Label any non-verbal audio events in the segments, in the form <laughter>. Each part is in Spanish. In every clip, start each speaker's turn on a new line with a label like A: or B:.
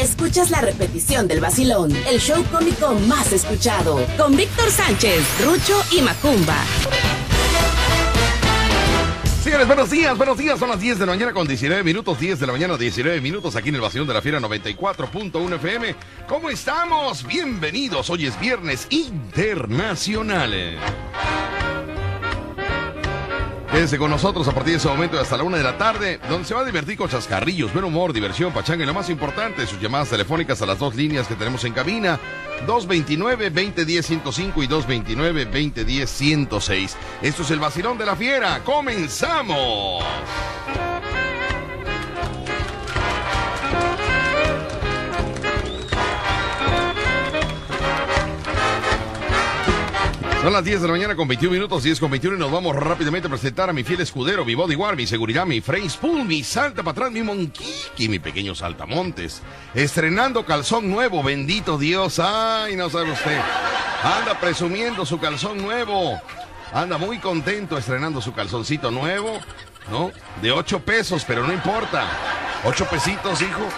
A: escuchas la repetición del vacilón, el show cómico más escuchado, con Víctor Sánchez, Rucho y Macumba.
B: Señores, buenos días, buenos días. Son las 10 de la mañana con 19 minutos, 10 de la mañana, 19 minutos aquí en el Vacilón de la Fiera 94.1 FM. ¿Cómo estamos? Bienvenidos. Hoy es Viernes Internacional. Quédense con nosotros a partir de ese momento hasta la una de la tarde, donde se va a divertir con chascarrillos, buen humor, diversión, pachanga y lo más importante, sus llamadas telefónicas a las dos líneas que tenemos en cabina, 229-2010-105 y 229-2010-106. Esto es el vacilón de la fiera. ¡Comenzamos! Son las 10 de la mañana con 21 minutos, 10 con 21 y nos vamos rápidamente a presentar a mi fiel escudero, mi bodyguard, mi seguridad, mi phrase pool, mi salta para atrás, mi monquiqui, mi pequeño saltamontes. Estrenando calzón nuevo, bendito Dios. Ay, no sabe usted. Anda presumiendo su calzón nuevo. Anda muy contento estrenando su calzoncito nuevo, ¿no? De 8 pesos, pero no importa. 8 pesitos, hijo.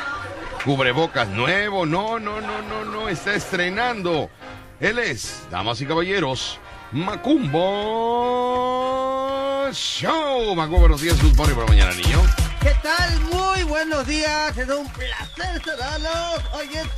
B: Cubrebocas nuevo, no, no, no, no, no, está estrenando. Él es, damas y caballeros, Macumbo Show. Macumbo, buenos días, good morning por la mañana, niño.
C: ¿Qué tal? Muy buenos días, es un placer saludarlos. Hoy es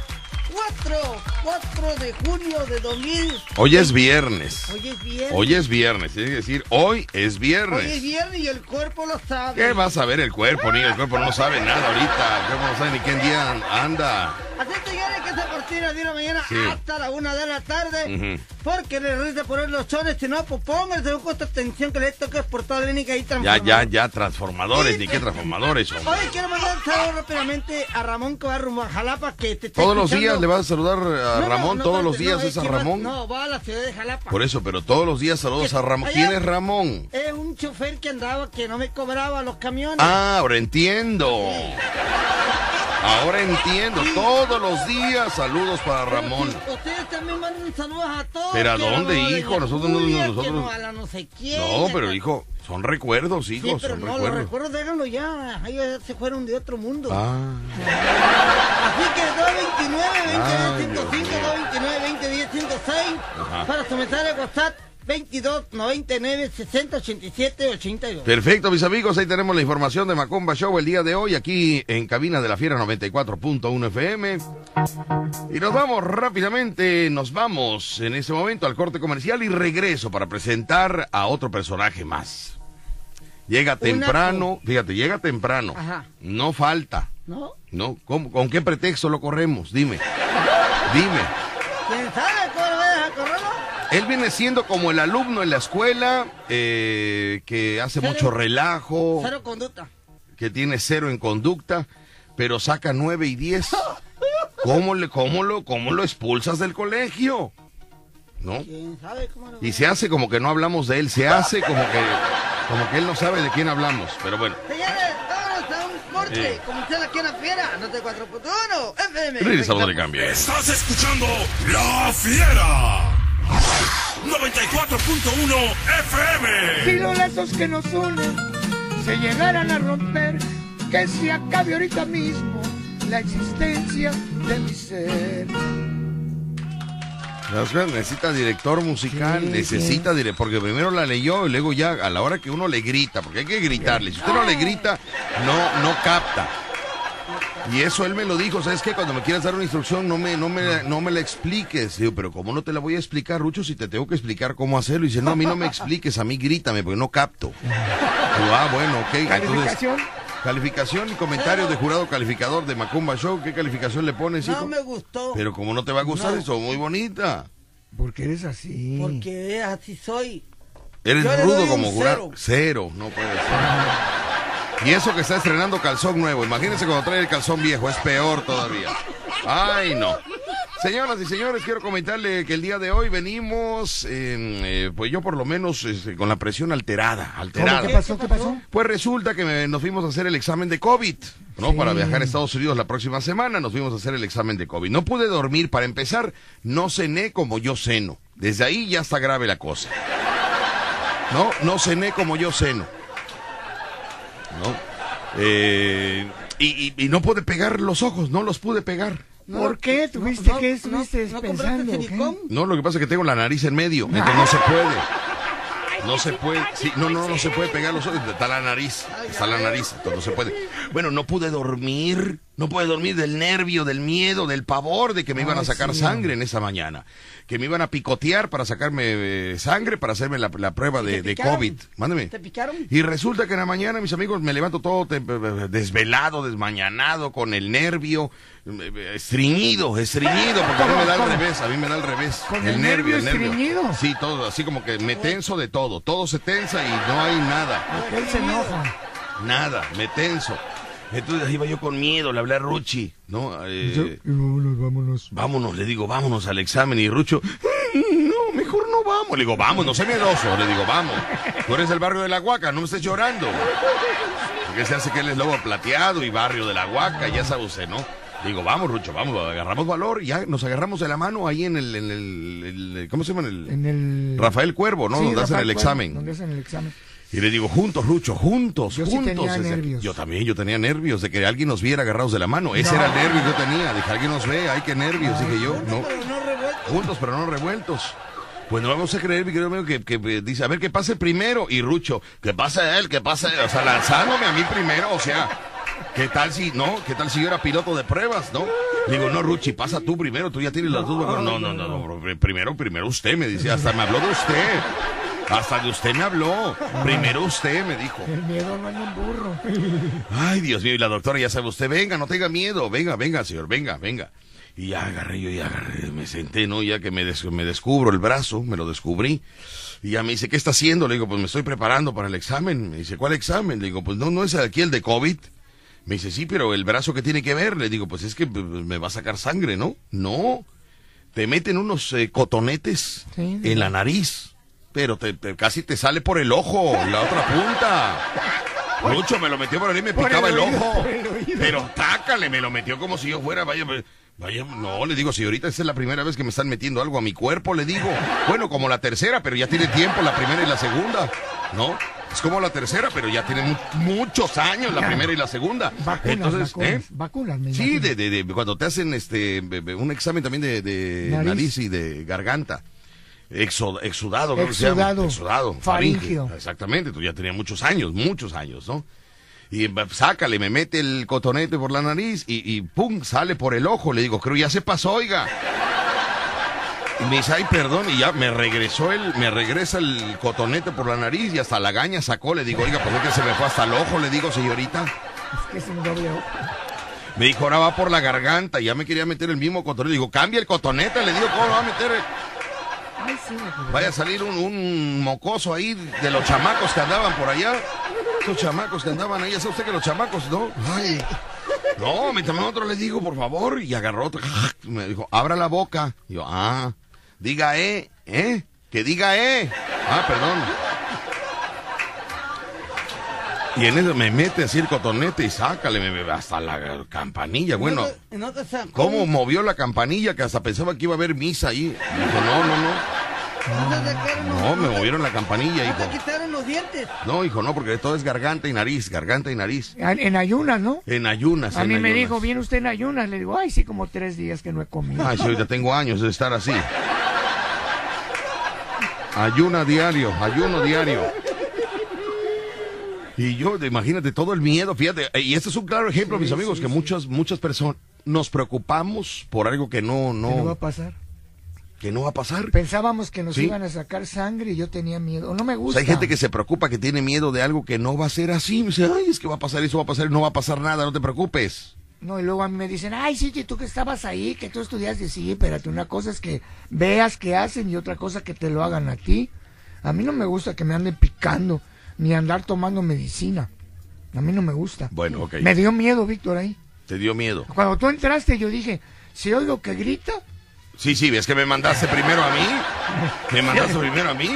C: 4, 4 de junio de 2000.
B: Hoy es viernes.
C: Hoy es viernes.
B: Hoy es viernes, que decir, hoy es viernes.
C: Hoy es viernes y el cuerpo lo sabe.
B: ¿Qué va a saber el cuerpo, niño? El cuerpo no sabe nada ahorita. El cuerpo no sabe ni qué día anda.
C: Así señores que se partir de la mañana
B: Sí.
C: hasta la una de la tarde.
B: Ujú.
C: Porque le rinde poner los chones, si no, pues póngase con esta atención que le toca por toda la clínica y
B: Ya,
C: transformador.
B: ya, ya, transformadores, ni qué transformadores. hombre.
C: Hoy quiero mandar un saludo rápidamente a Ramón que va rumbo a Jalapa que te está
B: Todos los días le vas a saludar a
C: No,
B: Ramón,
C: no,
B: todos los días es a
C: va-
B: Ramón.
C: No, va a la ciudad de Jalapa.
B: Por eso, pero todos los días saludos a Ramón.
C: Allá-
B: ¿Quién es Ramón?
C: Es un chofer que andaba que no me cobraba los camiones.
B: Ah, ahora entiendo. Ahora entiendo. Todos los días saludos para Ramón.
C: Ustedes también mandan saludos a todos.
B: ¿Pero a dónde, hijo? Nosotros no- nosotros-
C: no, a la no sé quién.
B: No,
C: que
B: pero hijo, son recuerdos,
C: Sí,
B: hijos,
C: pero
B: son
C: no, los
B: recuerdos.
C: déjenlo ya. Ellos se fueron de otro mundo.
B: Ah,
C: Así que 229
B: Ay,
C: 20
B: Dios
C: 105
B: mío.
C: 229 20 10 106
B: Ajá.
C: para mensaje de WhatsApp 22 99 60 87 82.
B: perfecto, mis amigos. Ahí tenemos la información de Macomba Show el día de hoy, aquí en cabina de la Fiera 94.1 FM. Y nos vamos rápidamente, nos vamos en este momento al corte comercial y regreso para presentar a otro personaje más. Llega temprano, fíjate, llega temprano.
C: Ajá.
B: No falta.
C: ¿No?
B: ¿No? ¿Cómo- ¿Con qué pretexto lo corremos? Dime. Dime.
C: ¿Quién sabe cómo lo vas a correrlo?
B: Él viene siendo como el alumno en la escuela eh, que hace
C: Cero.
B: mucho relajo,
C: Cero conducta.
B: que tiene cero en conducta, pero saca nueve y diez. ¿Cómo, le, cómo, lo, ¿Cómo lo expulsas del colegio? ¿No?
C: ¿Quién sabe cómo lo
B: Y se hace como que no hablamos de él, se hace como que, como que él no sabe de quién hablamos, pero bueno.
C: Señores, vámonos a un corte. Como usted aquí en la fiera, no te 4.1 FM.
B: Regresamos de cambio.
D: Estás escuchando La Fiera. 94.1 FM.
E: Si los lazos que nos unen se llegaran a romper, que se acabe ahorita mismo la existencia de mi ser.
B: Necesita director musical,
E: Sí,
B: necesita dire- porque primero la leyó y luego ya a la hora que uno le grita, porque hay que gritarle. Si usted no le grita, no, no capta. Y eso él me lo dijo, ¿sabes qué? Cuando me quieras dar una instrucción, no me, no me, no me la expliques. Digo, pero ¿cómo no te la voy a explicar, Rucho, si te tengo que explicar cómo hacerlo? Y dice, no, a mí no me expliques, a mí grítame, porque no capto. Digo, ah, bueno, ok. Entonces,
E: Calificación.
B: calificación y comentario de jurado calificador de Macumba Show. ¿Qué calificación le pones, hijo?
C: No me gustó.
B: Pero como no te va a gustar
C: No.
B: eso, muy bonita.
E: Porque eres así.
C: Porque así soy.
B: Eres
C: Yo le
B: rudo
C: doy
B: como jurado.
C: cero.
B: Cero, no puede ser. <laughs> Y eso que está estrenando calzón nuevo. Imagínense cuando trae el calzón viejo, es peor todavía. Ay, no. Señoras y señores, quiero comentarle que el día de hoy venimos, eh, eh, pues yo por lo menos este, con la presión alterada, alterada.
E: ¿Qué pasó? ¿Qué pasó?
B: Pues resulta que me- nos fuimos a hacer el examen de COVID, ¿no?
E: Sí.
B: Para viajar a Estados Unidos la próxima semana, nos fuimos a hacer el examen de COVID. No pude dormir, para empezar, no cené como yo ceno. Desde ahí ya está grave la cosa. No, no cené como yo ceno. ¿No? Eh, Y, y- y no pude pegar los ojos, no los pude pegar.
E: ¿Por qué? ¿Tuviste qué? ¿Estuviste
C: no,
E: pensando,
C: compraste
E: o qué?
C: silicón?
B: No, lo que pasa es que tengo la nariz en medio, entonces no se puede. No se puede, sí, no, no, no se puede pegar los ojos, está la nariz, está la nariz, entonces no se puede. Bueno, no pude dormir, no pude dormir del nervio, del miedo, del pavor de que me iban a sacar
E: sí.
B: sangre en esa mañana, que me iban a picotear para sacarme eh, sangre, para hacerme la, la prueba de, de? COVID. Mándeme.
C: ¿Te picaron?
B: Y resulta que en la mañana, mis amigos, me levanto todo te- desvelado, desmañanado, con el nervio, eh, estreñido, estreñido, porque a mí me da al revés, a mí me da al revés.
E: ¿Con el nervio estreñido?
B: Sí, todo, así como que me tenso de todo, todo se tensa y no hay nada,
E: él se enoja.
B: nada, me tenso. Entonces iba yo con miedo, le hablé a Ruchi, ¿no? Eh,
E: vámonos, vámonos.
B: vámonos, le digo, vámonos al examen. Y Rucho, no, mejor no vamos. Le digo, vamos, no sé miedoso. Le digo, vamos. Tú eres del barrio de la Huaca, no me estés llorando. Porque se hace que él es lobo plateado y barrio de la Huaca, ya sabe usted, ¿no? Digo, vamos, Rucho, vamos, agarramos valor y ya nos agarramos de la mano ahí en el, en el, el- ¿cómo se llama? En el,
E: En el...
B: Rafael Cuervo, ¿no?
E: Sí,
B: donde hacen el
E: Cuervo,
B: examen.
E: Donde hacen el examen.
B: Y le digo, juntos, Rucho, juntos,
E: Yo sí
B: juntos.
E: tenía
B: Ese-
E: nervios.
B: Yo también, yo tenía nervios de que alguien nos viera agarrados de la mano. Ese era el nervio que yo tenía. Dije, alguien nos ve, ay, qué nervios. Dije yo, no.
C: Pero no revuelto.
B: Juntos, pero no revueltos. Pues no vamos a creer, mi querido amigo, que, que, eh, dice, a ver, que pase primero. Y Rucho, que pase él, que pase él. O sea, lanzándome a mí primero, o sea, ¿qué tal si, no? ¿Qué tal si yo era piloto de pruebas, no? Digo, no, Ruchi, pasa tú primero, tú ya tienes las dudas. No, no, no, no, no, primero, primero usted, me dice, hasta me habló de usted. Hasta de usted me habló. Primero usted, me dijo.
E: El miedo no anda en burro.
B: Ay, Dios mío, y la doctora ya sabe usted, venga, no tenga miedo, venga, venga, señor, venga, venga. Y ya agarré, yo ya agarré, me senté, ¿no? Ya que me, des- me descubro el brazo, me lo descubrí. Y ya me dice, ¿qué está haciendo? Le digo, pues me estoy preparando para el examen. Me dice, ¿cuál examen? Le digo, pues no, no es aquí el de COVID. Me dice, sí, pero el brazo que tiene que ver. Le digo, pues es que pues, me va a sacar sangre, ¿no? No. Te meten unos eh, cotonetes
E: Sí.
B: en la nariz. Pero te, te- casi te sale por el ojo, la otra punta. Mucho me lo metió por ahí y me picaba
E: el
B: el,
E: oído,
B: ojo.
E: el.
B: Pero tácale, me lo metió como si yo fuera, vaya, vaya, no, le digo, señorita, esta es la primera vez que me están metiendo algo a mi cuerpo, le digo. Bueno, como la tercera, pero ya tiene tiempo la primera y la segunda, ¿no? Es como la tercera, pero ya tiene mu- muchos años la primera y la segunda.
E: Vacunas,
B: Entonces,
E: vacunas.
B: ¿eh?
E: Vacunas,
B: Sí, de, de, de- cuando te hacen este un examen también de, de
E: Nariz.
B: nariz. y de garganta. Exudado, creo que se llama.
E: Exudado.
B: Exudado.
E: Faríngeo.
B: Exactamente, tú ya tenía muchos años, muchos años, ¿no? Y sácale, me mete el cotonete por la nariz y, y pum, sale por el ojo. Le digo, creo ya se pasó, oiga. Y me dice, ay, perdón, y ya me regresó el, me regresa el cotonete por la nariz y hasta la gaña sacó. Le digo, oiga, pues es que se me fue hasta el ojo, le digo, señorita.
E: Es que es un doble ojo.
B: Me dijo, ahora va por la garganta. Y ya me quería meter el mismo cotonete. Le digo, cambia el cotonete. Le digo, ¿cómo va a meter? el-?"
E: Ay, sí, me
B: Vaya a salir un, un mocoso ahí de los chamacos que andaban por allá. Esos chamacos que andaban ahí. Ya sabe usted que los chamacos, ¿no? Ay. No, mientras otro le digo, por favor. Y agarró otro. Me dijo, abra la boca. Y yo, ah, diga eh, ¿eh? Que diga eh. Ah, perdón. Y en eso me mete así el cotonete y sácale me, hasta la campanilla. Bueno. ¿cómo movió la campanilla que hasta pensaba que iba a haber misa ahí? Dijo, no, no, no.
C: ¿No
B: me movieron la campanilla,
C: ¿No te
B: hijo.
C: quitaron los dientes?
B: No, hijo, no, porque todo es garganta y nariz, garganta y nariz.
E: En, en ayunas, ¿no?
B: En ayunas.
E: A mí me dijo, ¿viene usted en ayunas? Le digo, ay, sí, como tres días que no he comido.
B: Ay, ahorita tengo años de estar así. Ayuna diario, ayuno diario. Y yo, imagínate, todo el miedo, fíjate, eh, y este es un claro ejemplo, mis amigos, que muchas, muchas personas nos preocupamos por algo que no,
E: ¿Qué no va
B: no,
E: a pasar?
B: que no va a pasar.
E: Pensábamos que nos iban a sacar sangre y yo tenía miedo. No me
B: O
E: gusta.
B: sea, hay gente que se preocupa, que tiene miedo de algo que no va a ser así. Me dice, ay, es que va a pasar eso, va a pasar, no va a pasar nada, no te preocupes.
E: No, y luego a mí me dicen, ay, sí, que tú que estabas ahí, que tú estudiaste, sí, espérate, una cosa es que veas que hacen y otra cosa que te lo hagan a ti. A mí no me gusta que me anden picando, ni andar tomando medicina. A mí no me gusta.
B: Bueno, ok.
E: Me dio miedo, Víctor, ahí.
B: Te dio miedo.
E: Cuando tú entraste, yo dije, si oigo que grita,
B: Sí, sí, ves que me mandaste primero a mí. Me mandaste primero a mí.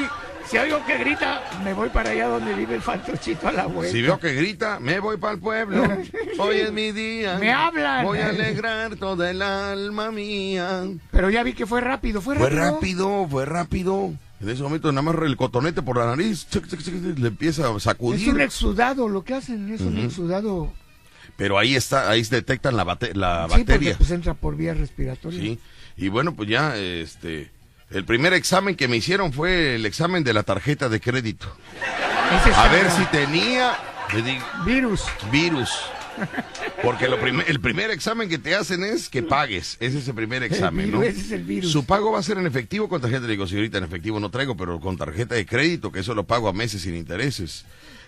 E: si oigo que grita, me voy para allá donde vive el fantochito a la vuelta.
B: Si veo que grita, me voy para el pueblo. <laughs> Hoy es mi día.
E: Me hablan.
B: Voy a alegrar toda el alma mía.
E: Pero ya vi que fue rápido, fue
B: Fue
E: rápido.
B: rápido, fue rápido. En ese momento nada más el cotonete por la nariz. chic, chic, chic, le empieza a
E: Es un
B: sacudir.
E: exudado, lo que hacen es un exudado.
B: Pero ahí está, ahí se detectan la, bate- la
E: Sí, porque
B: bacteria.
E: pues entra por vía respiratoria.
B: Sí. Y bueno, pues ya, este, el primer examen que me hicieron fue el examen de la tarjeta de crédito.
E: Ese
B: A ver si tenía,
E: Virus.
B: virus. Porque lo el primer examen que te hacen es que pagues. Ese es el primer examen,
E: virus,
B: ¿no?
E: ese es el virus.
B: Su pago va a ser en efectivo con tarjeta. Le digo, si ahorita en efectivo no traigo, pero con tarjeta de crédito, que eso lo pago a meses sin intereses.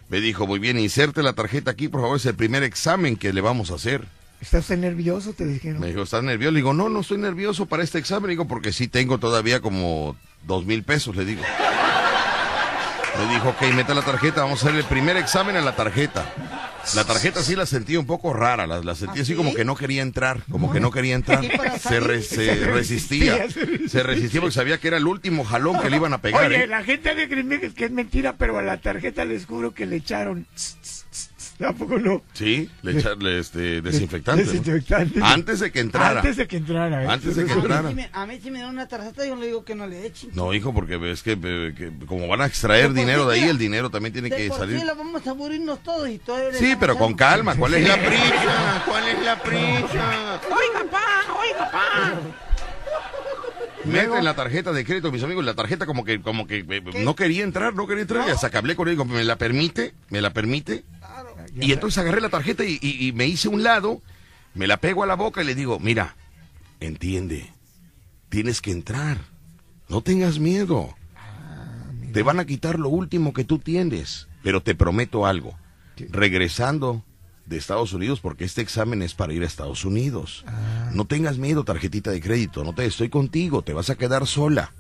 B: Me dijo, muy bien, inserte la tarjeta aquí, por favor, es el primer examen que le vamos a hacer.
E: ¿Estás nervioso? Te dijeron.
B: Me dijo, ¿estás nervioso? Le digo, no, no estoy nervioso para este examen. Le digo, porque sí tengo todavía como dos mil pesos, le digo. Me dijo, ok, meta la tarjeta, vamos a hacer el primer examen en la tarjeta. La tarjeta sí la sentí un poco rara, la, la sentí
C: ¿Ah,
B: así
C: sí?
B: como que no quería entrar, como que no quería <laughs> entrar. Se, re- se resistía, se resistía porque sabía que era el último jalón que le iban a pegar.
E: Oye,
B: ¿eh?
E: la gente de creer que es mentira, pero a la tarjeta les juro que le echaron. Tampoco no.
B: Sí, le echarle este, desinfectante. ¿no?
E: Desinfectante.
B: Antes de que entrara.
E: Antes de que entrara. ¿eh?
B: Antes de que
C: A mí,
B: entrara.
C: a mí si me dan una tarjeta, yo le digo que no le echen.
B: No, hijo, porque ves que, eh, que como van a extraer dinero de ahí,
C: mira,
B: el dinero también tiene
C: De
B: que
C: por
B: salir.
C: sí la vamos a morirnos todos y le
B: Sí, pero con calma. ¿Cuál es la <laughs> prisa? ¿Cuál es la prisa?
A: Oiga, pa, oiga, pa.
B: Meten la tarjeta de crédito, mis amigos. La tarjeta como que, como que eh, no quería entrar, no quería entrar. Y hasta que hablé con él, digo, ¿me la permite? ¿Me la permite? Y entonces agarré la tarjeta y, y- y me hice un lado, me la pego a la boca y le digo, mira, entiende, tienes que entrar. No tengas miedo. Te van a quitar lo último que tú tienes. Pero te prometo algo. Regresando de Estados Unidos, porque este examen es para ir a Estados Unidos. No tengas miedo, tarjetita de crédito. No te estoy contigo, te vas a quedar sola.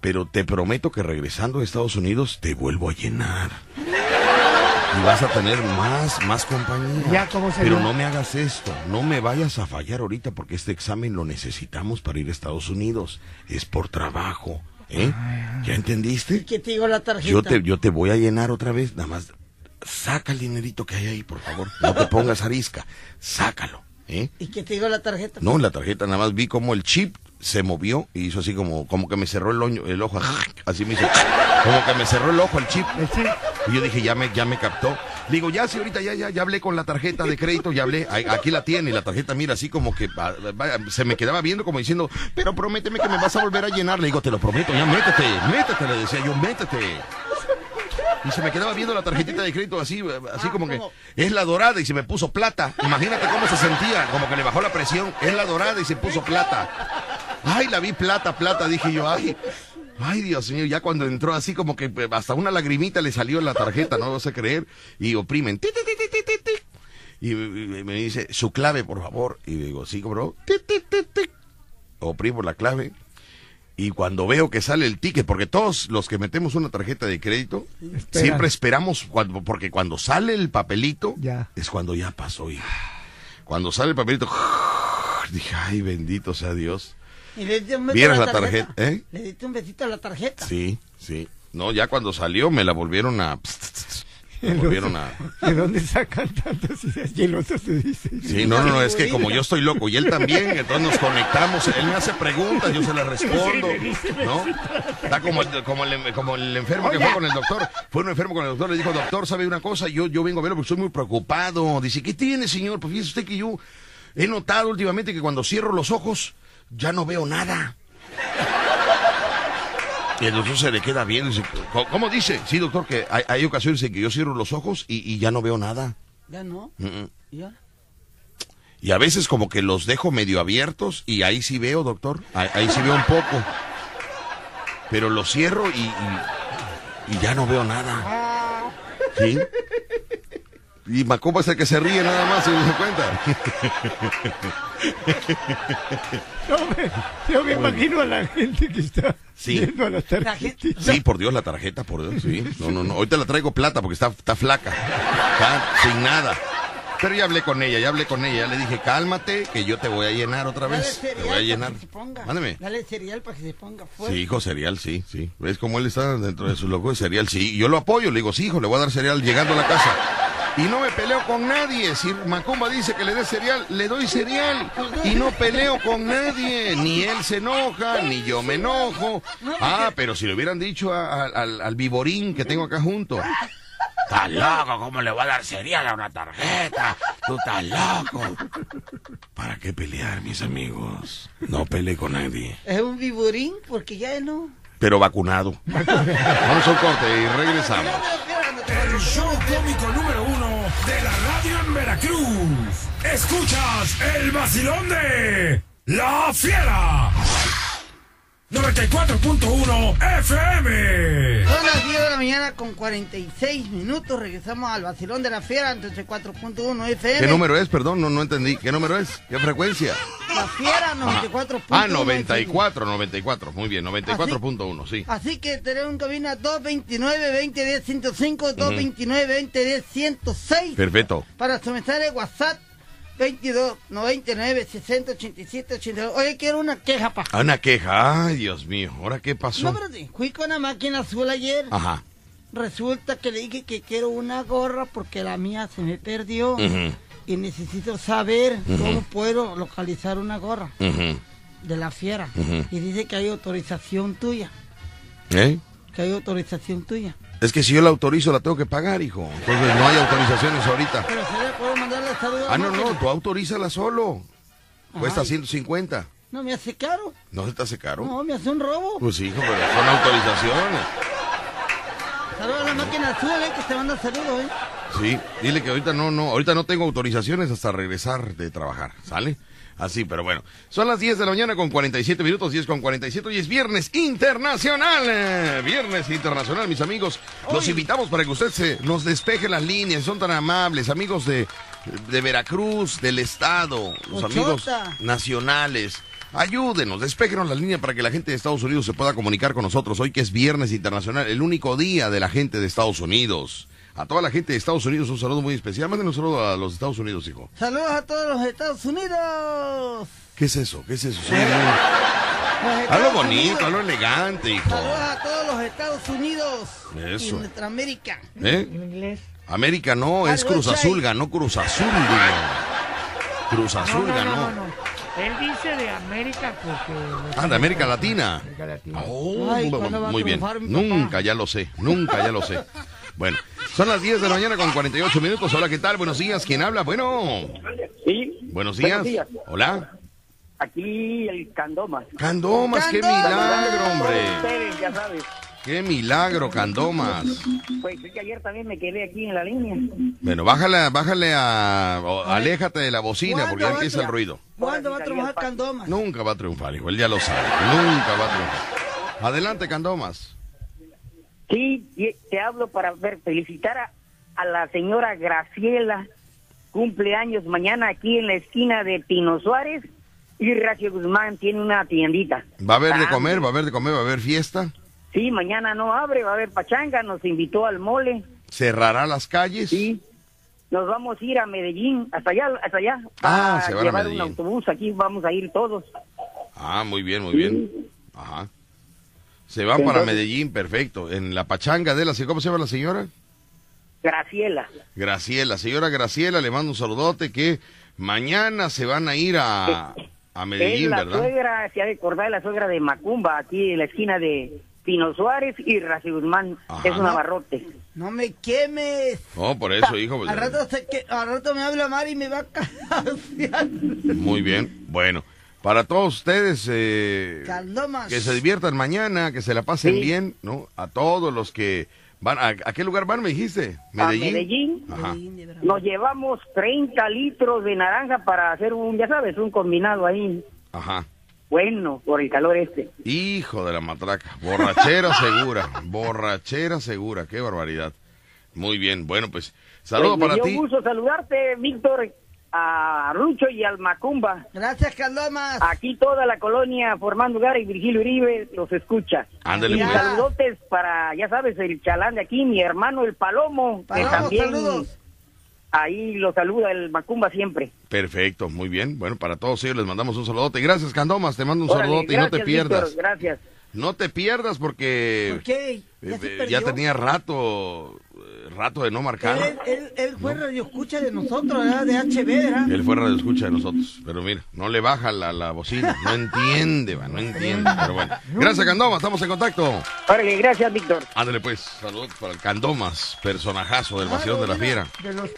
B: Pero te prometo que regresando de Estados Unidos te vuelvo a llenar. Y vas a tener más, más compañía.
E: Ya, ¿cómo se
B: Pero no me hagas esto. No me vayas a fallar ahorita porque este examen lo necesitamos para ir a Estados Unidos. Es por trabajo. ¿Eh? ¿Ya entendiste?
C: ¿Y qué te digo la tarjeta?
B: Yo te, yo te voy a llenar otra vez, nada más. Saca el dinerito que hay ahí, por favor. No te pongas arisca. Sácalo. ¿eh?
C: ¿Y qué te digo la tarjeta?
B: No, la tarjeta nada más vi como el chip se movió y hizo así como, como que me cerró el, oño- el ojo. Así me hizo. Como que me cerró el ojo el chip. Y yo dije, ya me, ya me captó. Le digo, ya, sí, ahorita ya, ya, ya hablé con la tarjeta de crédito, ya hablé. Aquí la tiene la tarjeta, mira, así como que ah, se me quedaba viendo como diciendo, pero prométeme que me vas a volver a llenar. Le digo, te lo prometo, ya métete, métete, le decía yo, métete. Y se me quedaba viendo la tarjetita de crédito así, así
C: Ah,
B: como que es la dorada y se me puso plata. Imagínate cómo se sentía, como que le bajó la presión. Es la dorada y se puso plata. Ay, la vi plata, plata, dije yo, ay. Ay, Dios mío, ya cuando entró así como que eh, hasta una lagrimita le salió en la tarjeta, no vas a creer. Y oprimen. ti, ti, ti. Y me dice, su clave, por favor. Y digo, sí, bro. Oprimo la clave. Y cuando veo que sale el ticket, porque todos los que metemos una tarjeta de crédito,
E: Espera.
B: siempre esperamos, cuando, porque cuando sale el papelito,
E: Ya.
B: es cuando ya pasó. hijo. Cuando sale el papelito, <laughs> dije, ay, bendito sea Dios.
C: ¿Y le diste un beso
B: ¿Vieras
C: a
B: la tarjeta, eh?
C: Le diste un besito a la tarjeta.
B: Sí, sí. No, ya cuando salió me la volvieron a... <laughs> Me volvieron a...
E: ¿De dónde sacan tantas ideas? Y el otro te dice.
B: Sí, no, no, no, es que como yo estoy loco y él también, entonces nos conectamos, él me hace preguntas, yo se las respondo, ¿no? Está como el, como el, como el enfermo que fue con el doctor, fue un enfermo con el doctor, le dijo, doctor, ¿sabe una cosa? Yo, yo vengo a verlo porque estoy muy preocupado. Dice, ¿qué tiene, señor? Pues fíjese usted que yo he notado últimamente que cuando cierro los ojos, ya no veo nada. Y el doctor se le queda dice, "¿Cómo- ¿cómo dice? Sí, doctor, que hay, hay ocasiones en que yo cierro los ojos y, y ya no veo nada.
C: Ya no.
B: Mm, mm.
C: Ya.
B: Y a veces como que los dejo medio abiertos y ahí sí veo, doctor. Ahí, ahí sí veo un poco. Pero los cierro y, y, y ya no veo nada. ¿Sí? Y Macopa es el que se ríe nada más, ¿se dio cuenta? <laughs>
E: No, me- yo me imagino a la gente que está
B: Sí.
E: viendo a la tarjetita.
B: Sí, por Dios, la tarjeta, por Dios, sí. No, no, no. Ahorita la traigo plata porque está, está flaca. Está sin nada. Pero ya hablé con ella, ya hablé con ella. Ya le dije, cálmate, que yo te voy a llenar otra
C: Dale
B: vez. Te
C: cereal
B: voy a
C: para
B: llenar.
C: que se ponga.
B: Mándeme.
C: Dale cereal para que se ponga fuerte.
B: Sí, hijo, cereal, sí, sí. ¿Ves cómo él está dentro de su loco de cereal? Sí, yo lo apoyo, le digo, sí, hijo, le voy a dar cereal llegando a la casa. Y no me peleo con nadie. Si Macumba dice que le dé cereal, le doy cereal. Y no peleo con nadie. Ni él se enoja, ni yo me enojo. Ah, pero si le hubieran dicho a- a- al, al viborín que tengo acá junto. Estás loco, ¿cómo le va a dar cereal a una tarjeta? Tú estás loco. ¿Para qué pelear, mis amigos? No peleé con nadie.
C: Es un viburín porque ya no.
B: Pero vacunado. Vamos a un corte y regresamos.
D: El show cómico número uno de la radio en Veracruz. Escuchas el vacilón de La Fiera. 94.1 FM.
C: Son las 10 de la mañana con 46 minutos. Regresamos al vacilón de la fiera entre 4.1 FM.
B: ¿Qué número es? Perdón, no, no entendí. ¿Qué número es? ¿Qué frecuencia?
C: La fiera 94.1.
B: Ah, 94, 94. Muy bien, 94.1, sí.
C: Así que tenemos en cabina 229-2010-105, 229-2010-106.
B: Perfecto.
C: Para su mensaje WhatsApp 22 99 60 87 82. Oye, quiero una queja, pa.
B: Ah, una queja. Ay, Dios mío. ¿Ahora qué pasó?
C: No, pero sí, fui con una máquina azul ayer.
B: Ajá.
C: Resulta que le dije que quiero una gorra porque la mía se me perdió.
B: Ujú,
C: Y necesito saber cómo puedo localizar una gorra de la fiera. Y dice que hay autorización tuya.
B: ¿Eh?
C: Que hay autorización tuya.
B: Es que si yo la autorizo, la tengo que pagar, hijo. Entonces no hay autorizaciones ahorita.
C: Pero se le puedo mandarle saludos a
B: Ah,
C: la
B: no, no, tú autorízala solo. Cuesta
C: Ay.
B: 150.
C: No me hace caro.
B: ¿No se te hace caro?
C: No, me hace un robo.
B: Pues hijo, pero son autorizaciones.
C: Saludos a la máquina azul, eh, que te manda saludos, eh.
B: Sí, dile que ahorita no, no, ahorita no tengo autorizaciones hasta regresar de trabajar, ¿sale? Así, pero bueno. Son las 10 de la mañana con 47 minutos, 10 con 47 y es Viernes Internacional. Viernes Internacional, mis amigos. Los invitamos para que usted se nos despeje las líneas, son tan amables, amigos de, de Veracruz, del Estado, los amigos nacionales. Ayúdenos, despejenos las líneas para que la gente de Estados Unidos se pueda comunicar con nosotros hoy que es Viernes Internacional, el único día de la gente de Estados Unidos. A toda la gente de Estados Unidos un saludo muy especial. Manden un saludo a los Estados Unidos, hijo.
C: Saludos a todos los Estados Unidos.
B: ¿Qué es eso? ¿Qué es eso? Algo bonito,
C: Unidos.
B: algo elegante, hijo.
C: Saludos a todos los Estados Unidos.
B: Eso.
C: Y nuestra América.
B: ¿Eh?
E: En inglés.
B: América no, es Cruz. Azul, ganó Cruz Azul, digo. Cruz Azul
E: no, no,
B: ganó.
E: no, no, no. Él dice de América porque...
B: Ah, de América Latina.
E: América Latina.
B: Oh,
C: Ay, ¿cuándo va a
B: muy bien. Nunca ya lo sé, nunca ya lo sé. Bueno, son las 10 de la mañana con 48 minutos. Hola, ¿qué tal? Buenos días. ¿Quién habla? Bueno,
F: Sí,
B: buenos días. Hola.
F: aquí el Candomas.
B: Candomas, qué milagro, hombre.
F: Ustedes, ya sabes.
B: Qué milagro, Candomas.
F: Pues es que ayer también me quedé aquí en la línea.
B: Bueno, bájale, bájale a... o aléjate de la bocina porque ya
C: ¿Cuándo
B: empieza el ruido.
C: ¿Cuándo va a trabajar Candomas?
B: Nunca va a triunfar, hijo. Él ya lo sabe. Nunca va a triunfar. Adelante, Candomas.
F: Sí, te hablo para ver, felicitar a, a la señora Graciela. Cumpleaños mañana aquí en la esquina de Pino Suárez. Y Racio Guzmán tiene una tiendita.
B: ¿Va a haber de
F: Ah,
B: comer? ¿Va a haber de comer? ¿Va a haber fiesta?
F: Sí, mañana no abre, va a haber pachanga. Nos invitó al mole.
B: ¿Cerrará las calles?
F: Sí. Nos vamos a ir a Medellín, hasta allá, hasta allá.
B: Ah,
F: a
B: se van a Medellín.
F: un autobús, aquí vamos a ir todos.
B: Ah, muy bien, muy bien. Ajá. Se van para Medellín, perfecto. En la pachanga de la... ¿Cómo se llama la señora?
F: Graciela.
B: Graciela. Señora Graciela, le mando un saludote que mañana se van a ir a, a
F: es
B: Medellín,
F: la
B: ¿verdad?
F: suegra, se ha de acordar, la suegra de Macumba, aquí en la esquina de Pino Suárez y Raci Guzmán.
B: Ajá.
F: Es un abarrote.
C: No me quemes.
B: Oh, por eso, hijo. pues,
C: Al rato, se que, al rato me habla Mari y me va a. <laughs>
B: Muy bien. Bueno, para todos ustedes, eh, que se diviertan mañana, que se la pasen
F: Sí.
B: bien, ¿no? A todos los que van. ¿A, a qué lugar van, me dijiste? Medellín.
F: A Medellín.
B: Ajá.
F: Nos llevamos 30 litros de naranja para hacer un, ya sabes, un combinado ahí.
B: Ajá.
F: Bueno, por el calor este.
B: Hijo de la matraca. Borrachera <laughs> segura. Borrachera segura. Qué barbaridad. Muy bien. Bueno, pues, saludo
F: Pues me
B: para
F: dio
B: ti.
F: gusto saludarte, Víctor, a Rucho y al Macumba.
C: Gracias, Candomas.
F: Aquí toda la colonia formando lugar y Virgilio Uribe los escucha.
B: Ándale,
F: Y
B: pues.
F: saludotes para, ya sabes, el chalán de aquí, mi hermano el Palomo, que también
C: saludos.
F: ahí lo saluda el Macumba siempre.
B: Perfecto, muy bien. Bueno, para todos ellos les mandamos un saludote. Gracias, Candomas. Te mando un
F: Órale,
B: saludote y no te pierdas.
F: Víctor, gracias.
B: No te pierdas porque
C: ¿Por qué? Ya
B: eh, ya tenía rato, eh, rato de no marcar.
C: Él, él, él fue radio escucha de nosotros, ¿verdad? De HB, ¿verdad?
B: Él fue radio escucha de nosotros, pero mira, no le baja la, la bocina, no entiende, va, no entiende, pero bueno. Gracias, Candoma, estamos en contacto.
F: Órale, gracias, Víctor.
B: Ándale pues, saludos para el Candomas, personajazo del vacilón de la fiera.
E: De los,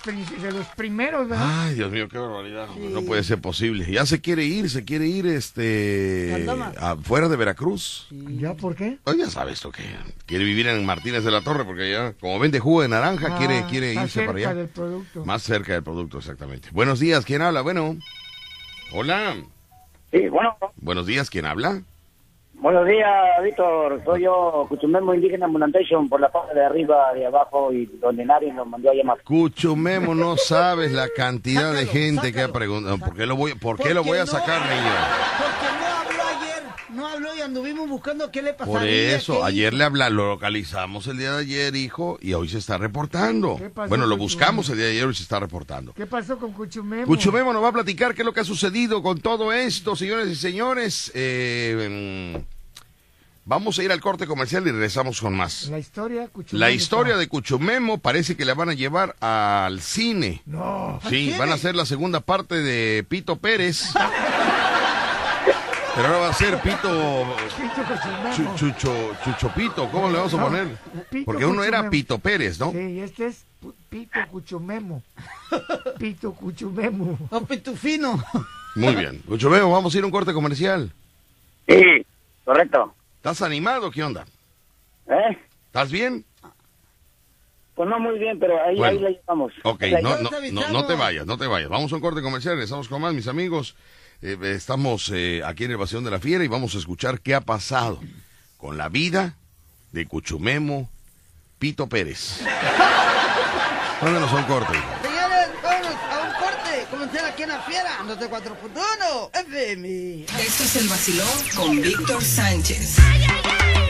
E: de los primeros, ¿verdad?
B: Ay, Dios mío, qué barbaridad. hombre, No puede ser posible. Ya se quiere ir, se quiere ir este
C: Candoma.
B: afuera de Veracruz.
E: ¿Ya por qué?
B: Oh, ya sabes lo que quiere vivir en Martínez de la Torre porque ya como vende jugo de naranja quiere
E: Ah,
B: quiere
E: está
B: irse para
E: cerca
B: allá.
E: del producto.
B: Más cerca del producto exactamente. Buenos días, ¿quién habla? Bueno. Hola.
F: Sí, bueno,
B: Buenos días, ¿quién habla?
F: buenos días, Víctor. Soy yo, Cuchumemo Indígena Munantation, por la parte de arriba, de abajo, y donde nadie nos mandó a llamar.
B: Cuchumemo, no <laughs> sabes la cantidad de
C: Sácalo,
B: gente que ha preguntado. ¿Por qué lo voy, por qué
C: Porque
B: lo voy a
C: no-
B: sacar, niño?
C: Porque no no habló y anduvimos buscando qué le pasaría.
B: Por eso, ayer le habla, lo localizamos el día de ayer, hijo, y hoy se está reportando.
E: ¿Qué pasó,
B: Bueno, lo
E: Cuchumemo?
B: buscamos el día de ayer y se está reportando.
E: ¿Qué pasó con Cuchumemo?
B: Cuchumemo nos va a platicar qué es lo que ha sucedido con todo esto, señores y señores. Eh, mm, vamos a ir al corte comercial y regresamos con más.
E: La historia, Cuchumemo.
B: La historia de Cuchumemo parece que la van a llevar al cine.
E: No.
B: Sí, van a hacer la segunda parte de Pito Pérez. <laughs> Pero ahora va a ser Pito
E: Pito Cuchumemo.
B: Chu- Chucho, Chuchopito, ¿cómo le vamos a poner?
E: Pito
B: Porque uno era. Pito Pérez, ¿no?
E: Sí, este es Pito Cuchumemo. <laughs> Pito Cuchumemo.
C: Oh, pitufino.
B: Muy bien. Cuchumemo, vamos a ir a un corte comercial.
F: Sí, correcto.
B: ¿Estás animado? ¿Qué onda?
F: ¿Eh?
B: ¿Estás bien?
F: Pues no muy bien, pero ahí,
B: Bueno.
F: ahí la llevamos.
B: Ok,
F: La-
B: no,
C: te
B: no, no, te vayas, no te vayas. Vamos a un corte comercial, regresamos con más, mis amigos. Eh, estamos eh, aquí en el Vacilón de la Fiera y vamos a escuchar qué ha pasado con la vida de Cuchumemo Pito Pérez. <laughs> Mándanos a un corte.
C: Señores, vámonos a un corte. Comercial aquí en la fiera, 94.1 FM.
G: Esto es el vacilón con Víctor Sánchez.
H: Ya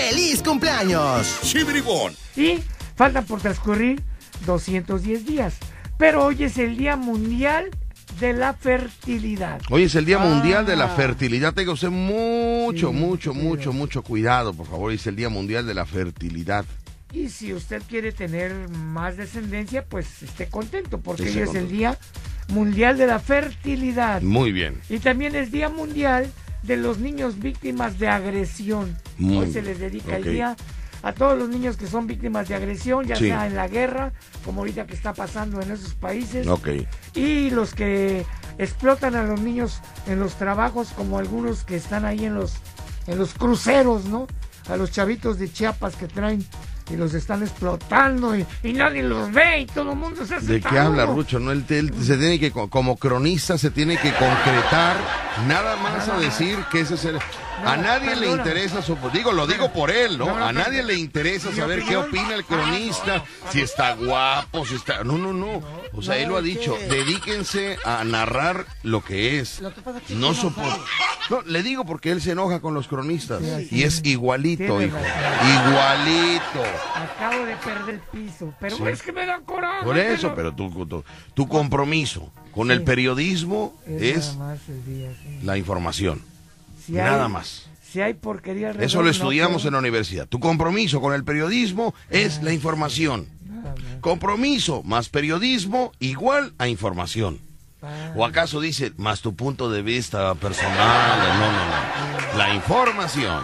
H: ¡Feliz cumpleaños!
E: Y faltan por transcurrir 210 días. Pero hoy es el Día Mundial de la Fertilidad.
B: Hoy es el Día
E: Ah.
B: Mundial de la Fertilidad. Tenga usted mucho,
E: Sí,
B: mucho, mucho, mucho cuidado, por favor. Hoy es el Día Mundial de la Fertilidad.
E: Y si usted quiere tener más descendencia, pues esté contento, porque
B: Esté
E: hoy es el. Día Mundial de la Fertilidad.
B: Muy bien.
E: Y también es Día Mundial de los niños víctimas de agresión.
B: Muy
E: Hoy se les dedica el día a todos los niños que son víctimas de agresión, ya
B: Sí.
E: sea en la guerra, como ahorita que está pasando en esos países, y los que explotan a los niños en los trabajos, como algunos que están ahí en los en los cruceros, ¿no? A los chavitos de Chiapas que traen y los están explotando y, y nadie los ve y todo el mundo se hace
B: ¿De qué habla Rucho? No, él, él se tiene que, co- como cronista, se tiene que concretar, nada más a decir que ese es el... A nadie le interesa su... Digo, lo digo por él, ¿no? A nadie le interesa
E: ¿Mi
B: saber qué opina el cronista, si está guapo, si está... No, no, no. O sea, él lo ha dicho.
C: que-
B: Dedíquense a narrar lo que es.
C: Lo que pasa es que
B: No soporto... No, le digo porque él se enoja con los cronistas. Y es igualito, hijo. Igualito.
E: Acabo de perder el piso, pero
B: Sí.
E: es que me da coraje.
B: Por eso,
E: pero-
B: pero tu, tu, tu compromiso con el periodismo
E: Es,
B: es
E: nada más el día, sí.
B: la información.
E: Si
B: Nada
E: hay-
B: más.
E: Si hay porquería alrededor,
B: Eso lo estudiamos en la universidad. Tu compromiso con el periodismo es la información. Compromiso más periodismo igual a información.
E: Ah,
B: ¿O acaso dice más tu punto de vista personal? No, no, no. La información.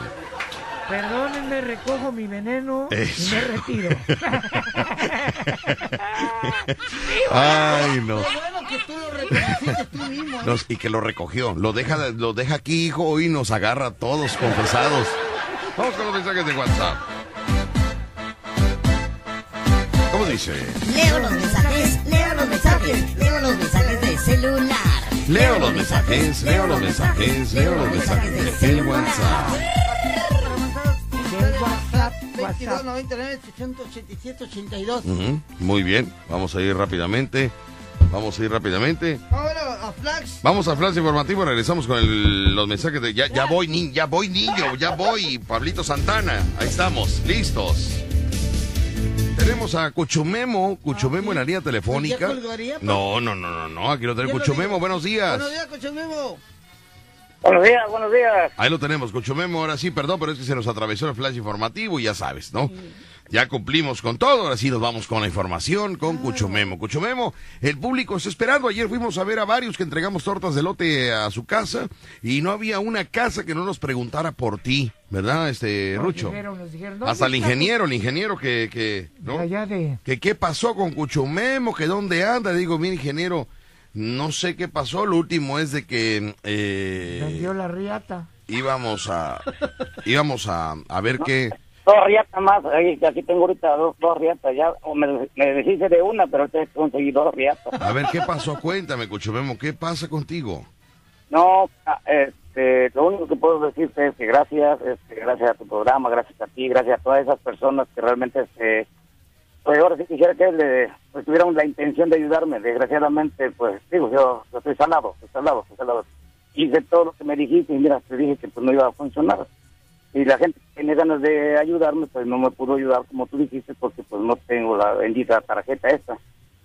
E: Perdónenme, recojo mi veneno
B: Eso.
E: y me retiro. <laughs>
B: Ay, no.
C: ¿eh?
B: Nos- y que lo recogió. Lo deja, lo deja aquí, hijo, y nos agarra a todos confesados. Vamos con los mensajes de WhatsApp. ¿Cómo dice?
I: Leo los mensajes, leo los mensajes, leo los mensajes de celular.
B: Leo los mensajes, leo los mensajes, leo los mensajes de WhatsApp.
C: Del WhatsApp 22 99 687 82.
B: Ujú, Muy bien, vamos a ir rápidamente. Vamos a ir rápidamente.
C: Ahora a Flash.
B: Vamos a flash informativo, regresamos con el- los mensajes de ya, ya voy, ni, ya voy niño, ya voy, Pablito Santana. Ahí estamos, listos. Tenemos a Cuchumemo, Cuchumemo en la línea telefónica.
C: ¿Ya colgaría, pa?
B: No, no, no, no, no, aquí lo tenemos. Cuchumemo, buenos días.
C: Buenos días, Cocho Memo.
F: Buenos días, buenos días.
B: Ahí lo tenemos, Cuchumemo, ahora sí, perdón, pero es que se nos atravesó el flash informativo y ya sabes, ¿no? Ya cumplimos con todo, ahora sí nos vamos con la información con Cuchumemo. Cuchumemo, el público está esperando. Ayer fuimos a ver a varios que entregamos tortas de lote a su casa y no había una casa que no nos preguntara por ti, ¿verdad, este
E: Nos
B: Rucho?
E: dijeron, nos dijeron,
B: Hasta el
E: ¿dónde está
B: ingeniero, el ingeniero que, que, ¿no?
E: Allá de...
B: que qué pasó con Cuchumemo, que dónde anda. Digo, mire, ingeniero, no sé qué pasó. Lo último es de que eh,
E: Vendió la riata.
B: íbamos a íbamos a, a ver qué.
F: Dos riatas más, ahí, aquí tengo ahorita dos, dos riatas ya, o me, me deshice de una, pero te conseguí dos riatas.
B: A ver qué pasó. Cuéntame, Cuchumemo, ¿qué pasa contigo?
F: No, ah, este, lo único que puedo decirte es que gracias, este, gracias a tu programa, gracias a ti, gracias a todas esas personas que realmente, este, pues ahora sí quisiera que le, pues, tuvieran la intención de ayudarme. Desgraciadamente, pues digo, yo, yo estoy salado, estoy salado, estoy salado. Hice todo lo que me dijiste y mira, te dije que pues no iba a funcionar. Y la gente que tiene ganas de ayudarme, pues no me pudo ayudar como tú dijiste, porque pues no tengo la bendita tarjeta esta.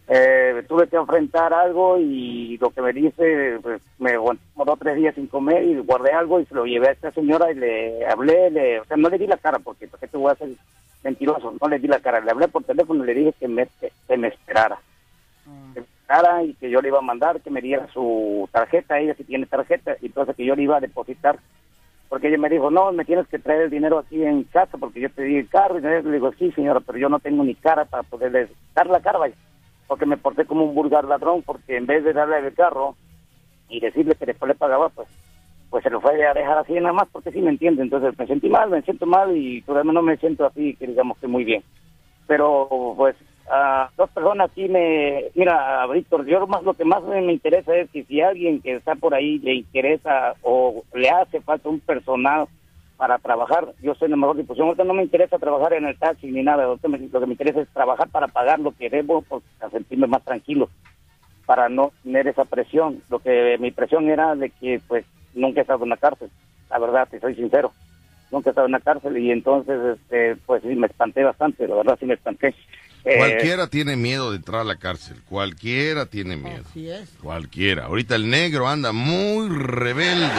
F: Eh, tuve que enfrentar algo y lo que me dice, pues me aguantó tres días sin comer y guardé algo y se lo llevé a esta señora y le hablé, le, o sea, no le di la cara porque ¿por qué te voy a hacer mentiroso? No le di la cara, le hablé por teléfono y le dije que me, que me esperara. Que me esperara y que yo le iba a mandar, que me diera su tarjeta, ella sí tiene tarjeta, y entonces que yo le iba a depositar porque ella me dijo, no, me tienes que traer el dinero aquí en casa porque yo te di el carro. Y le digo, sí, señora, pero yo no tengo ni cara para poderle dar la cara, vaya. Porque me porté como un vulgar ladrón, porque en vez de darle el carro y decirle que después le pagaba, pues pues se lo fue a dejar así nada más, porque sí me entiende. Entonces me sentí mal, me siento mal y todavía no me siento así, que digamos que muy bien. Pero pues a dos personas sí me... Mira, Víctor, yo más lo que más me interesa es que si alguien que está por ahí le interesa o le hace falta un personal para trabajar, yo soy en la mejor disposición. Ahorita no me interesa trabajar en el taxi ni nada, ahorita me- lo que me interesa es trabajar para pagar lo que debo, para sentirme más tranquilo, para no tener esa presión. Lo que mi presión era de que pues nunca he estado en la cárcel, la verdad, te soy sincero. Nunca he estado en la cárcel y entonces, este, pues sí, me espanté bastante, la verdad sí me espanté. Eh,
B: Cualquiera tiene miedo de entrar a la cárcel. Cualquiera tiene miedo.
C: Así es.
B: Cualquiera. Ahorita el negro anda muy rebelde.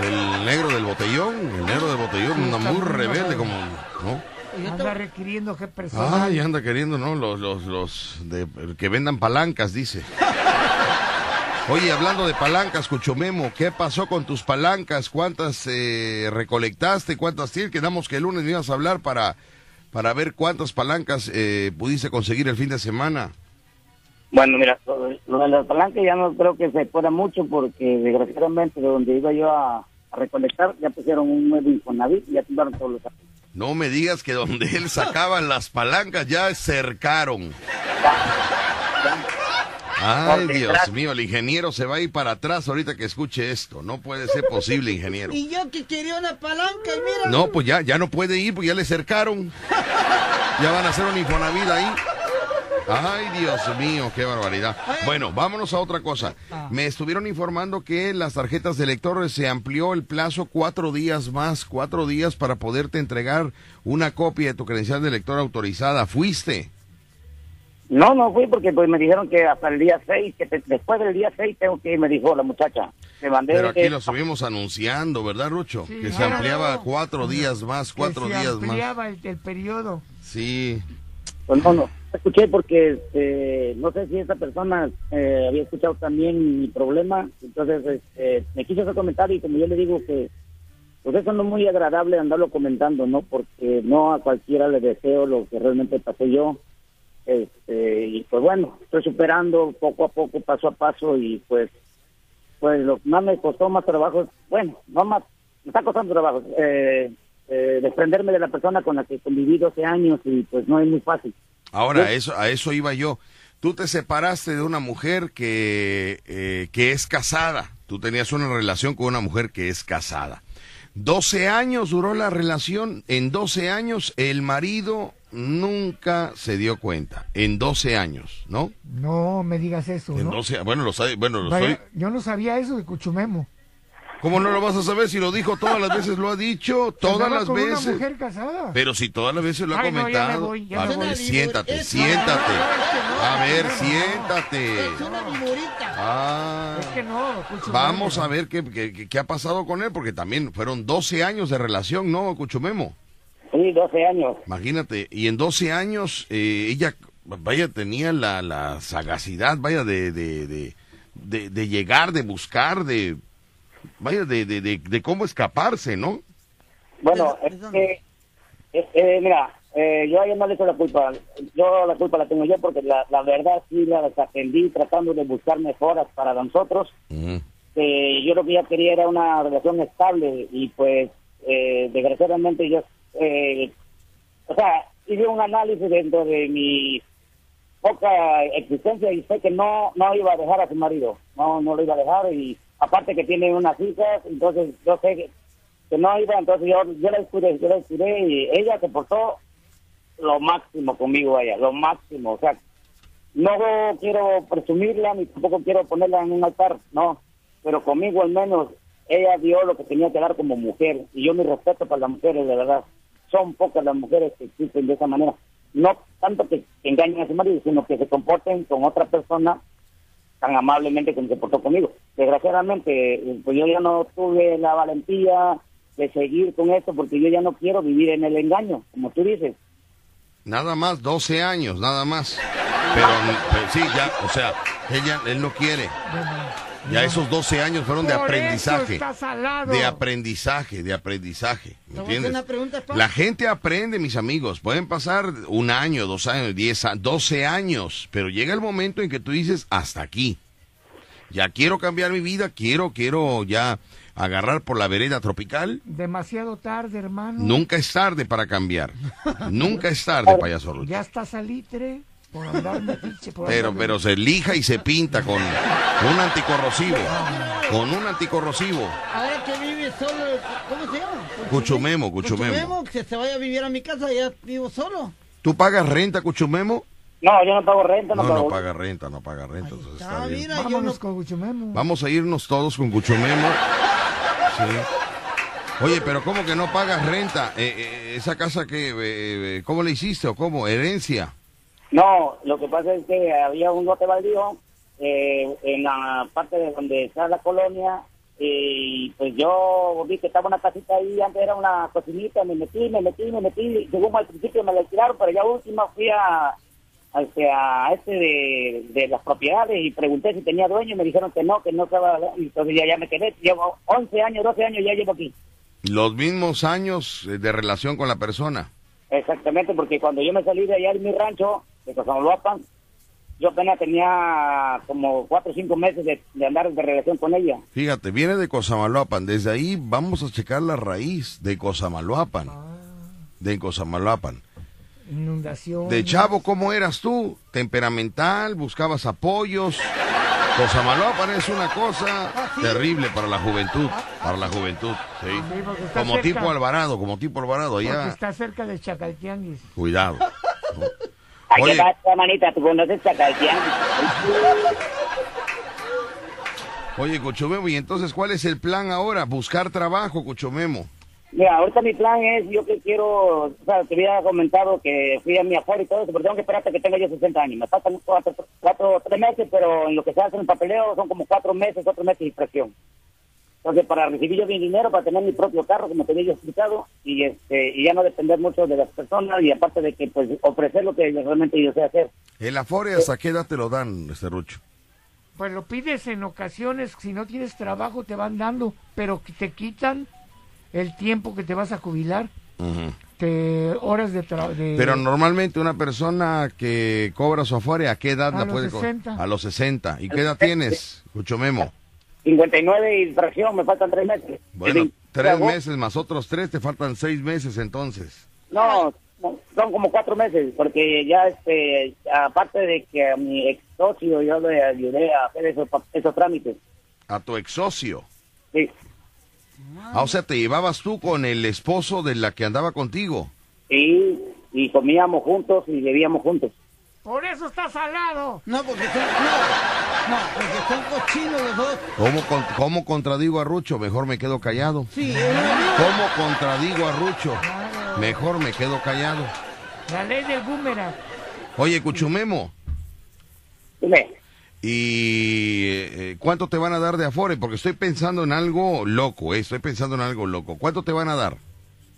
B: El negro del botellón, el negro del botellón anda muy rebelde como, ¿no?
E: Anda requiriendo que personal.
B: Ay, anda queriendo, ¿no? Los, los, los de, que vendan palancas, dice. <laughs> Oye, hablando de palancas, Cuchomemo, ¿qué pasó con tus palancas? ¿Cuántas eh, recolectaste? ¿Cuántas tienes? Quedamos que el lunes me ibas a hablar para, para ver cuántas palancas eh, pudiste conseguir el fin de semana.
F: Bueno, mira, lo, de- las palancas ya no creo que se pueda mucho porque desgraciadamente de donde iba yo a, a recolectar ya pusieron un nuevo Infonavit y ya tumbaron todos los
B: No me digas que donde él sacaba las palancas ya cercaron. <laughs> Ay, Dios mío, el ingeniero se va a ir para atrás ahorita que escuche esto. No puede ser posible, ingeniero. <laughs>
C: Y yo que quería una palanca y mira.
B: No, pues ya, ya no puede ir, pues ya le cercaron. Ya van a hacer un Infonavit ahí. Ay, Dios mío, qué barbaridad. Bueno, vámonos a otra cosa. Me estuvieron informando que en las tarjetas de lectores se amplió el plazo cuatro días más, cuatro días para poderte entregar una copia de tu credencial de lector autorizada. ¿Fuiste?
F: No, no fui porque pues me dijeron que hasta el día 6, que te- después del día 6 tengo que ir, me dijo la muchacha. Me mandé
B: Pero aquí
F: eh,
B: lo estuvimos anunciando, ¿verdad, Rucho?
E: Sí,
B: que se ampliaba cuatro días más, cuatro
E: que se
B: días más.
E: ampliaba el, el periodo.
B: Sí.
F: Pues no, no, escuché porque este, no sé si esa persona eh, había escuchado también mi problema, entonces este, me quiso hacer comentario y como yo le digo que pues eso no es muy agradable andarlo comentando, ¿no? Porque no a cualquiera le deseo lo que realmente pasé yo. Este, y pues bueno, estoy superando poco a poco, paso a paso y pues pues lo que más me costó más trabajo, bueno, no más, me está costando trabajo, eh, eh, desprenderme de la persona con la que conviví 12 años y pues no es muy fácil.
B: Ahora, a eso, a eso iba yo. tú te separaste de una mujer que, eh, que es casada. Tú tenías una relación con una mujer que es casada. 12 años duró la relación. En 12 años el marido nunca se dio cuenta. En 12 años, ¿no?
E: No me digas eso,
B: En
E: ¿no?
B: 12, bueno, lo sabe, bueno, lo
E: Vaya,
B: estoy.
E: Yo no sabía eso de Cuchumemo.
B: ¿Cómo no lo vas a saber si lo dijo todas las veces? Lo ha dicho <laughs> todas las
E: con
B: veces.
E: una mujer casada.
B: Pero si todas las veces lo ha
E: Ay, no, ya me
B: comentado.
E: voy, ya
B: a
E: me
B: ver,
E: voy.
B: siéntate,
C: Es
B: siéntate. A ver,
C: no,
B: siéntate.
C: Es una.
B: Ah.
E: Es que no, Cuchumemo.
B: Vamos a ver qué, qué, qué- qué ha pasado con él, porque también fueron 12 años de relación, ¿no, Cuchumemo?
F: Sí, 12 años.
B: Imagínate, y en 12 años eh, ella, vaya, tenía la, la sagacidad, vaya, de, de, de, de, de llegar, de buscar, de, vaya, de, de, de, de cómo escaparse, ¿no?
F: Bueno,
C: ¿De- de
F: es que, eh, eh, mira, eh, yo a ella no le echo la culpa. Yo la culpa la tengo yo porque la, la verdad sí la desatendí tratando de buscar mejoras para nosotros.
B: Ujú.
F: Eh, yo lo que ya quería era una relación estable y pues eh, desgraciadamente yo, eh, o sea, hice un análisis dentro de mi poca existencia y sé que no no iba a dejar a su marido, no no lo iba a dejar y aparte que tiene unas hijas, entonces yo sé que, no iba, entonces yo, yo la descuidé, yo la descuidé y ella se portó lo máximo conmigo ella, lo máximo, o sea, no quiero presumirla ni tampoco quiero ponerla en un altar, no, pero conmigo al menos ella dio lo que tenía que dar como mujer y yo mi respeto para las mujeres, de verdad, son pocas las mujeres que existen de esa manera, no tanto que, engañen a su marido, sino que se comporten con otra persona tan amablemente como se portó conmigo. Desgraciadamente, eh, pues yo ya no tuve la valentía de seguir con esto porque yo ya no quiero vivir en el engaño, como tú dices.
B: Nada más, 12 años, nada más. Pero, pero sí, ya, o sea, ella, él no quiere. Ya esos 12 años fueron de
E: Por
B: aprendizaje. De aprendizaje, de aprendizaje. ¿Me entiendes?
C: una pregunta, pa.
B: La gente aprende, mis amigos. Pueden pasar un año, dos años, diez, doce años. Pero llega el momento en que tú dices, hasta aquí. Ya quiero cambiar mi vida, quiero, quiero ya agarrar por la vereda tropical.
E: Demasiado tarde, hermano.
B: Nunca es tarde para cambiar. Nunca es tarde, <laughs> payaso.
E: Ya está salitre por por
B: Pero, pero se lija y se pinta con un anticorrosivo. Con un anticorrosivo.
C: Ahora que vive solo, ¿cómo se llama?
B: Cuchumemo, Cuchumemo.
C: Cuchumemo, que se vaya a vivir a mi casa, ya vivo solo.
B: ¿Tú pagas renta, Cuchumemo?
F: No, yo no pago renta, no,
B: No,
F: pago.
B: no paga renta, no paga renta. entonces está
C: Ah,
B: bien.
C: mira, yo
E: Vámonos
C: no...
E: con Cuchumemo.
B: Vamos a irnos todos con Cuchumemo. Sí. Oye, pero ¿cómo que no pagas renta? Eh, eh, ¿Esa casa que, eh, eh, cómo le hiciste o cómo? ¿Herencia?
F: No, lo que pasa es que había un lote baldío eh, en la parte de donde está la colonia y pues yo vi que estaba una casita ahí, antes era una cocinita, me metí, me metí, me metí, según al principio me la tiraron, pero ya última fui a, a este, a este de, de las propiedades y pregunté si tenía dueño y me dijeron que no, que no estaba, entonces ya, ya me quedé, llevo 11 años, 12 años ya llevo aquí.
B: Los mismos años eh, de relación con la persona.
F: Exactamente, porque cuando yo me salí de allá de mi rancho, de Cosamaloapan, yo apenas tenía como cuatro o cinco meses de, de andar de relación con ella.
B: Fíjate, viene de Cosamaloapan. Desde ahí vamos a checar la raíz de Cosamaloapan. De Cosamaloapan.
E: Inundación.
B: De chavo, ¿cómo eras tú? Temperamental, buscabas apoyos. Cosamaloapan es una cosa terrible para la juventud. Para la juventud, sí.
E: Sí, porque está
B: Como
E: cerca.
B: tipo Alvarado, como tipo Alvarado,
E: Porque
B: allá.
E: está cerca del Chacaltianguis.
B: Cuidado. <laughs>
F: Ay,
B: Oye.
F: ¿qué pasa, manita? ¿Tú conoces Chacaltián?
B: Oye, Cuchumemo, ¿y entonces cuál es el plan ahora? Buscar trabajo, Cuchumemo.
F: Mira, ahorita mi plan es, yo que quiero, o sea, te había comentado que fui a mi afuera y todo eso, pero tengo que esperar hasta que tenga yo 60 años. Me faltan cuatro, cuatro, tres meses, pero en lo que se hace en el papeleo son como cuatro meses, cuatro meses de presión. Entonces, para recibir yo mi dinero, para tener mi propio carro, como te había yo explicado, y este y ya no depender mucho de las personas, y aparte de que, pues, ofrecer lo que realmente yo sé hacer.
B: El Afore, ¿hasta qué edad te lo dan, este Rucho?
E: Pues lo pides en ocasiones, si no tienes trabajo te van dando, pero que te quitan el tiempo que te vas a jubilar, te horas de trabajo.
B: Pero normalmente una persona que cobra su Afore, ¿a qué edad
E: A
B: la puede cobrar?
E: 60.
B: A los 60. ¿Y qué edad tienes, Cuchumemo?
F: 59 y fracción, me faltan tres meses.
B: Bueno, tres meses más otros tres, te faltan seis meses entonces.
F: No, son como cuatro meses, porque ya, este, aparte de que a mi ex socio yo le ayudé a hacer esos, esos trámites.
B: A tu ex socio.
F: Sí,
B: Ah, o sea, te llevabas tú con el esposo de la que andaba contigo.
F: y, y comíamos juntos y bebíamos juntos.
E: Por eso está salado.
C: No, porque son, no, no, porque son cochinos los dos.
B: ¿Cómo, con- cómo contradigo a Rucho? Mejor me quedo callado.
C: Sí, mismo.
B: ¿Cómo contradigo a Rucho? Mejor me quedo callado.
E: La ley del boomerang.
B: Oye, Cuchumemo,
F: Dime,
B: ¿y eh, cuánto te van a dar de Afore? Porque estoy pensando en algo loco, eh, estoy pensando en algo loco. ¿Cuánto te van a dar?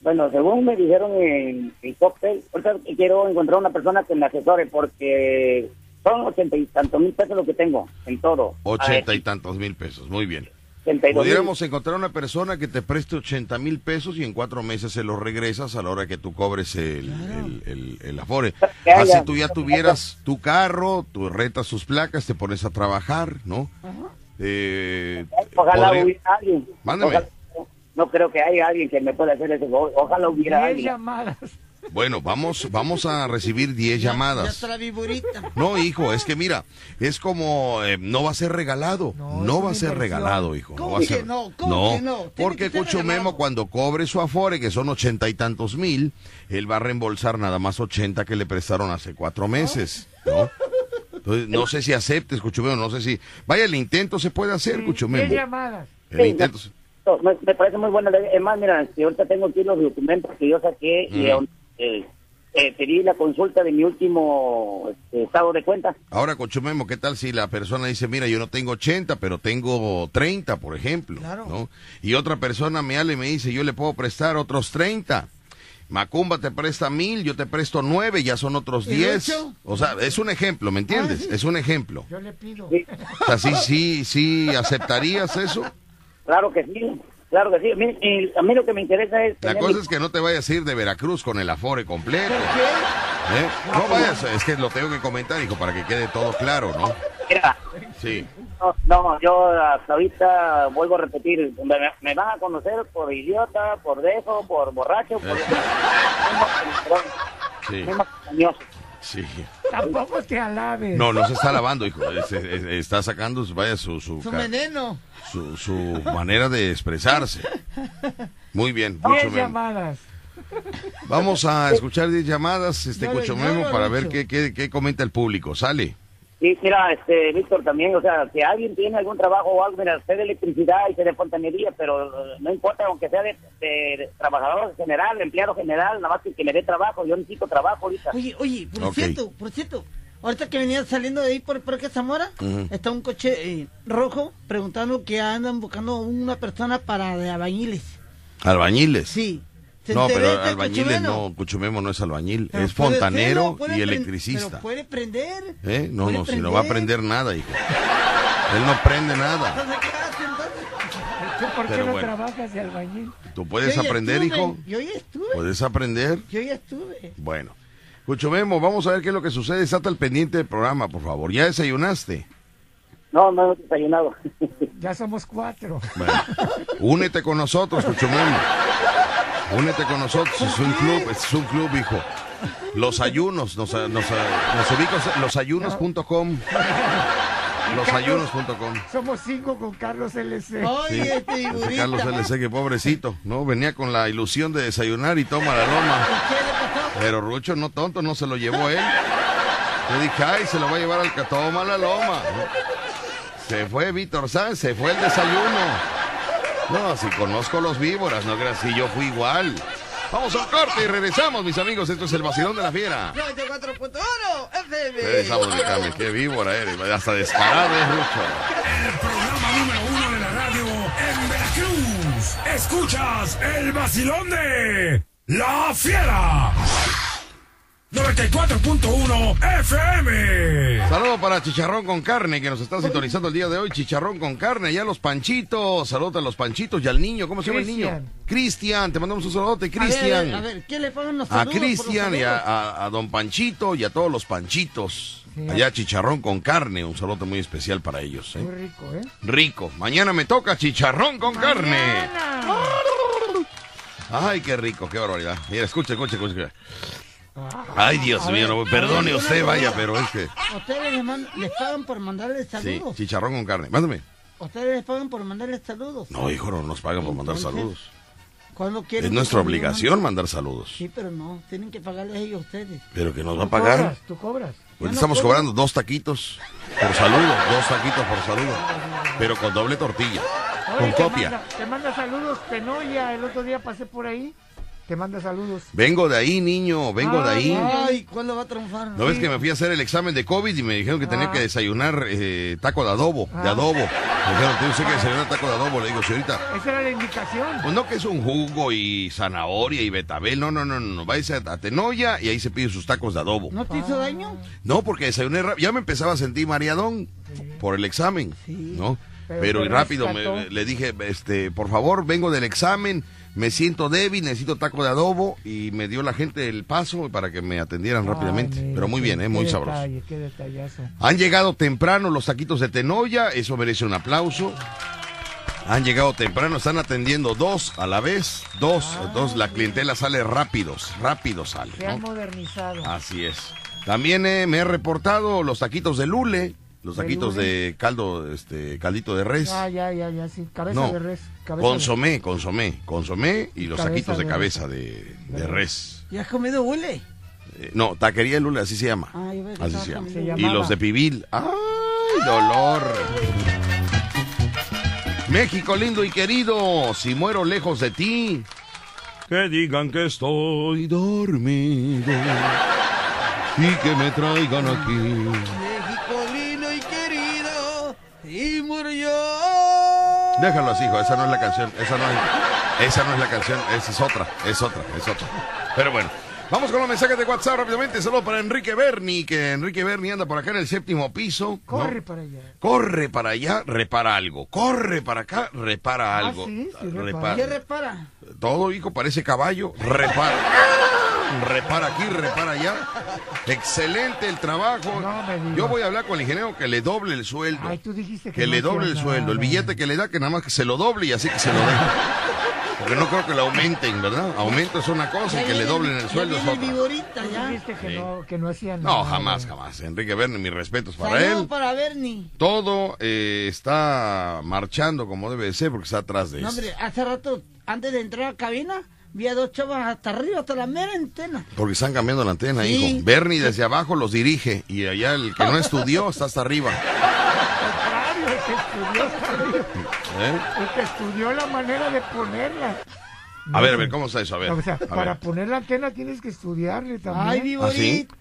F: Bueno, según me dijeron en el cóctel, ahorita quiero encontrar una persona que me asesore porque son ochenta y tantos mil pesos lo que tengo en todo.
B: Ochenta y tantos mil pesos, muy bien.
F: Ochenta mil.
B: Pudiéramos encontrar una persona que te preste 80 mil pesos y en cuatro meses se los regresas a la hora que tú cobres el, el, el- el Afore.
F: Haya-
B: Así tú ya tuvieras tu carro, tú rentas sus placas, te pones a trabajar, ¿no? Eh,
F: Ojalá
B: podría-
F: hubiera alguien.
B: Mándeme.
F: Ojalá- no creo que haya alguien que me pueda hacer eso. O- Ojalá hubiera
E: Diez
F: alguien.
E: llamadas.
B: Bueno, vamos, vamos a recibir 10
C: Ya
B: llamadas.
C: está la viborita.
B: No, hijo, es que mira, es como eh, no va a ser regalado,
E: No,
B: no, va a ser
E: inversión.
B: regalado, hijo.
C: ¿Cómo
B: no va a
C: que
B: ser.
C: no? ¿Cómo que no?
B: Porque Cucho
C: regalado.
B: Memo cuando cobre su afore, que son ochenta y tantos mil, él va a reembolsar nada más 80 que le prestaron hace cuatro meses, ¿no? Entonces, no sé si aceptes, Cucho Memo, no sé si... Vaya, el intento se puede hacer, Cucho
E: Diez
B: Memo.
E: llamadas.
B: El
F: Sí,
B: intento... se-
F: No, me, me parece muy buena. idea. Es más, mira, si ahorita tengo aquí los documentos que yo saqué y eh, eh, pedí la consulta de mi último este, estado de cuenta.
B: Ahora, Cucho Memo, ¿qué tal si la persona dice, mira, yo no tengo 80, pero tengo 30, por ejemplo?
C: Claro.
B: ¿no? Y otra persona me habla y me dice, yo le puedo prestar otros 30. Macumba te presta mil, yo te presto nueve, ya son otros
C: ¿Y
B: 10.
C: Lucho?
B: O sea, es un ejemplo, ¿me entiendes?
C: Ah, sí.
B: Es un ejemplo.
E: Yo le pido.
F: Sí,
B: O sea, sí, sí, sí, ¿aceptarías eso?
F: Claro que sí, claro que sí. A mí, y a mí lo que me interesa es...
B: La cosa
F: mi-
B: es que no te vayas a ir de Veracruz con el afore completo. ¿eh? No vayas, es que lo tengo que comentar, hijo, para que quede todo claro, ¿no?
F: Mira,
B: Sí.
F: no, no, yo hasta ahorita vuelvo a repetir, me, me van a conocer por idiota, por dejo, por borracho, por... <laughs>
B: Sí.
F: Muy mañoso.
B: Sí.
E: Tampoco te alabes.
B: No, no se está lavando, hijo. Es- es- es- está sacando, vaya, su, su,
C: Su veneno.
B: su, su manera de expresarse. Muy bien,
E: Diez llamadas.
B: Vamos a escuchar 10 llamadas, este Cucho
C: dale,
B: Memo, para ver qué, qué, qué comenta el público. Sale.
F: Sí, mira, este, Víctor, también, o sea, si alguien tiene algún trabajo o algo, mira, sé de electricidad y sé de fontanería, pero eh, no importa, aunque sea de, de trabajador general, empleado general, nada más que, que me dé trabajo, yo necesito trabajo ahorita.
C: Oye, oye, por cierto, por cierto, ahorita que venía saliendo de ahí por Parque Zamora,
B: Ujú.
C: está un coche eh, rojo preguntando que andan buscando una persona para de albañiles.
B: Albañiles.
C: Sí. ¿Se
B: No, pero albañiles
C: cochumeno?
B: no, Cucho Memo no es albañil,
C: Pero
B: es fontanero y electricista.
C: Pero puede prender.
B: ¿Eh? No,
C: puede
B: no, si no va a aprender nada, hijo. Él no prende nada.
C: Entonces, ¿qué hace entonces?
E: ¿Tú por qué
B: Pero
E: no
B: bueno.
E: trabajas de albañil?
B: ¿Tú puedes aprender,
C: estuve,
B: hijo?
C: Yo ya estuve.
B: ¿Puedes aprender?
C: Yo ya estuve.
B: Bueno. Cucho Memo, vamos a ver qué es lo que sucede. Estate al pendiente del programa, por favor. ¿Ya desayunaste?
F: No, no he desayunado.
E: Ya somos cuatro.
B: Bueno, únete con nosotros, Cucho Memo. Únete con nosotros. Es un club, es un club, hijo. Los ayunos, nos, nos, nos ubicas losayunos.com. Losayunos.com.
E: Somos cinco con Carlos LC.
C: Oye,
B: Sí.
C: este.
B: Carlos LC, que pobrecito, ¿no? Venía con la ilusión de desayunar y toma la loma.
C: ¿Qué le?
B: Pero Rucho, no tonto, no se lo llevó él. Yo dije, ay, se lo va a llevar al que toma la loma. Se fue Víctor Sánchez, se fue el desayuno. No, si conozco los víboras, no creas, si yo fui igual. Vamos al corte y regresamos, mis amigos. Esto es el vacilón de la fiera.
C: 94.1 FM.
B: Regresamos, mi Cami, qué víbora eres. Hasta descarado es Rucho.
D: El programa número uno de la radio en Veracruz. Escuchas el vacilón de La Fiera. 94.1 FM.
B: Saludos para Chicharrón con carne que nos está sintonizando el día de hoy. Chicharrón con carne, ya los panchitos. Saludos a los panchitos y al niño. ¿Cómo se llama el niño?
E: Cristian.
B: Cristian, te mandamos un saludote,
C: A ver, a ver,
B: Cristian.
C: A ver, ¿qué le pagan los
B: A
C: saludos los
B: Cristian y a, a- a don Panchito y a todos los panchitos.
E: Sí.
B: Allá chicharrón con carne, un saludo muy especial para ellos. ¿eh?
E: Muy rico, ¿eh?
B: Rico. Mañana me toca chicharrón con carne. Ay, qué rico, qué barbaridad. Mira, escucha, escucha, escucha. Ay, Dios mío, no, perdone usted, vaya, pero es que...
C: Ustedes les, man- les pagan por mandarles
B: Sí,
C: saludos.
B: chicharrón con carne. Mándame.
C: Ustedes les pagan por mandarles saludos.
B: No, hijo, no nos pagan por mandar saludos.
C: Cuando quieren
B: Es nuestra obligación mandar saludos.
C: Sí, pero no, tienen que pagarles ellos a ustedes.
B: Pero que nos va a
E: ¿Tú
B: pagar.
E: cobras? ¿Tú cobras?
B: Pues
C: no
B: estamos cobrando dos taquitos por saludo, dos taquitos por saludo, pero con doble tortilla, con
E: te
B: copia.
E: manda- te manda saludos, Tenoya. El otro día pasé por ahí. Te manda saludos.
B: Vengo de ahí, niño, vengo de ahí.
C: Ay, ¿cuándo va a triunfar?
B: ¿No ves que me fui a hacer el examen de COVID y me dijeron que tenía
E: Ah.
B: que desayunar eh, taco de adobo, de
E: Ah.
B: adobo? Me dijeron, tiene usted que desayunar taco de adobo. Le digo, señorita,
E: Esa era la indicación.
B: pues no que es un jugo y zanahoria y betabel. No, no, no, no. no. Váyase a, a Tenoya y ahí se pide sus tacos de adobo.
C: ¿No te hizo daño?
B: No, porque desayuné rápido. Ya me empezaba a sentir mareadón por el examen, ¿no?
E: Pero
B: Pero, rápido me- le dije, este, por favor, vengo del examen, me siento débil, necesito taco de adobo y me dio la gente el paso para que me atendieran rápidamente.
E: Mira,
B: Pero muy
E: qué-
B: bien, ¿eh? muy
E: qué
B: sabroso.
E: detalle, qué detallazo.
B: Han llegado temprano los taquitos de Tenoya, eso merece un aplauso. Han llegado temprano, están atendiendo dos a la vez, dos, entonces la clientela sale rápidos, rápido sale,
E: Se han modernizado.
B: Así es. También eh, me he reportado los taquitos de lule, los
E: ¿De
B: taquitos de caldo, este, caldito de res.
E: Ya, ya, ya, ya, sí. Cabeza
B: No,
E: de res. Cabeza
B: consomé, consomé, consomé y los
E: Cabeza
B: taquitos de
E: de
B: cabeza de, de res.
C: ¿Ya has comido hule?
B: Eh, no, taquería de lule, así se llama.
C: Ah,
B: Así se llama.
E: Se
B: Y los de pibil. ¡Ay, dolor! México lindo y querido, si muero lejos de ti, que digan que estoy dormido y que me traigan aquí. Déjalo así, hijo, esa no es la canción, esa no es, esa no es la canción, esa es otra, es otra, es otra. Pero bueno, vamos con los mensajes de WhatsApp rápidamente. Saludos para Enrique Berni, que Enrique Berni anda por acá en el séptimo piso. ¿no?
E: Corre para allá.
B: Corre para allá, repara algo. Corre para acá, repara algo.
E: Ah, sí, sí, repara.
B: Repara.
C: ¿Qué repara?
B: Todo, hijo, parece caballo. Repara. <laughs> Repara aquí, repara allá. Excelente el trabajo.
E: No.
B: Yo voy a hablar con el ingeniero que le doble el sueldo.
E: Ay, tú dijiste que
B: que
E: no
B: le doble el sueldo. El billete que le da, que nada más que se lo doble y así que se lo dé. Porque no creo que lo aumenten, ¿verdad? Aumento es una cosa y que le doblen el sueldo es otra.
C: viborita,
E: Tú
C: ya.
E: dijiste que
B: Sí.
E: no, que no hacía nada.
B: No, jamás, jamás. Enrique Berni, mis respetos para
C: Saludos
B: él.
C: para Bernie.
B: Todo eh, está marchando como debe de ser porque está atrás de
C: No,
B: eso.
C: hombre, hace rato, antes de entrar a cabina, vi a dos chavas hasta arriba, hasta la mera antena.
B: Porque están cambiando la antena,
C: Sí.
B: hijo. Bernie desde abajo los dirige y allá el que no estudió está hasta arriba.
E: Al <laughs> contrario, el que estudió,
B: ¿Eh?
E: el que estudió la manera de ponerla.
B: A ver, a ver, ¿cómo está eso? A ver.
E: O sea,
B: a
E: para
B: ver.
E: poner la antena tienes que estudiarle también.
C: Ay,
B: ¿Ah, sí?
C: viborita.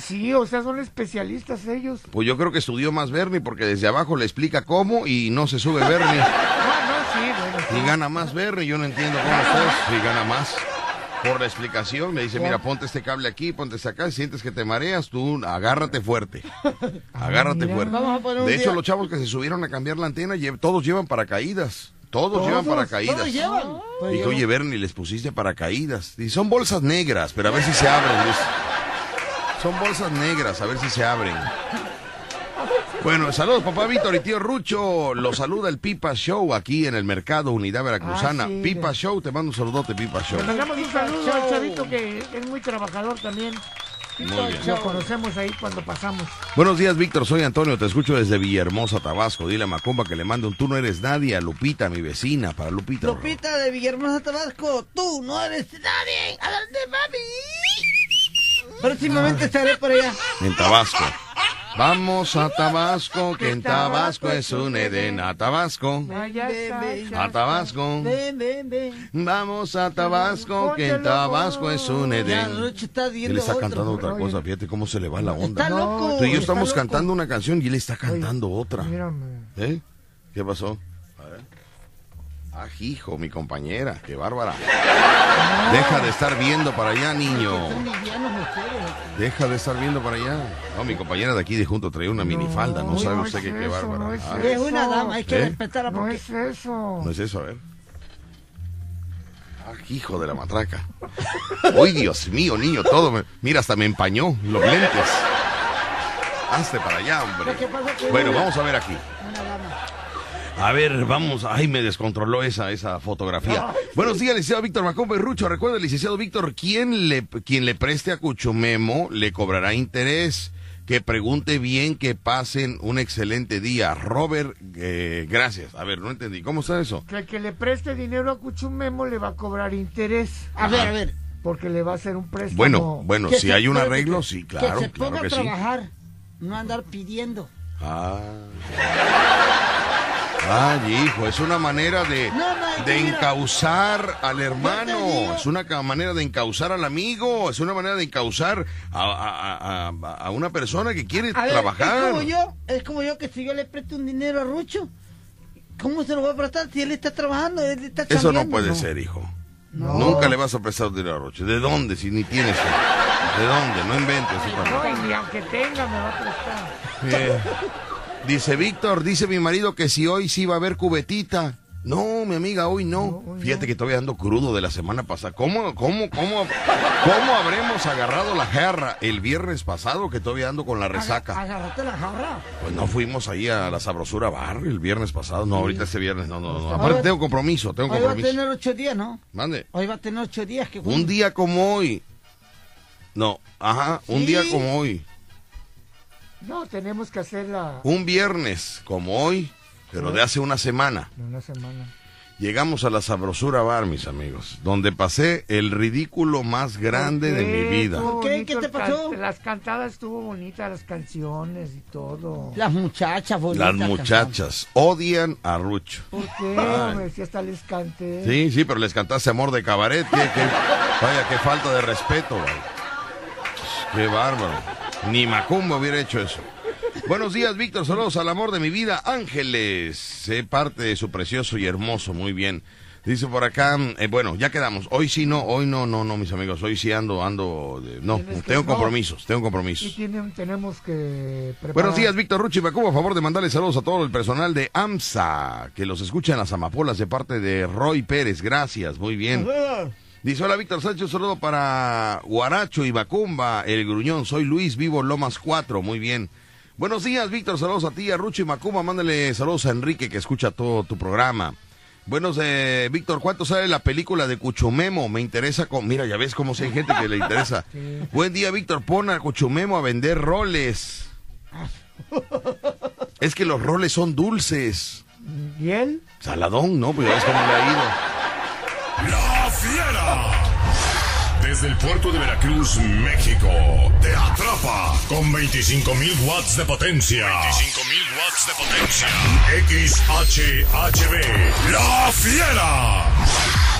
E: Sí, o sea, son especialistas ellos.
B: Pues yo creo que estudió más Bernie porque desde abajo le explica cómo y no se sube Bernie. <laughs>
E: Ah, bueno.
B: Y gana más Bernie, yo no entiendo cómo está. Y gana más. Por la explicación, me dice, mira, ponte este cable aquí, ponte este acá, si sientes que te mareas, tú agárrate fuerte. Agárrate
E: mira.
B: fuerte.
C: Vamos a poner un
B: De hecho,
C: día-
B: los chavos que se subieron a cambiar la antena, todos llevan paracaídas. Todos, llevan paracaídas.
C: Todos llevan. Pues
B: Dijo, oye, Bernie, les pusiste paracaídas. Y son bolsas negras, pero a ver si se abren. Luis. Son bolsas negras, a ver si se abren. Bueno, saludos, papá Víctor y tío Rucho. Los saluda el Pipa Show aquí en el mercado Unidad Veracruzana.
E: Ah, sí,
B: Pipa Show, te mando un saludote, Pipa Show.
E: Le mandamos un saludo al chavito que es muy trabajador también. Lo conocemos ahí cuando pasamos.
B: Buenos días, Víctor. Soy Antonio. Te escucho desde Villahermosa, Tabasco. Dile a Macumba que le mande un tú no eres nadie a Lupita, mi vecina, para Lupita.
C: Lupita de Villahermosa, Tabasco, tú no eres nadie. Adelante, mami. Próximamente estaré por allá.
B: En Tabasco. Vamos a Tabasco, que en Tabasco es un Edén. A Tabasco. A Tabasco.
C: Ven, ven, ven.
B: Vamos a Tabasco, que enTabasco es un
C: Ya,
B: Edén. Él está cantando otra cosa. Fíjate cómo se le va la onda.
C: Está loco.
B: Tú y yo estamos cantando una canción y él está cantando otra.
E: Mírame.
B: ¿Eh? ¿Qué pasó? A ver. Hijo, mi compañera, qué bárbara. Deja de estar viendo para allá, niño. Deja de estar viendo para allá. No, mi compañera de aquí de junto traía una minifalda. No,
E: No,
B: sabe
E: no
B: usted qué
E: eso,
B: bárbara.
E: no es
B: Ah,
C: Es una dama, hay que
B: ¿Eh?
C: respetarla
E: No
C: porque
E: es eso.
B: no es eso, a ver. Ah, hijo de la matraca. Uy, Dios mío, niño, todo. me- Mira, hasta me empañó los lentes. Hazte para allá, hombre. Bueno, vamos a ver aquí.
C: una dama.
B: A ver, vamos. Ay, me descontroló esa, esa fotografía. Buenos días, licenciado Víctor Macón Berrucho. Recuerda, licenciado Víctor, quien le, quien le preste a Cuchumemo le cobrará interés. Que pregunte bien, que pasen un excelente día. Robert, eh, gracias. A ver, no entendí. ¿Cómo está eso?
E: Que el que le preste dinero a Cuchumemo le va a cobrar interés.
C: A ver, a ver.
E: Porque le va a hacer un préstamo.
B: Bueno, bueno, si hay un
C: puede-
B: arreglo, sí, claro,
C: Que se
B: claro
C: ponga
B: que
C: a
B: sí.
C: trabajar, no andar pidiendo.
B: Ah. Ay, hijo, es una manera de,
C: No, no,
B: de encauzar al hermano, es una manera de encauzar al amigo, es una manera de encauzar a, a- a- a una persona que quiere
C: A ver,
B: trabajar.
C: es como yo, es como yo que si yo le presto un dinero a Rucho, ¿cómo se lo voy a prestar si él está trabajando, él está
B: Eso no puede ser, hijo.
C: No.
B: Nunca le vas a prestar dinero a Roche. ¿De dónde? Si ni tienes. ¿De dónde? No inventes.
E: No, y ni aunque tenga me va a prestar.
B: Eh, dice Víctor, dice mi marido que si hoy sí va a haber cubetita. No, mi amiga, hoy no. Fíjate que todavía ando crudo de la semana pasada. ¿Cómo, cómo, cómo, cómo habremos agarrado la jarra el viernes pasado que todavía ando con la resaca?
C: Agárrate la jarra.
B: Pues no fuimos ahí a la sabrosura bar el viernes pasado. No, ahorita este viernes, no, no, no. Aparte tengo compromiso, tengo
C: Hoy va a
B: compromiso.
C: tener ocho días, ¿no?
B: Mande.
C: Hoy va a tener ocho días. que
B: Un día como hoy. No, ajá, un
C: Sí.
B: día como hoy.
E: No, tenemos que hacer la
B: Un viernes como hoy, pero de hace una semana.
E: de una semana.
B: Llegamos a la sabrosura bar, mis amigos, donde pasé el ridículo más grande de mi vida.
C: ¿Qué? ¿Qué te
E: can-
C: pasó?
E: Las cantadas estuvo bonitas, las canciones y todo.
C: Las muchachas bonitas.
B: Las muchachas odian a Rucho.
E: ¿Por qué?
B: Ay.
E: Si hasta les canté.
B: Sí, sí, pero les cantaste amor de cabaret. Qué, qué- vaya, qué falta de respeto, vaya. Qué bárbaro. Ni Macumba hubiera hecho eso. Buenos días, Víctor. Saludos al amor de mi vida, Ángeles. Sé parte de su precioso y hermoso. Muy bien. Dice por acá, eh, bueno, ya quedamos. Hoy sí no, hoy no, no, no, mis amigos. Hoy sí ando, ando, de- no,
E: Tienes
B: tengo
E: no.
B: compromisos, tengo
E: Y
B: compromisos.
E: tienen- tenemos que preparar.
B: Buenos días, Víctor Ruchi Macuba. A favor de mandarle saludos a todo el personal de AMSA, que los escucha en las amapolas de parte de Roy Pérez. Gracias, muy bien. Dice, hola Víctor Sánchez, saludo para Guaracho y Macumba, el gruñón. Soy Luis, vivo Lomas 4, muy bien. Buenos días, Víctor, saludos a ti, a Rucho y Macumba. Mándale saludos a Enrique, que escucha todo tu programa. Buenos, eh, Víctor, ¿cuánto sale la película de Cuchumemo? Me interesa, con... mira, ya ves cómo si hay gente que le interesa. <laughs> Buen día, Víctor, pon a Cuchumemo a vender roles. Es que los roles son dulces.
E: ¿Y él?
B: Saladón, ¿no? Pues ya ves cómo le ha ido. <laughs>
D: Fiera. Desde el puerto de Veracruz, México, te atrapa con 25.000 watts de potencia. 25.000 watts de potencia. XHHB. La Fiera.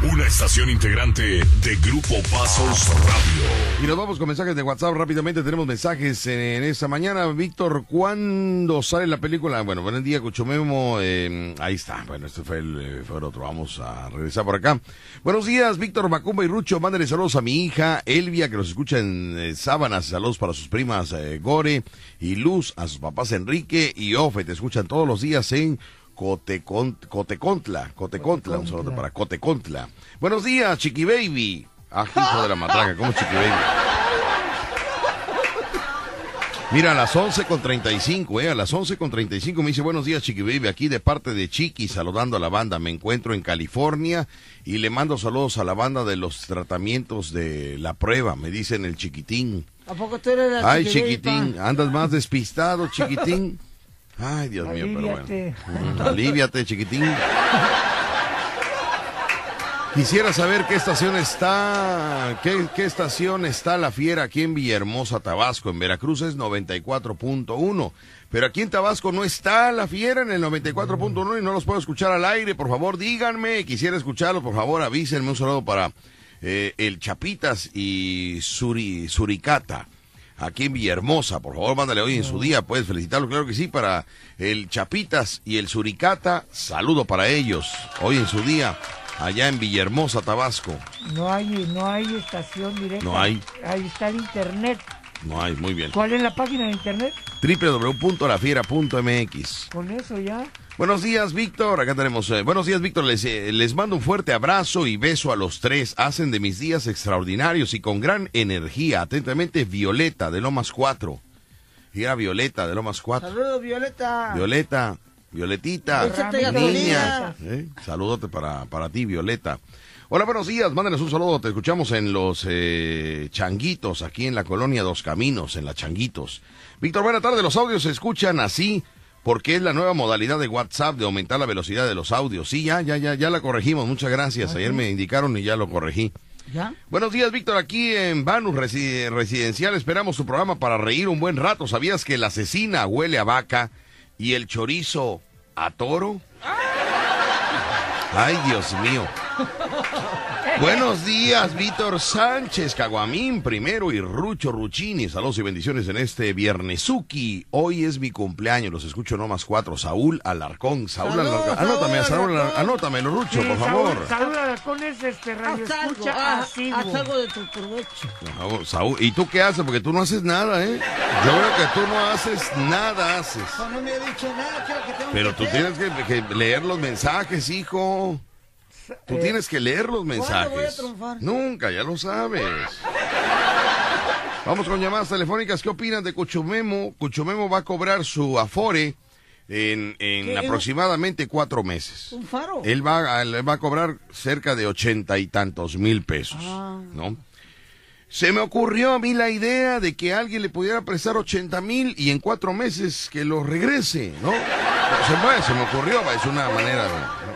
D: Una estación integrante de Grupo Pasos Radio.
B: Y nos vamos con mensajes de WhatsApp rápidamente. Tenemos mensajes en, esta mañana. Víctor, ¿cuándo sale la película? Bueno, buen día, Cuchumemo. Eh, ahí está. Bueno, este fue el, eh, fue otro. Vamos a regresar por acá. Buenos días, Víctor Macumba y Rucho. Mándale saludos a mi hija Elvia, que nos escucha en eh, Sábanas. Saludos para sus primas eh, Gore y Luz, a sus papás Enrique y Ofe. Te escuchan todos los días en Cotecon- Cotecontla. Cotecontla. Un saludo para Cotecontla. Buenos días, Chiqui Baby. Ah, hijo de la matraca, ¿cómo Chiqui Baby? Mira, a las 11 con 35, eh, a las 11 con 35 me dice buenos días Chiqui Baby, aquí de parte de Chiqui, saludando a la banda. Me encuentro en California y le mando saludos a la banda de los tratamientos de la prueba, me dicen el chiquitín.
C: ¿A poco tú eres la
B: Ay, chiquitín, andas más despistado, chiquitín. <laughs> Ay, Dios mío, pero bueno. Aliviate, chiquitín. Quisiera saber qué estación está, qué, qué estación está la fiera aquí en Villahermosa, Tabasco. En Veracruz es 94.1. Pero aquí en Tabasco no está la fiera en el 94.1 y no los puedo escuchar al aire. Por favor, díganme. Quisiera escucharlo. Por favor, avísenme. Un saludo para eh, el Chapitas y Suri, Suricata aquí en Villahermosa. Por favor, mándale hoy en su día, puedes felicitarlo, claro que sí, para el Chapitas y el Suricata. Saludo para ellos hoy en su día. allá en Villahermosa, Tabasco.
E: No hay, no hay estación directa.
B: No hay.
E: Ahí está el internet.
B: No hay, muy bien.
E: ¿Cuál es la página de internet?
B: www.lafiera.mx.
E: Con eso ya.
B: Buenos días, Víctor. Acá tenemos. eh, buenos días, Víctor. Les, eh, les mando un fuerte abrazo y beso a los tres. Hacen de mis días extraordinarios y con gran energía. Atentamente, Violeta de Lomas 4. Y era Violeta de Lomas 4.
C: Saludos, Violeta.
B: Violeta, Violetita,
C: Échate
B: niña. ¿eh? Saludote para, para ti, Violeta. Hola, buenos días. Mándenos un saludo. Te escuchamos en los eh, Changuitos, aquí en la colonia Dos Caminos, en la Changuitos. Víctor, buena tarde. Los audios se escuchan así porque es la nueva modalidad de WhatsApp de aumentar la velocidad de los audios. Sí, ya, ya, ya, ya la corregimos. Muchas gracias. Ayer me indicaron y ya lo corregí.
C: ¿Ya?
B: Buenos días, Víctor. Aquí en Banus Resi- Residencial esperamos tu programa para reír un buen rato. ¿Sabías que la asesina huele a vaca y el chorizo a toro? Ay, Dios mío. Buenos días, Víctor Sánchez, Caguamín primero y Rucho Ruchini. Saludos y bendiciones en este viernesuki. Hoy es mi cumpleaños, los escucho no más cuatro. Saúl Alarcón, Saúl Alarcón. Anótame, a
C: Saúl Alarcón.
B: anótamelo, Rucho,
E: Sí,
B: por favor.
E: Saúl Alarcón es este radio
C: Haz algo,
E: escucha
C: haz, haz algo de tu provecho.
B: Saúl, Saúl, ¿y tú qué haces? Porque tú no haces nada, ¿eh? Yo veo que tú no haces nada, haces.
C: No, no me he dicho nada, ¿qué es lo que tengo
B: Pero
C: que
B: tú
C: hacer?
B: tienes que, que leer los mensajes, hijo. Tú
E: Eh,
B: tienes que leer los
C: voy a
B: mensajes.
C: triunfar?
B: Nunca, ya lo sabes. Vamos con llamadas telefónicas. ¿Qué opinan de Cuchumemo? Cuchumemo va a cobrar su afore en, aproximadamente cuatro meses.
C: Un faro.
B: Él va, a- él va a cobrar cerca de ochenta y tantos mil pesos,
C: Ah.
B: ¿no? Se me ocurrió a mí la idea de que alguien le pudiera prestar ochenta mil y en cuatro meses que lo regrese, ¿no? Se me, se me ocurrió, es una manera de...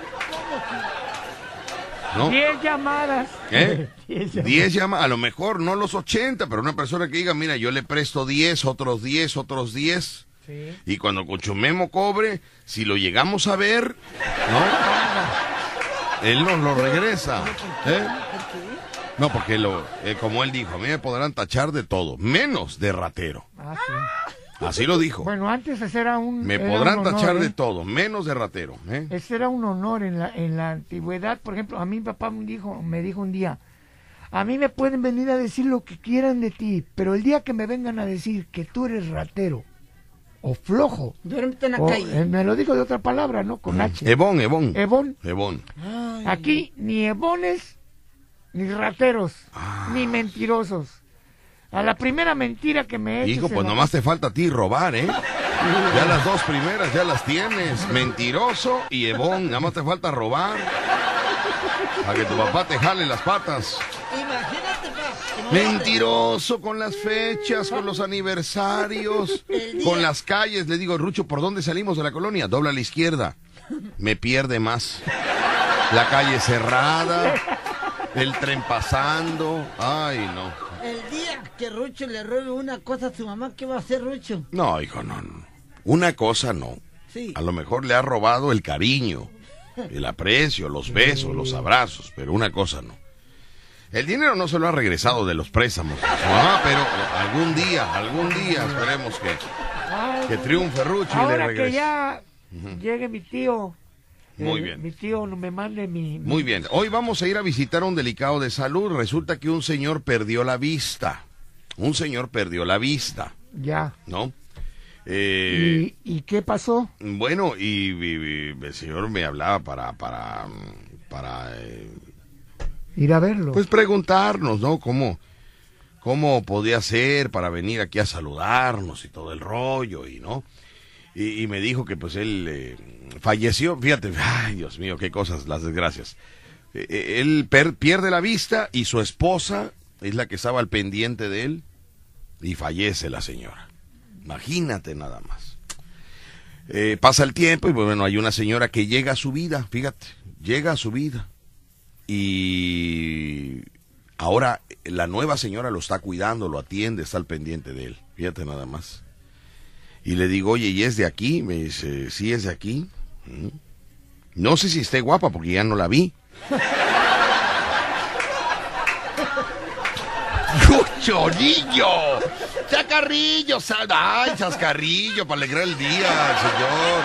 B: ¿no?
E: Diez llamadas.
B: ¿Eh? <laughs>
E: Diez llamadas.
B: 10 llama, a lo mejor no los 80, pero una persona que diga, mira, yo le presto 10, otros 10, otros 10.
E: Sí.
B: Y cuando Cuchumemo cobre, si lo llegamos a ver, ¿no? Él nos lo regresa. ¿eh? No, porque lo, eh, como él dijo, a mí me podrán tachar de todo, menos de ratero.
E: Ah, sí.
B: Así lo dijo.
E: Bueno, antes ese era un.
B: Me
E: era
B: podrán
E: un honor,
B: tachar
E: ¿eh?
B: de todo, menos de ratero. ¿eh?
E: Ese era un honor en la, en la antigüedad. Por ejemplo, a mi papá me dijo, me dijo un día, a mí me pueden venir a decir lo que quieran de ti, pero el día que me vengan a decir que tú eres ratero o flojo,
C: Duérmete en la
E: o,
C: calle.
E: eh, me lo digo de otra palabra, ¿no? Con H.
B: Ebón, Ebón.
E: Ebón.
B: Ebón.
C: Ay,
E: Aquí ni ebones, ni rateros,
B: Ah.
E: ni mentirosos. A la primera mentira que me eches
B: Hijo, pues
E: la-
B: nomás te falta a ti robar, ¿eh? Ya las dos primeras ya las tienes. Mentiroso y Ebón. Nada más te falta robar. Para que tu papá te jale las patas.
C: Imagínate, pa.
B: Mentiroso con las fechas, con los aniversarios, <laughs> con las calles. Le digo, Rucho, ¿por dónde salimos de la colonia? Dobla a la izquierda. Me pierde más. La calle cerrada, el tren pasando. Ay, no.
C: El día que Rucho le robe una cosa a su mamá, ¿qué va a hacer Rucho?
B: No, hijo, no, no. Una cosa no.
C: Sí.
B: A lo mejor le ha robado el cariño, <laughs> el aprecio, los besos, los abrazos, pero una cosa no. El dinero no se lo ha regresado de los préstamos a su mamá, pero algún día, algún día esperemos que, que triunfe Rucho y le
E: Ahora que
B: regrese.
E: ya llegue mi tío.
B: Muy
E: eh,
B: bien.
E: Mi tío no me mande mi. mi-
B: Muy bien, hoy vamos a ir a visitar a un delicado de salud. Resulta que un señor perdió la vista. Un señor perdió la vista,
E: Ya.
B: ¿no? Eh,
E: ¿Y, ¿Y qué pasó?
B: Bueno, y, y- y el señor me hablaba para, para, para, eh,
E: Ir a verlo.
B: pues preguntarnos, ¿no? ¿Cómo, cómo podía ser para venir aquí a saludarnos y todo el rollo, y no. Y, y me dijo que pues él eh, falleció, fíjate, <laughs> ay Dios mío, qué cosas, las desgracias. Eh, eh, él per- pierde la vista y su esposa es la que estaba al pendiente de él y fallece la señora. Imagínate nada más. Eh, pasa el tiempo y bueno, hay una señora que llega a su vida, fíjate, llega a su vida. Y ahora la nueva señora lo está cuidando, lo atiende, está al pendiente de él. Fíjate nada más. Y le digo, oye, ¿y es de aquí? Me dice, sí, es de aquí. Mm. No sé si esté guapa porque ya no la vi. ¡Chorillo! ¡Chacarrillo! ¡Ay, chascarrillo! Para alegrar el día, señor.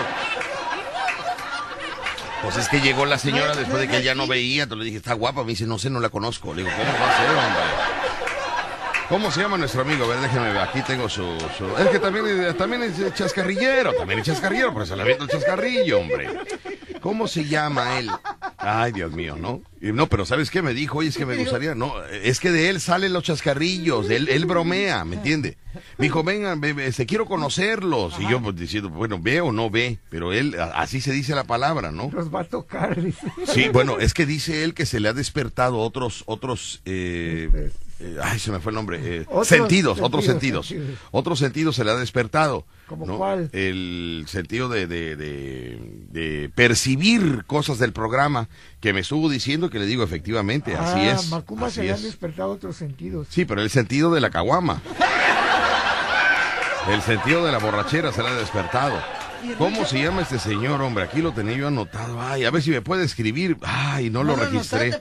B: Pues es que llegó la señora después de que ya no veía, entonces le dije, está guapa, me dice, no sé, no la conozco. Le digo, ¿cómo va a ser, hombre? ¿Cómo se llama nuestro amigo? A ver, déjeme ver, aquí tengo su... su- Es que también, también es chascarrillero, también es chascarrillero, por eso le aviento el chascarrillo, hombre. ¿Cómo se llama él? Ay, Dios mío, ¿no? No, pero ¿sabes qué me dijo? Oye, es que me gustaría, no, es que de él salen los chascarrillos, él, él bromea, ¿me entiende? Me dijo, vengan, ve- ve, este, quiero conocerlos. Y yo pues, diciendo, bueno, ve o no ve, pero él, así se dice la palabra, ¿no?
E: Los va a tocar, dice.
B: Sí, bueno, es que dice él que se le ha despertado otros, otros, eh, eh, ay, se me fue el nombre, eh,
E: Otros
B: sentidos, otros
E: sentidos,
B: sentidos. otros sentidos se le ha despertado.
E: ¿Cómo
B: ¿no?
E: cuál?
B: El sentido de, de, de, de percibir cosas del programa que me estuvo diciendo que le digo efectivamente, así
E: ah,
B: es.
E: Macumba
B: así
E: se le han
B: es.
E: despertado otros sentidos.
B: Sí, pero el sentido de la caguama. El sentido de la borrachera se le ha despertado. ¿Cómo se llama este señor, hombre? Aquí lo tenía yo anotado. Ay, a ver si me puede escribir. Ay, no lo registré.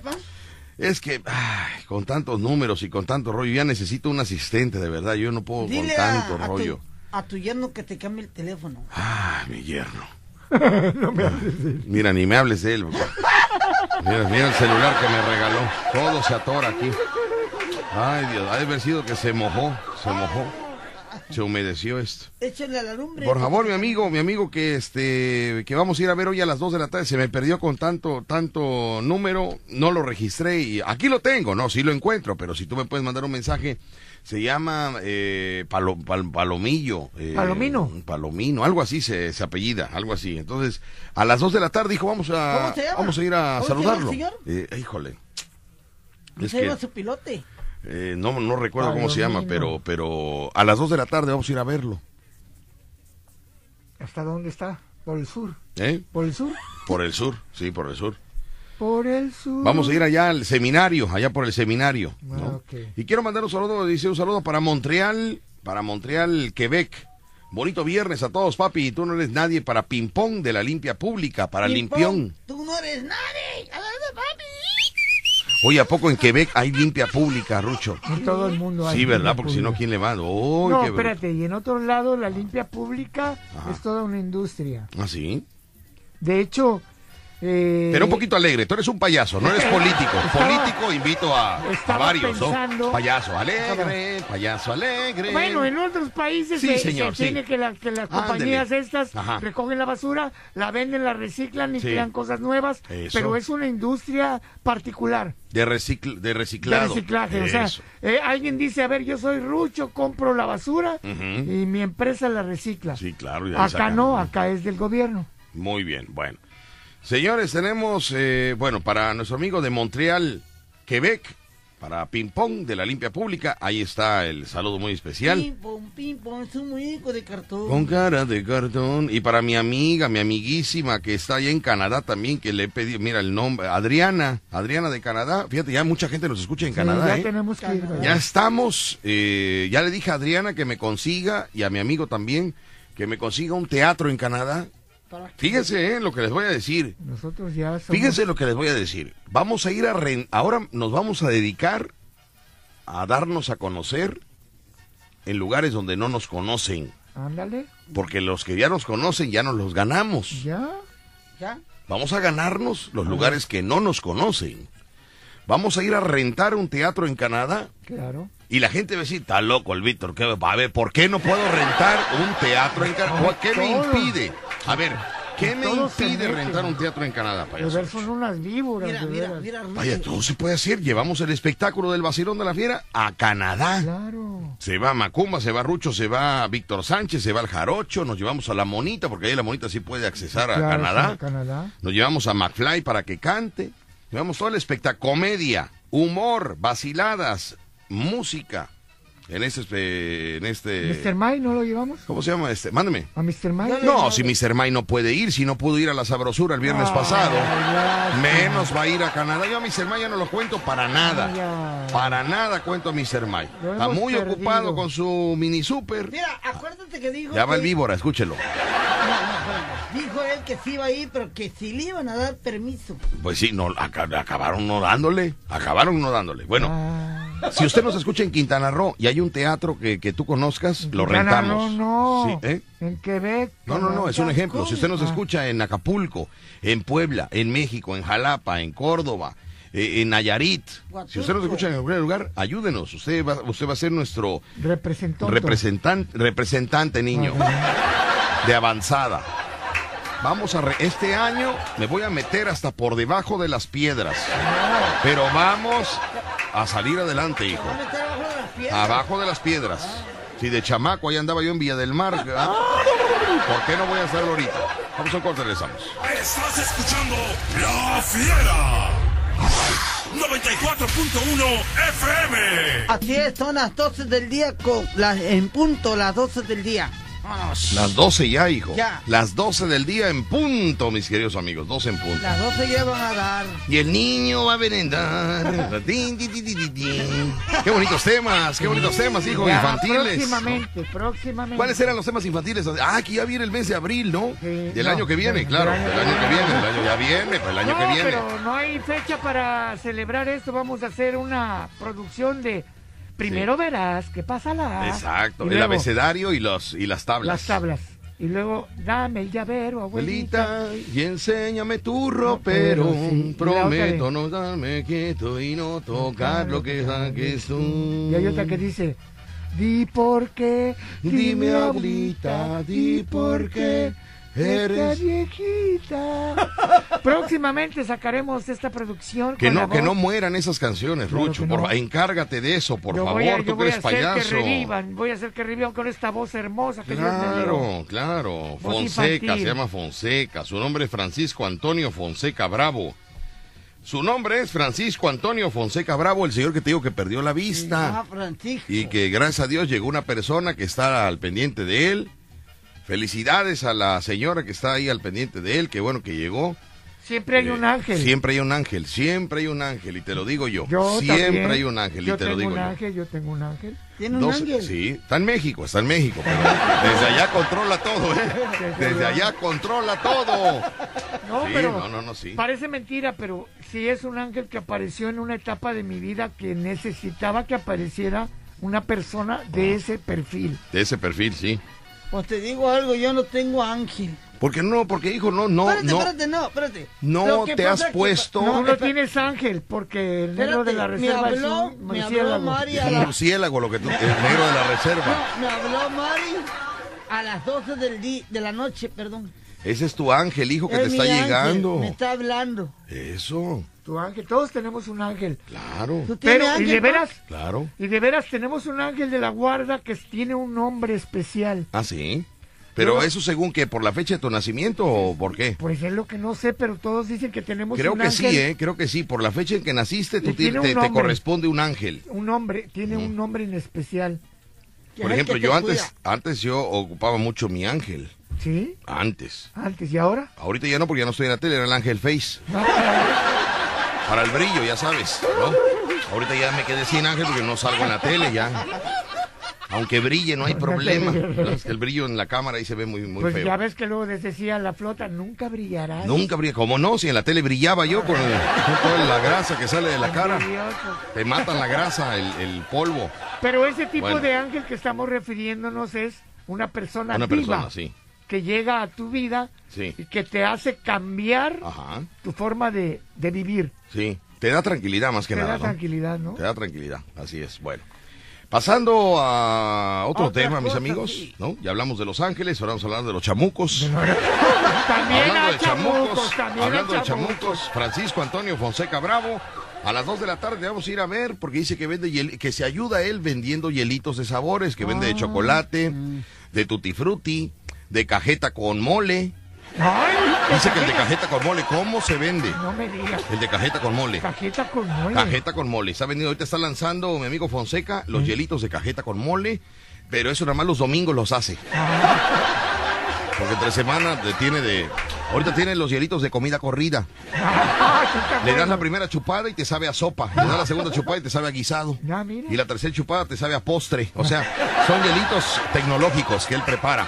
B: Es que, ay, con tantos números y con tanto rollo, ya necesito un asistente, de verdad. Yo no puedo con
C: Dile
B: tanto
C: a
B: rollo.
C: tu, a tu yerno que te cambie el teléfono.
B: Ah, mi yerno. <laughs> Mira, ni me hables de él. Mira, mira el celular que me regaló. Todo se atora aquí. Ay, Dios, ha de haber sido que se mojó, se mojó. Se humedeció esto.
C: Échale a la lumbre.
B: Por favor, mi amigo, mi amigo que este que vamos a ir a ver hoy a las 2 de la tarde, se me perdió con tanto tanto número, no lo registré y aquí lo tengo, no, sí lo encuentro, pero si tú me puedes mandar un mensaje, se llama eh, Palo- Pal- Palomillo. eh,
E: Palomino.
B: Palomino, algo así se, se apellida, algo así. Entonces, a las 2 de la tarde dijo, vamos a vamos a ir a
C: ¿Cómo se llama el
B: saludarlo.
C: señor?
B: Eh, híjole. Es
C: Se
B: que
C: su pilote.
B: eh, no, no recuerdo cómo se llama, pero, pero a las 2 de la tarde vamos a ir a verlo.
E: ¿Hasta dónde está? Por el sur.
B: ¿Eh?
E: ¿Por el sur?
B: Por el sur, sí, por el sur.
E: Por el sur.
B: Vamos a ir allá al seminario, allá por el seminario. ¿no?
E: Ah.
B: Y quiero mandar un saludo, dice un saludo para Montreal, para Montreal, Quebec. Bonito viernes a todos, papi. Y tú no eres nadie para ping-pong de la limpia pública, para limpión.
C: Tú no eres nadie. A ver, papi.
B: Oye, ¿a poco en Quebec hay limpia pública, Rucho?
E: En todo el mundo hay
B: Sí, ¿verdad? Porque si no. ¿quién le va? ¡Uy,
E: No, espérate, y en otros lados la limpia pública
B: Ajá.
E: es toda una industria.
B: ¿Ah, sí?
E: De hecho, eh,
B: Pero un poquito alegre. Tú eres un payaso, no eres político.
E: Estaba-
B: Político invito a, varios,
E: pensando-
B: ¿no? Payaso alegre, payaso alegre.
E: Bueno, en otros países
B: Sí,
E: se,
B: señor,
E: se
B: sí.
E: tiene que, la- que las
B: Ándele.
E: compañías estas
B: Ajá.
E: recogen la basura, la venden, la reciclan y
B: Sí.
E: crean cosas nuevas,
B: Eso.
E: pero es una industria particular
B: De, recicl de
E: de
B: reciclado.
E: reciclaje. O sea, eh, alguien dice, a ver, yo soy Rucho, compro la basura y mi empresa la recicla.
B: Sí, claro. y
E: Acá
B: sacan.
E: no, acá es del gobierno.
B: Muy bien, bueno. Señores, tenemos, eh, bueno, para nuestro amigo de Montreal, Quebec, para Ping Pong de la Limpia Pública, ahí está el saludo muy especial.
C: Pim, pom, pim, pom, es un muñeco de cartón.
B: Con cara de cartón. Y para mi amiga, mi amiguísima que está allá en Canadá también, que le he pedido, mira el nombre, Adriana, Adriana de Canadá. Fíjate, ya mucha gente nos escucha en
E: Sí,
B: Canadá.
E: ya
B: ¿eh?
E: tenemos que ir. ¿verdad?
B: Ya estamos, eh, ya le dije a Adriana que me consiga, y a mi amigo también, que me consiga un teatro en Canadá. Fíjense eh, lo que les voy a decir.
E: Nosotros ya somos...
B: Fíjense lo que les voy a decir. Vamos a ir a ren- ahora nos vamos a dedicar a darnos a conocer en lugares donde no nos conocen,
E: Ándale,
B: porque los que ya nos conocen ya nos los ganamos.
E: ya.
C: ¿Ya?
B: Vamos a ganarnos los lugares que no nos conocen. Vamos a ir a rentar un teatro en Canadá
E: Claro.
B: y la gente va a decir, está loco el Víctor, ¿qué va a ver? ¿Por qué no puedo rentar un teatro en Canadá? ¿Qué me
E: Todo.
B: impide? A ver, ¿qué me impide rentar un teatro en Canadá, payaso?
E: ver son unas víboras.
C: Mira,
E: de
C: mira,
E: veras.
C: mira.
B: Vaya, todo se puede hacer. Llevamos el espectáculo del vacilón de la fiera a Canadá.
E: Claro.
B: Se va Macumba, se va Rucho, se va Víctor Sánchez, se va el Jarocho, nos llevamos a la Monita, porque ahí la Monita sí puede accesar a
E: Claro,
B: Canadá.
E: a Canadá.
B: Nos llevamos a McFly para que cante. Llevamos todo el espectáculo, comedia, humor, vaciladas, música. En este, en este,
E: ¿Mr. May no lo llevamos?
B: ¿cómo se llama este? Mándame.
E: ¿A Mr. May?
B: No, si Mr. May no puede ir, si no pudo ir a la sabrosura el viernes
E: Ay,
B: pasado, menos va a ir a Canadá. Yo a Mr. May ya no lo cuento para nada. Para nada cuento a Mr. May.
E: Lo
B: Está muy
E: perdido.
B: ocupado con su mini super.
C: Mira, acuérdate que dijo.
B: Ya va el víbora, escúchelo.
C: No. Dijo él que sí iba a ir, pero que sí le iban a dar permiso.
B: Pues sí, no, aca- acabaron no dándole. Acabaron no dándole. Bueno,
E: Ah,
B: Si usted nos escucha en Quintana Roo y hay un teatro que, que tú conozcas, lo rentamos.
E: Roo, no.
B: Sí, ¿eh?
E: En Quebec.
B: No, no, no, es un ejemplo. Si usted nos escucha en Acapulco, en Puebla, en México, en Jalapa, en Córdoba, eh, en Nayarit, si usted nos escucha en algún lugar, ayúdenos. Usted va, usted va a ser nuestro
E: Representante.
B: representante, representante niño de avanzada. Vamos a re- este año me voy a meter hasta por debajo de las piedras. Pero vamos a salir adelante, hijo.
C: ¿Dónde está abajo de las piedras?
B: Abajo de las piedras. Si de chamaco ahí andaba yo en Villa del Mar, ¿ah? ¿por qué no voy a hacerlo ahorita? Vamos a un corte, regresamos.
D: Estás escuchando La Fiera. 94.1 FM.
C: Así es, son las 12 del día con las, en punto, las 12 del día. Vámonos.
B: Las 12 ya, hijo.
C: Ya.
B: Las 12 del día en punto, mis queridos amigos. 12 en punto.
C: Las 12 ya van a dar.
B: Y el niño va a merendar. Qué bonitos temas, qué bonitos temas, hijo,
E: Ya,
B: infantiles.
E: Próximamente, próximamente.
B: ¿Cuáles eran los temas infantiles? Ah, que ya viene el mes de abril, ¿no?
E: Sí,
B: del
E: no,
B: año que viene, claro.
E: del año
B: que viene, el año ya viene, pues el año
E: no,
B: que viene.
E: pero no hay fecha para celebrar esto. Vamos a hacer una producción de primero verás qué pasa la
B: Exacto,
E: y
B: el
E: luego
B: abecedario y los y las tablas.
E: las tablas y luego dame el llavero abuelita,
B: Abuelita, y enséñame tu ropero.
E: pero sí,
B: Prometo no darme quieto y no tocar lo que saques tú.
E: y hay otra que dice di por qué
B: Dime, abuelita, di por qué
E: esta
B: eres-
E: viejita <laughs> próximamente sacaremos esta producción
B: Que no, que
E: voz.
B: no mueran esas canciones,
E: Claro
B: Rucho. Por encárgate de eso, por
E: Yo
B: favor.
E: voy a, yo
B: tú que
E: voy a
B: eres
E: hacer
B: payaso.
E: que revivan, voy a hacer que revivan con esta voz hermosa que me dio.
B: Claro, claro.
E: Voz
B: Fonseca,
E: infantil.
B: se llama Fonseca. Su nombre es Francisco Antonio Fonseca Bravo. Su nombre es Francisco Antonio Fonseca Bravo, el señor que te digo que perdió la vista.
C: Ah, Francisco.
B: Y que gracias a Dios llegó una persona que está al pendiente de él. Felicidades a la señora que está ahí al pendiente de él, que bueno que llegó.
E: Siempre hay un
B: Eh,
E: ángel.
B: Siempre hay un ángel, siempre hay un ángel, y te lo digo yo.
E: Yo
B: siempre
E: también.
B: hay un ángel, y
E: yo
B: te lo
E: tengo
B: digo
E: un
B: yo.
E: ángel, yo tengo un ángel.
C: Tiene un ángel.
B: Sí, está en México, está en México. pero desde allá controla todo, ¿eh? <laughs> Desde allá controla todo.
E: No,
B: Sí,
E: pero
B: no, no, no, sí.
E: parece mentira, pero sí es un ángel que apareció en una etapa de mi vida que necesitaba que apareciera una persona de ese perfil.
B: De ese perfil, sí.
C: Pues te digo algo, yo no tengo ángel.
B: ¿Por qué no? Porque, hijo, no, no,
C: espérate,
B: no.
C: espérate, no, espérate.
B: No te has puesto-
E: No, no tienes ángel, porque el negro de la
C: espérate, me
E: reserva es
C: habló,
E: un
C: me habló. Mari
B: Es
C: a
B: un
C: la-
B: murciélago lo que tú, el negro de la reserva.
C: No, me habló Mari a las 12 del di- de la noche, perdón.
B: Ese es tu ángel, hijo, que
C: Es
B: te
C: mi
B: está
C: ángel,
B: llegando.
C: Me está hablando.
B: Eso,
E: Tu ángel, todos tenemos un ángel.
B: claro,
C: ¿Tú tienes
E: Pero, y
C: ángel,
E: de
C: pa?
E: veras,
B: claro.
E: y de veras tenemos un ángel de la guarda que tiene un nombre especial.
B: Ah, sí. Pero eso según que por la fecha de tu nacimiento o por qué?
E: Pues es lo que no sé, pero todos dicen que tenemos
B: Creo
E: un
B: que
E: ángel.
B: sí, ¿eh? Creo que sí. Por la fecha en que naciste, tú
E: Y
B: te, corresponde un ángel.
E: Un nombre, tiene un nombre en especial.
C: Que
B: Por ejemplo,
C: que
B: yo
C: te
B: antes,
C: cuida.
B: antes yo ocupaba mucho mi ángel.
E: ¿Sí?
B: Antes.
E: Antes y ahora.
B: Ahorita ya no, porque ya no estoy en la tele, era el ángel Face. <laughs> Para el brillo, ya sabes, ¿no? Ahorita ya me quedé sin ángel porque no salgo en la tele ya. Aunque brille, no hay problema. Es que el brillo en la cámara ahí se ve muy, muy
E: pues
B: feo.
E: ya ves que luego les decía la flota, nunca brillarás.
B: Nunca brilla. ¿Cómo no? Si en la tele brillaba yo con, el- toda la grasa que sale de la cara. Te matan la grasa, el, el polvo.
E: Pero ese tipo
B: Bueno.
E: de ángel que estamos refiriéndonos es una persona
B: Una
E: viva
B: persona, sí.
E: Que llega a tu vida
B: Sí.
E: y que te hace cambiar
B: Ajá.
E: tu forma de, de vivir.
B: Sí. Te da tranquilidad más que
E: te
B: nada,
E: da
B: ¿no?
E: tranquilidad, ¿no?
B: Te da tranquilidad, así es. Bueno, pasando a otro
C: Otra
B: tema, mis amigos,
C: sí.
B: ¿no? Ya hablamos de los ángeles, ahora vamos a hablar de los chamucos. <laughs>
E: También
B: hablando
E: a
B: de chamucos,
E: chamucos, también
B: hablando de
E: chamucos.
B: chamucos, Francisco Antonio Fonseca Bravo. A las 2 de la tarde vamos a ir a ver porque dice que vende hiel- que se ayuda él vendiendo hielitos de sabores, que vende de
E: Ah.
B: chocolate, de tutti frutti, de cajeta con mole.
E: Ay,
B: Dice que el de cajeta con mole, ¿cómo se vende?
E: No me digas.
B: El de cajeta con mole.
E: Cajeta con mole.
B: Cajeta con mole. Está vendiendo, ahorita está lanzando mi amigo Fonseca los hielitos de cajeta con mole, pero eso nada más los domingos los hace. Porque entre semana te- tiene de. Ahorita tiene los hielitos de comida corrida.
E: Ah,
B: Le das la primera chupada y te sabe a sopa. Le das la segunda chupada y te sabe a guisado. Y la tercera chupada te sabe a postre. O sea, son hielitos tecnológicos que él prepara.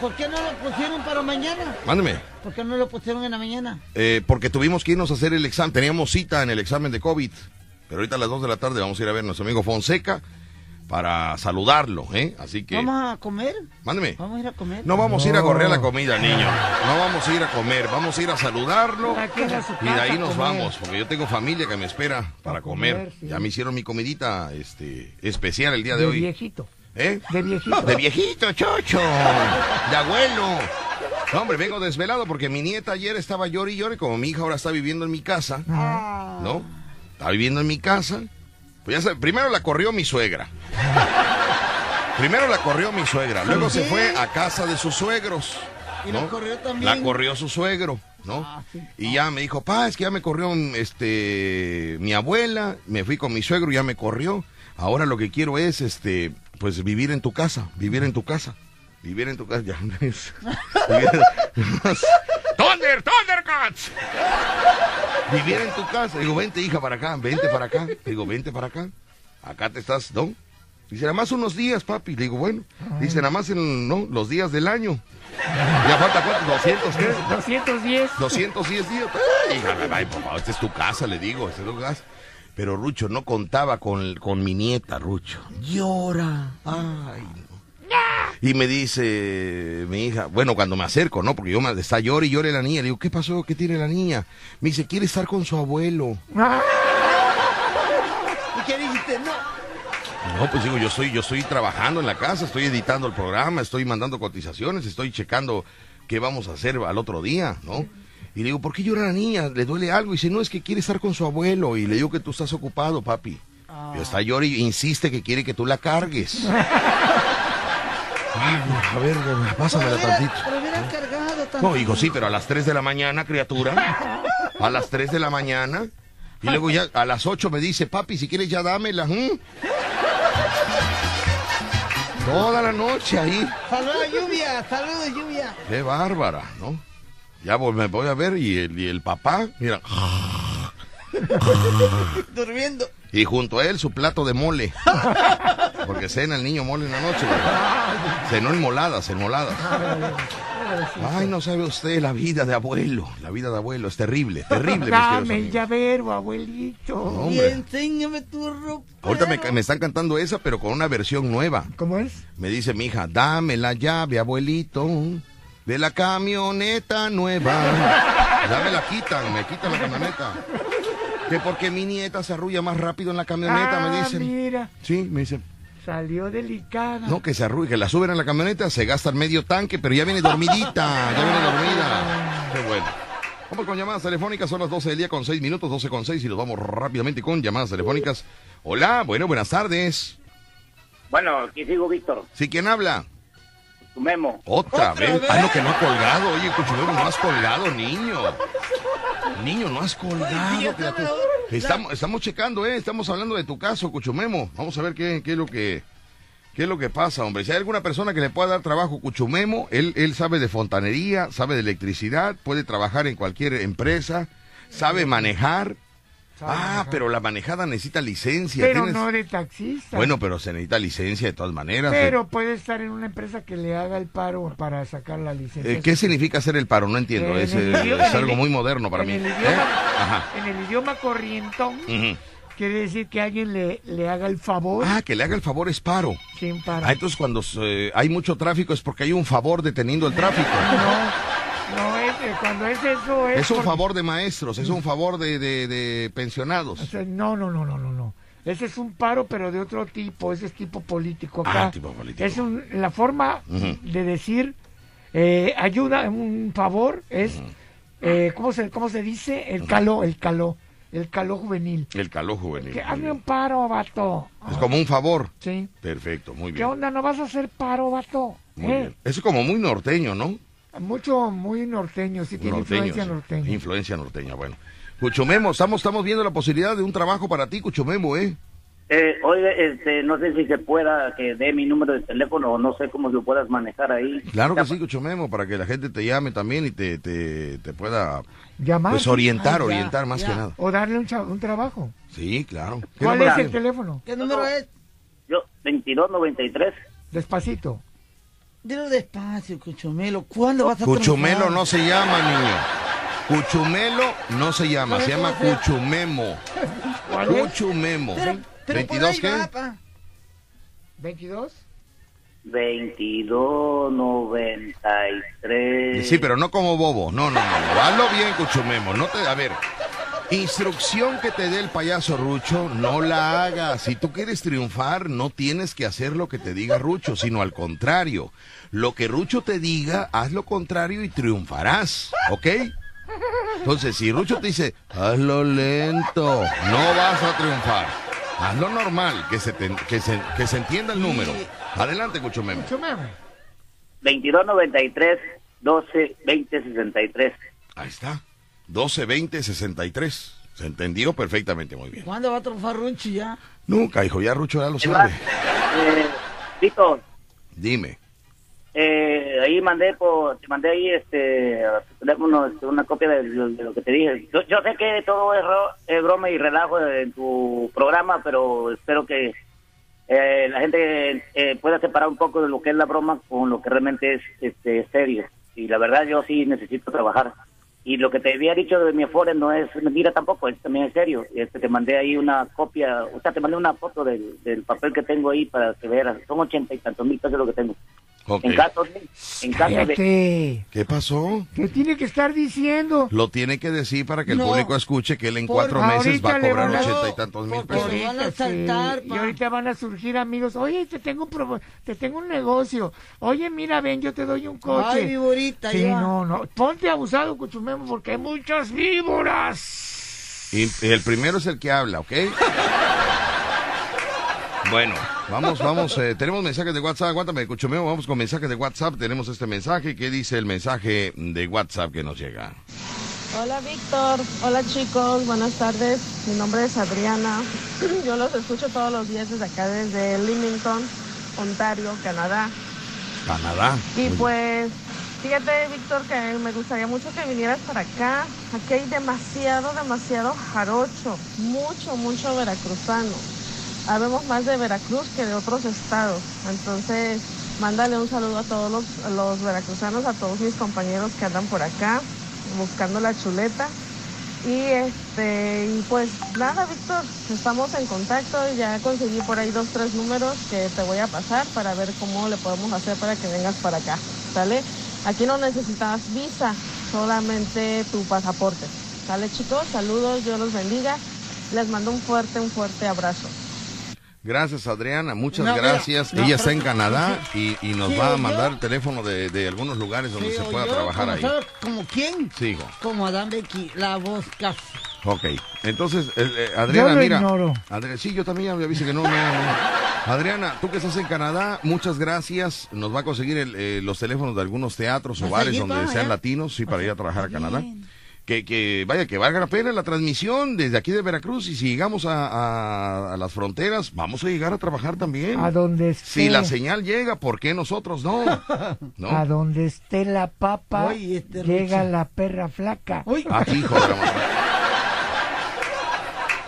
C: ¿Por qué no lo pusieron para mañana?
B: Mándeme.
C: ¿Por qué no lo pusieron en la mañana?
B: Eh, porque tuvimos que irnos a hacer el examen. Teníamos cita en el examen de COVID. Pero ahorita a las 2 de la tarde vamos a ir a ver a nuestro amigo Fonseca para saludarlo, ¿eh? Así que...
C: ¿Vamos a comer?
B: Mándeme.
C: ¿Vamos a ir a comer?
B: No vamos a ir a correr la comida, niño. No vamos a ir a comer, vamos a ir a saludarlo.
E: Aquí en su
B: Y de ahí nos vamos, porque yo tengo familia que me espera para comer.
E: comer, sí.
B: Ya me hicieron mi comidita este, especial el día de
E: De
B: hoy.
E: viejito.
B: ¿Eh?
E: De viejito.
B: De viejito, chocho. De abuelo. No, hombre, vengo desvelado porque mi nieta ayer estaba llore y llore, como mi hija ahora está viviendo en mi casa, ¿no? Está viviendo en mi casa. Pues ya sabe, primero la corrió mi suegra. Primero la corrió mi suegra, luego se fue a casa de sus suegros.
C: ¿Y
B: ¿no?
C: la corrió también?
B: La corrió su suegro, ¿no?
C: Ah, sí.
B: Y ya me dijo, pa, es que ya me corrió este mi abuela, me fui con mi suegro, ya me corrió. Ahora lo que quiero es este pues vivir en tu casa, vivir en tu casa. Vivir en tu casa, ya. <laughs> ¡Thunder, Thundercats! Vivir en tu casa. Digo, vente, hija, para acá, vente para acá. Digo, vente para acá. Acá te estás, ¿no? Dice, nada más unos días, papi. Le digo, bueno. Dice, nada más en, ¿no? los días del año. Ya falta, ¿cuánto? ¿200 qué?
E: 210.
B: 210 días. Ay, hija, ay, por favor, esta es tu casa, le digo, esta es tu casa. Pero Rucho no contaba con, con mi nieta, Rucho. Llora. Ay, no. Y me dice mi hija, bueno, cuando me acerco, ¿no? Porque yo me está llore y llore la niña. Le digo, ¿qué pasó? ¿Qué tiene la niña? Me dice, quiere estar con su abuelo.
E: Ah,
C: ¿Y qué dijiste? No.
B: No, pues digo, yo estoy, yo estoy trabajando en la casa, estoy editando el programa, estoy mandando cotizaciones, estoy checando qué vamos a hacer al otro día, ¿no? Y le digo, ¿por qué llora la niña? ¿Le duele algo? Y dice, no, es que quiere estar con su abuelo. Y le digo que tú estás ocupado, papi. Y está llora y insiste que quiere que tú la cargues. <laughs> Ay, a ver, pásamela
C: Pero
B: tantito.
C: pero hubiera cargado
B: No, hijo, sí, pero a las 3 de la mañana, criatura. A las 3 de la mañana. Y luego ya a las 8 me dice, papi, si quieres ya dámela. ¿m?". Toda la noche ahí.
C: Saludos lluvia, saludos lluvia.
B: Qué bárbara, ¿no? Ya vol- me voy a ver y el, y el papá, mira, <laughs>
C: Durmiendo.
B: y junto a él su plato de mole. Porque cena el niño mole en la noche. ¿verdad? Cenó en moladas, en moladas. Ay, no sabe usted la vida de abuelo. La vida de abuelo es terrible, terrible.
E: Dame el llavero, abuelito.
B: No,
C: Y enséñame tu ropa.
B: Ahorita me, me están cantando esa, pero con una versión nueva.
E: ¿Cómo es?
B: Me dice mi hija, dame la llave, abuelito, de la camioneta nueva. Ya me la quitan, me quitan la camioneta. Que porque mi nieta se arrulla más rápido en la camioneta, me
E: Ah,
B: dicen.
E: mira,
B: Sí, me dicen.
E: salió delicada.
B: No, que se arrugue, que la suben en la camioneta, se gastan medio tanque, pero ya viene dormidita, ya viene dormida. Qué bueno. Vamos con llamadas telefónicas, son las 12 del día con 6 minutos, 12 con 6 y nos vamos rápidamente con llamadas telefónicas. Hola, bueno, buenas tardes.
J: Bueno, aquí sigo, Víctor.
B: ¿Sí, quién habla?
J: Memo.
B: Otra,
C: ¿Otra
B: vez.
C: vez?
B: Ah, no, que no ha colgado. Oye, Cuchumero, no has colgado, niño. Niño, no has colgado.
C: Oye,
B: criatura.
C: la-
B: Estamos, estamos checando, ¿eh? Estamos hablando de tu caso, Cuchumemo. Vamos a ver qué, qué es lo que... ¿Qué es lo que pasa, hombre? Si hay alguna persona que le pueda dar trabajo, Cuchumemo, él, él sabe de fontanería, sabe de electricidad, puede trabajar en cualquier empresa, sabe manejar. Ah, pero la manejada necesita licencia.
E: Pero
B: tienes-
E: no de taxista.
B: Bueno, pero se necesita licencia de todas maneras.
E: Pero puede estar en una empresa que le haga el paro para sacar la licencia.
B: Eh, ¿Qué significa hacer el paro? No entiendo.
E: En
B: Es, eh,
E: idioma-
B: es algo muy moderno para
E: en
B: mí.
E: el
B: ¿Eh?
E: idioma-
B: Ajá.
E: En el idioma corrientón quiere decir que alguien le, le haga el favor
B: Ah, que le haga el favor es paro.
E: sin paro.
B: Ah, entonces cuando eh, hay mucho tráfico es porque hay un favor deteniendo el tráfico.
E: No, no es, cuando es eso es...
B: Es un
E: por-
B: favor de maestros, es un favor de, de- de
E: o
B: pensionados.
E: sea, no, no, no, no, no, no. Ese es un paro, pero de otro tipo. Ese es tipo político acá.
B: Ah, tipo político.
E: Es un- la forma de decir eh, ayuda, un favor es, eh, ¿cómo, se, ¿cómo se dice? El caló, el caló, el caló juvenil.
B: El calor juvenil.
E: Que hazme un paro, vato.
B: Es como un favor.
E: Sí.
B: Perfecto, muy
E: ¿Qué
B: bien.
E: onda? ¿No vas a hacer paro, vato?
B: Muy
E: ¿Eh?
B: bien. Eso es como muy norteño, ¿no?
E: Mucho, muy norteño, sí tiene
B: Norteño,
E: influencia
B: sí.
E: norteña.
B: Influencia norteña, bueno. Cuchumemo, estamos, estamos viendo la posibilidad de un trabajo para ti, Cuchumemo, ¿eh?
J: Eh, oye, este, no sé si se pueda que dé mi número de teléfono o no sé cómo lo puedas manejar ahí.
B: Claro que
J: Ya,
B: sí, Cuchumemo, para que la gente te llame también y te, te, te pueda
E: Llamar.
B: pues orientar,
C: Ah, ya,
B: orientar más
C: ya.
B: que nada.
E: O darle un, un trabajo.
B: Sí, claro. ¿Qué
E: ¿Cuál
B: número
E: es el teléfono?
C: ¿Qué número es?
J: Yo, 2293.
E: Despacito.
C: Dilo despacio, Cuchumelo. ¿Cuándo vas a
B: Cuchumelo no se llama, niño. Cuchumelo no se llama, se llama Cuchumemo.
E: ¿Cuál es?
B: Cuchumemo.
C: Pero, pero por ahí
B: ¿22 qué?
C: va, pa.
E: ¿22?
F: 2293.
B: Sí, pero no como bobo. No, no, no. no. Hazlo bien, Cuchumemo. No te, a ver. Instrucción que te dé el payaso Rucho, no la hagas. Si tú quieres triunfar, no tienes que hacer lo que te diga Rucho, sino al contrario. Lo que Rucho te diga, haz lo contrario y triunfarás. ¿Ok? Entonces, si Rucho te dice, hazlo lento, no vas a triunfar. Hazlo normal, que se, te- que se, que se entienda el número. Adelante, Cuchumemo.
E: Cuchumemo.
F: 2293 12 20 63.
B: Ahí está. 12, 20, 63. Se entendió perfectamente, muy bien.
C: ¿Cuándo va a triunfar Runchi ya?
B: Nunca, hijo, ya Rucho ya lo
F: más,
B: sabe.
F: eh, Víctor,
B: Dime.
F: eh, ahí mandé por, te mandé ahí este a tu teléfono este, una copia de, lo- de lo que te dije. Yo, yo sé que todo es, ro- es broma y relajo en tu programa, pero espero que eh, la gente eh, pueda separar un poco de lo que es la broma con lo que realmente es este serio. Y la verdad yo sí necesito trabajar. Y lo que te había dicho de mi Afore no es mentira tampoco, es también es serio. Este, te mandé ahí una copia, o sea, te mandé una foto del, del papel que tengo ahí para que veas. Son ochenta y tantos mil pesos lo que tengo.
B: Ok.
F: En caso de... En caso de
E: Cállate.
B: ¿Qué pasó?
E: ¿Qué tiene que estar diciendo?
B: Lo tiene que decir para que el
C: No.
B: público escuche que él en
C: Por-
B: cuatro meses va a cobrar
E: van a-
B: ochenta y tantos mil pesos.
C: le van a
E: Ahorita
C: saltar,
E: sí.
C: pa.
E: Y ahorita van a surgir amigos. Oye, te tengo un, te tengo un negocio. Oye, mira, ven, yo te doy un coche.
C: Ay, viborita,
E: Sí,
C: ya.
E: no, no. Ponte abusado, Cuchumemo, porque hay muchas víboras.
B: Y el primero es el que habla, ¿ok? <laughs> Bueno, vamos, vamos, eh, tenemos mensajes de WhatsApp, aguántame, Cuchumemo, vamos con mensajes de WhatsApp, tenemos este mensaje, ¿qué dice el mensaje de WhatsApp que nos llega?
K: Hola Víctor, hola chicos, buenas tardes. Mi nombre es Adriana. <clears throat> Yo los escucho todos los días desde acá, desde Leamington, Ontario, Canadá.
B: Canadá.
K: Y
B: Muy
K: pues, fíjate Víctor que me gustaría mucho que vinieras para acá. Aquí hay demasiado, demasiado jarocho, mucho, mucho veracruzano. Habemos más de Veracruz que de otros estados. Entonces, mándale un saludo a todos los, veracruzanos, a todos mis compañeros que andan por acá buscando la chuleta. Y este, y pues nada, Víctor, estamos en contacto. Ya conseguí por ahí dos, tres números que te voy a pasar para ver cómo le podemos hacer para que vengas para acá. ¿Sale? Aquí no necesitas visa, solamente tu pasaporte. ¿Sale, chicos? Saludos, Dios los bendiga. Les mando un fuerte, un fuerte abrazo.
B: Gracias, Adriana. Muchas
C: No, mira,
B: gracias.
C: no,
B: Ella está en Canadá y, y nos
C: Sí,
B: va a
C: yo-
B: mandar el teléfono de, de algunos lugares donde
C: Sí,
B: se pueda
C: yo,
B: trabajar ahí.
C: sabe- ¿Como quién?
B: Sí, hijo.
C: Como Adam Becky, la voz casi.
B: Ok. Entonces, eh, eh, Adriana,
E: Yo lo
B: mira.
E: ignoro.
B: Adri- sí, yo también ya me avise que no, no, no. Adriana, tú que estás en Canadá, muchas gracias. Nos va a conseguir el, eh, los teléfonos de algunos teatros o
C: ¿Vas a
B: bares donde sean
C: eh?
B: latinos, sí, para ir a trabajar a Canadá.
C: bien.
B: Que, que vaya, que valga la pena la transmisión desde aquí de Veracruz y si llegamos a, a- a las fronteras, vamos a llegar a trabajar también.
E: A donde esté.
B: Si la señal llega, ¿por qué nosotros no? <laughs> ¿No?
E: A donde esté la papa,
C: este
E: llega la perra flaca.
C: Uy,
B: Aquí, hijo de la.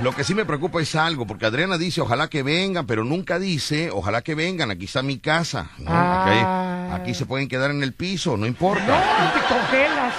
B: Lo que sí me preocupa es algo, porque Adriana dice, ojalá que vengan, pero nunca dice, ojalá que vengan, aquí está mi casa. ¿no?
E: Ah.
B: Aquí, aquí se pueden quedar en el piso, no
E: No,
B: importa.
E: te congelas.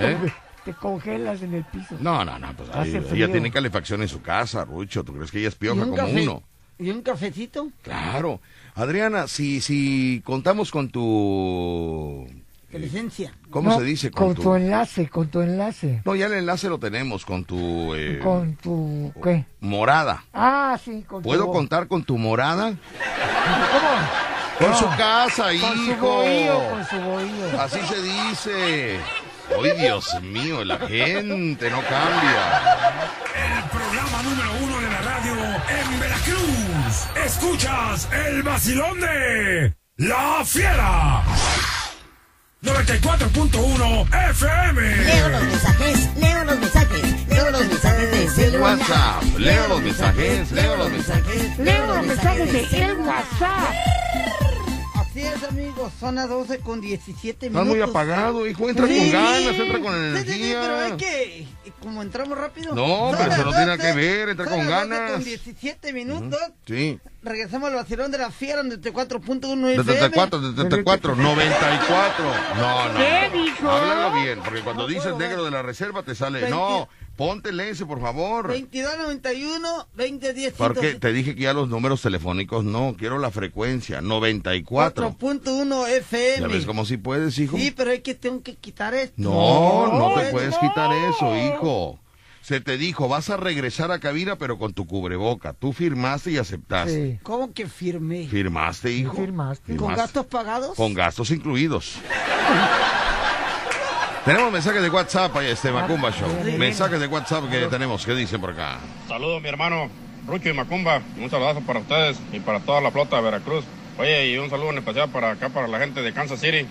B: ¿Eh?
E: Te congelas en el piso.
B: No, no, no, pues ahí- ella tiene calefacción en su casa, Rucho, ¿tú crees que ella es
C: ¿y
B: pioja
C: un
B: como
C: café?
B: uno?
C: ¿Y un cafecito?
B: Claro. Adriana, si, si contamos con tu...
C: De licencia.
B: ¿Cómo
E: No,
B: se dice?
E: Con tu enlace, con tu enlace.
B: No, ya el enlace lo tenemos, con tu... eh,
E: Con tu... ¿Qué?
B: Morada.
E: Ah, sí, con tu...
B: ¿Puedo contar con tu morada?
E: ¿Cómo?
B: Con
E: No.
B: su casa,
E: Con su
B: hijo.
E: bohío, con su bohío.
B: Así se dice. Ay, Dios mío, la gente no cambia.
L: El programa número uno de la radio en Veracruz. Escuchas el vacilón de La Fiera. 94.1 FM.
I: Leo los mensajes, leo los mensajes, leo los mensajes de.
B: WhatsApp, leo los mensajes, leo los mensajes.
E: Leo los mensajes de el WhatsApp.
C: Así es, amigos. Son las 12 con 17
B: Estás
C: minutos.
B: muy apagado, hijo. Entra
C: Sí.
B: con ganas, entra con
C: Sí, sí, sí,
B: energía.
C: pero es que, como entramos rápido.
B: No, pero eso no tiene nada
C: 12,
B: que ver, entra
C: son
B: con
C: las 12
B: ganas.
C: con 17 minutos.
B: Sí.
C: Regresamos al vacilón de la fiera en 4.1
B: De
C: FM.
B: 34, de 34, 94. No, no.
E: ¿Qué
B: no.
E: dijo?
B: Háblalo bien, porque cuando
C: No
B: dices negro de la reserva te sale. No, Ponte el S, por favor.
C: 2291 2010
B: Porque te dije que ya los números telefónicos no, quiero la frecuencia, 94.
C: 4.1 FM.
B: ¿Ya ves cómo si puedes, hijo?
C: Sí, pero es que tengo que quitar esto.
B: No, no, te
C: es-
B: puedes quitar eso, hijo. Se te dijo, vas a regresar a cabina, pero con tu cubreboca. Tú firmaste y aceptaste.
E: Sí.
C: ¿Cómo que firmé?
B: ¿Firmaste, hijo?
E: firmaste.
C: ¿Con
B: Firmaste.
C: gastos pagados?
B: Con gastos incluidos. <laughs> tenemos mensajes de WhatsApp, ahí, este Macumba Show. Mensajes de WhatsApp que tenemos, ¿qué dicen por acá?
M: Saludos, mi hermano Rucho y Macumba. Un saludazo para ustedes y para toda la flota de Veracruz. Oye, y un saludo en especial para acá, para la gente de Kansas City.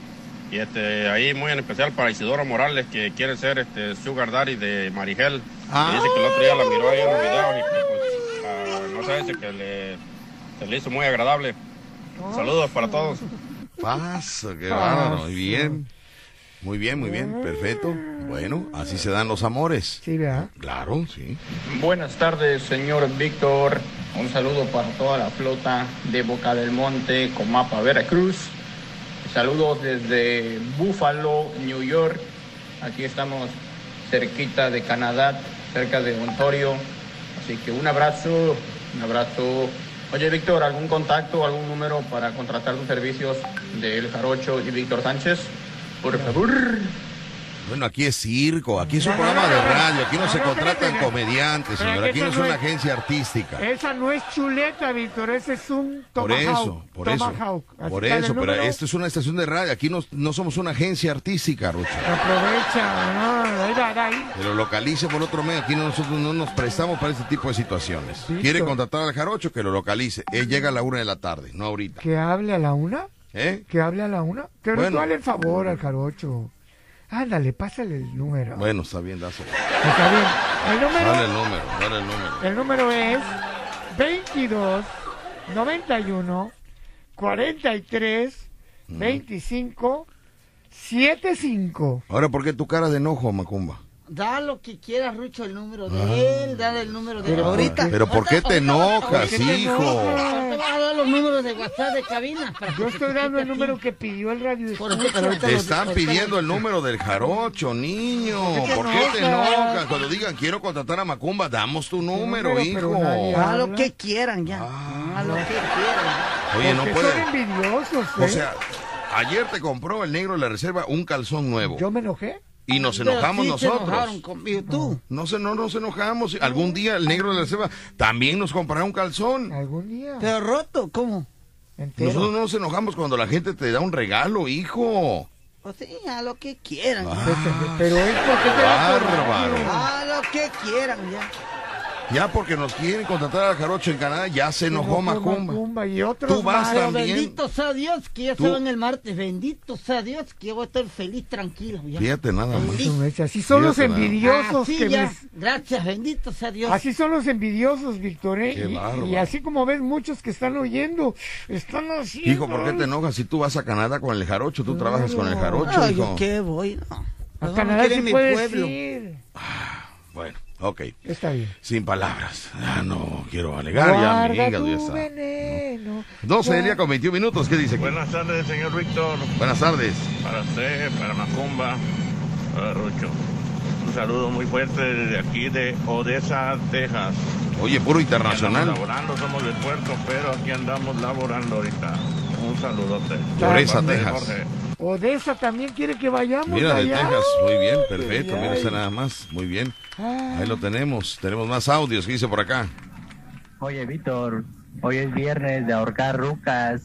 M: Y este, ahí muy en especial para Isidoro Morales, que quiere ser este Sugar Daddy de Marigel.
C: Ah.
M: Y dice que el otro día la miró ahí en los videos y que, pues, ah, no sé, dice que le, se le hizo muy agradable. Saludos para todos.
B: Pasa, qué bárbaro, muy bien. Muy bien, muy bien, perfecto. Bueno, así se dan los amores.
E: Sí, ¿verdad?
B: Claro, sí.
N: Buenas tardes, señor Víctor. Un saludo para toda la flota de Boca del Monte, Comapa, Veracruz. Saludos desde Buffalo, New York. Aquí estamos cerquita de Canadá, cerca de Ontario. Así que un abrazo, un abrazo. Oye, Víctor, ¿algún contacto, algún número para contratar los servicios de El Jarocho y Víctor Sánchez? Por favor.
B: Bueno, aquí es circo, aquí es un programa de radio, aquí no se contratan comediantes, señor, aquí no es una agencia artística.
E: Esa no es chuleta, Víctor, ese es un
B: Por
E: tomahawk.
B: eso, por eso, por
E: que dale
B: eso, pero esto es una estación de radio, aquí no, no somos una agencia artística, Rucho.
E: Aprovecha, no,
B: lo localice por otro medio, aquí nosotros no nos prestamos para este tipo de situaciones. Quiere contratar al jarocho, que lo localice. Él llega a la una de la tarde, no ahorita.
E: Que hable a la una,
B: ¿Eh?
E: que hable a la una. Que
B: Bueno.
E: bueno. el favor al carocho. Ándale, pásale el número.
B: Bueno, está bien, dáselo.
E: Está bien. El número,
B: Dale el número, dale el número.
E: el número es 22 91 43 25 75.
B: Ahora, ¿por qué tu cara de enojo, Macumba?
C: Da lo que quieras, Rucho, el número de
B: Ah.
C: él, dale el número de él.
B: Pero,
C: Ahorita.
B: pero ¿por qué te enojas,
C: ¿Por qué te
B: hijo?
C: enojas? Te voy a dar los números de WhatsApp de cabina.
E: Yo estoy dando el número que pidió el radio.
B: Te están pidiendo el número del jarocho, niño. ¿Por qué te enojas? Cuando digan quiero contratar a Macumba, damos tu número,
E: número,
B: hijo.
C: A lo que quieran ya.
B: Ah.
C: A lo que quieran.
B: Oye, no
E: Porque
B: puede.
E: son envidiosos, ¿eh?
B: O sea, ayer te compró el negro de la reserva un calzón nuevo.
E: Yo me enojé.
B: Y nos
C: Pero
B: enojamos
C: sí se
B: nosotros.
C: enojaron conmigo, tú.
B: No, se, no nos enojamos. Algún día el negro de la reserva también nos comprará un calzón.
E: Algún día.
C: Pero roto, ¿cómo?
E: Entero.
B: Nosotros no nos enojamos cuando la gente te da un regalo, hijo.
C: Pues sí, a lo que quieran.
B: Ah.
E: Pero es porque te
B: Bárbaro.
C: A lo que quieran ya.
B: Ya porque nos quieren contratar al jarocho en Canadá, ya se enojó Macumba.
E: Macumba y otros
B: Tú vas.
C: Pero
B: también.
C: bendito sea Dios que ya
B: Tú-
C: se van el martes. Bendito sea Dios que yo voy a estar feliz, tranquilo. Ya.
B: Fíjate nada más.
E: Así son los
B: Fíjate
E: envidiosos
C: Así
E: que
C: Ah, ya.
E: me-
C: Gracias, bendito sea Dios.
E: Así son los envidiosos, Víctor, ¿eh?
B: Qué
E: Y- y, así como ves muchos que están oyendo, están haciendo...
B: Hijo, ¿por qué te enojas si tú vas a Canadá con el jarocho? Tú trabajas con el jarocho,
C: Ay,
B: hijo.
C: ¿yo qué voy? No.
E: A
C: No
E: Canadá sí
C: mi
E: puedes
C: pueblo.
E: ir.
B: Bueno, ok.
E: Está bien.
B: Sin palabras. Ah, no quiero alegar, ya mi
E: Guarda
B: hígado ya está.
E: veneno.
B: 12 del día con 21 minutos, ¿qué dice? aquí?
M: Buenas tardes, señor Víctor.
B: Buenas tardes.
M: Para usted, para Macumba, para Rucho. Un saludo muy fuerte desde aquí de Odessa, Texas.
B: Oye, puro internacional.
M: laborando, somos del puerto, pero aquí andamos laborando ahorita. Un saludote.
B: Odessa, Texas.
M: Jorge.
E: Odessa también quiere que vayamos
B: Mira, de
E: allá.
B: Texas. Muy bien, perfecto.
E: Ay,
B: Mira, está nada más. Muy bien.
E: Ah,
B: Ahí lo tenemos. Tenemos más audios. ¿Qué dice por acá?
O: Oye, Víctor, hoy es viernes de ahorcar rucas.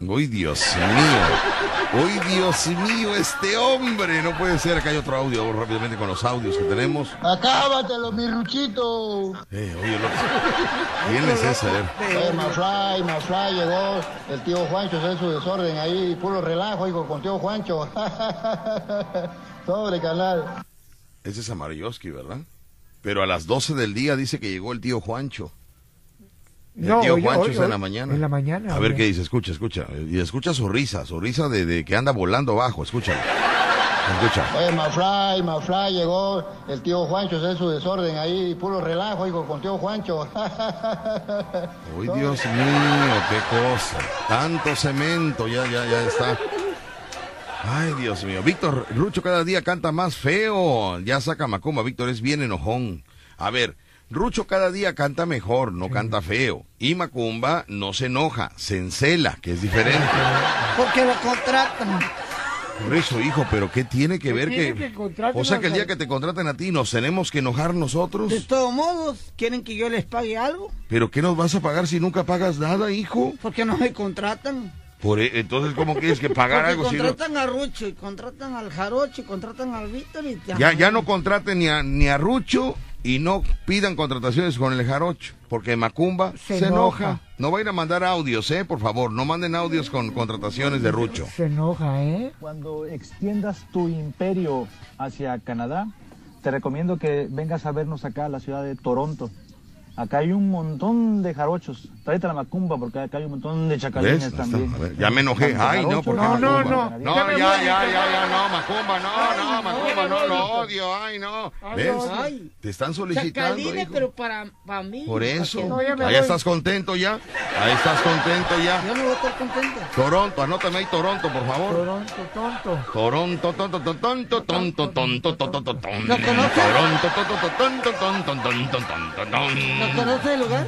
B: Uy, Dios mío. Uy, Dios mío, este hombre. No puede ser. Acá hay otro audio. Vamos rápidamente con los audios que tenemos.
P: Acábatelo, mi Ruchito.
B: Eh, oye, lo... ¿Quién es ese?
P: Eh, Mafly, Mafly llegó el tío Juancho, hacer su desorden ahí, puro relajo, hijo, con tío Juancho. <laughs> Sobre canal.
B: Ese es Amarilloski, ¿verdad? Pero a las 12 del día dice que llegó el tío Juancho. El
E: No,
B: tío Juancho es en la mañana.
E: en la mañana,
B: A ver
E: oye.
B: qué dice, escucha, escucha. Y escucha su risa, su risa de, de que anda volando abajo, escúchalo. Escucha.
P: Oye, Mafly, Mafly llegó el tío Juancho, hacer su desorden ahí, puro relajo, hijo, con tío Juancho. <laughs>
B: Uy, Dios mío, qué cosa. Tanto cemento, ya, ya, ya está. Ay, Dios mío. Víctor, Rucho cada día canta más feo. Ya saca Macumba. Víctor es bien enojón. A ver, Rucho cada día canta mejor, no canta feo. Y Macumba no se enoja, se encela, que es diferente.
C: Porque lo contratan.
B: Por eso, hijo, pero ¿qué tiene que
E: ¿Qué
B: ver que...
E: que
B: o sea, que el día que te contraten a ti, ¿nos tenemos que enojar nosotros?
C: De todos modos, ¿quieren que yo les pague algo?
B: ¿Pero qué nos vas a pagar si nunca pagas nada, hijo?
C: Porque no me contratan.
B: Por, e- entonces, ¿cómo quieres que pagar
C: Porque
B: algo si no...
C: contratan a Rucho y contratan al Jarocho y contratan al Víctor y te-
B: Ya, ya no contraten ni a, ni a Rucho y no pidan contrataciones con el jarocho, porque Macumba se,
E: Se
B: enoja.
E: enoja.
B: No vayan a mandar audios, eh, por favor, no manden audios con contrataciones de Rucho.
E: Se enoja, ¿eh?
O: Cuando extiendas tu imperio hacia Canadá, te recomiendo que vengas a vernos acá a la ciudad de Toronto. Acá hay un montón de jarochos. Tráete la macumba porque acá hay un montón de chacalines también.
B: Ver, ya me enojé. Ay, no, porque
E: No, no,
B: Macumba.
E: no.
B: No,
E: Ya me
B: ya, ya, ya, ya, no, Macumba, no, no, Macumba, no, lo odio, ay, no. ¿Ves?
E: no,
C: Ay.
B: Te están solicitando,
C: Chacalines,
B: hijo.
C: pero para, para mí.
B: Por eso.
E: No, me
B: Ahí estás contento ya. Ahí estás contento ya.
C: Yo no voy a estar contento.
B: Toronto, anótame ahí Toronto, por favor.
E: Toronto, tonto.
B: Toronto, tonto, tonto, tonto, tonto, tonto, tonto, tonto.
C: ¿Lo conoces?
B: Toronto, tonto, tonto, tonto, tonto, tonto,
C: ¿No
B: tonto.
C: Conoces el lugar?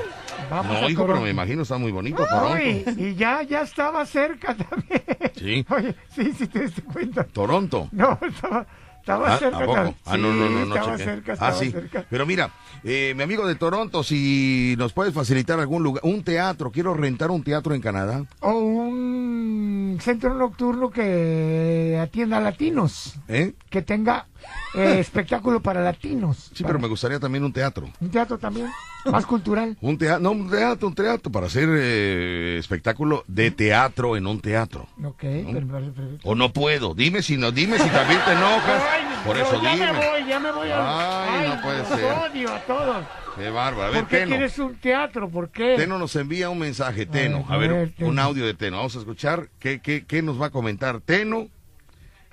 E: Vamos
B: No, hijo, pero me imagino está muy bonito
E: Ay, y ya, ya estaba cerca también.
B: Sí. <laughs>
E: Oye, sí, sí te diste cuenta.
B: Toronto.
E: No, estaba, estaba
B: Ah,
E: cerca.
B: ¿a poco? Ah, no, no, no, no
E: estaba cerca,
B: Ah, sí.
E: cerca.
B: Pero mira, eh, mi amigo de Toronto, si nos puedes facilitar algún lugar, un teatro, quiero rentar un teatro en Canadá.
E: O un centro nocturno que atienda a latinos,
B: ¿Eh?
E: que tenga eh, espectáculo para latinos.
B: Sí, pero me gustaría también un teatro.
E: Un teatro también, <laughs> más cultural.
B: Un teatro, no, un teatro, un teatro, para hacer eh, espectáculo de teatro en un teatro.
E: Ok, pero- pero- pero-
B: O no puedo. Dime si no, dime si también te enojas.
E: Ay,
B: Por
E: no,
B: eso
E: ya
B: dime.
E: me voy, ya me voy. a-
B: Ay, no puede ser.
E: odio a todos.
B: Qué bárbaro. A ver,
E: ¿Por qué
B: Teno.
E: quieres un teatro? ¿Por qué?
B: Teno nos envía un mensaje, Teno.
E: a
B: A ver,
E: ver, Teno.
B: un audio de Teno. Vamos a escuchar qué, qué, qué nos va a comentar Teno.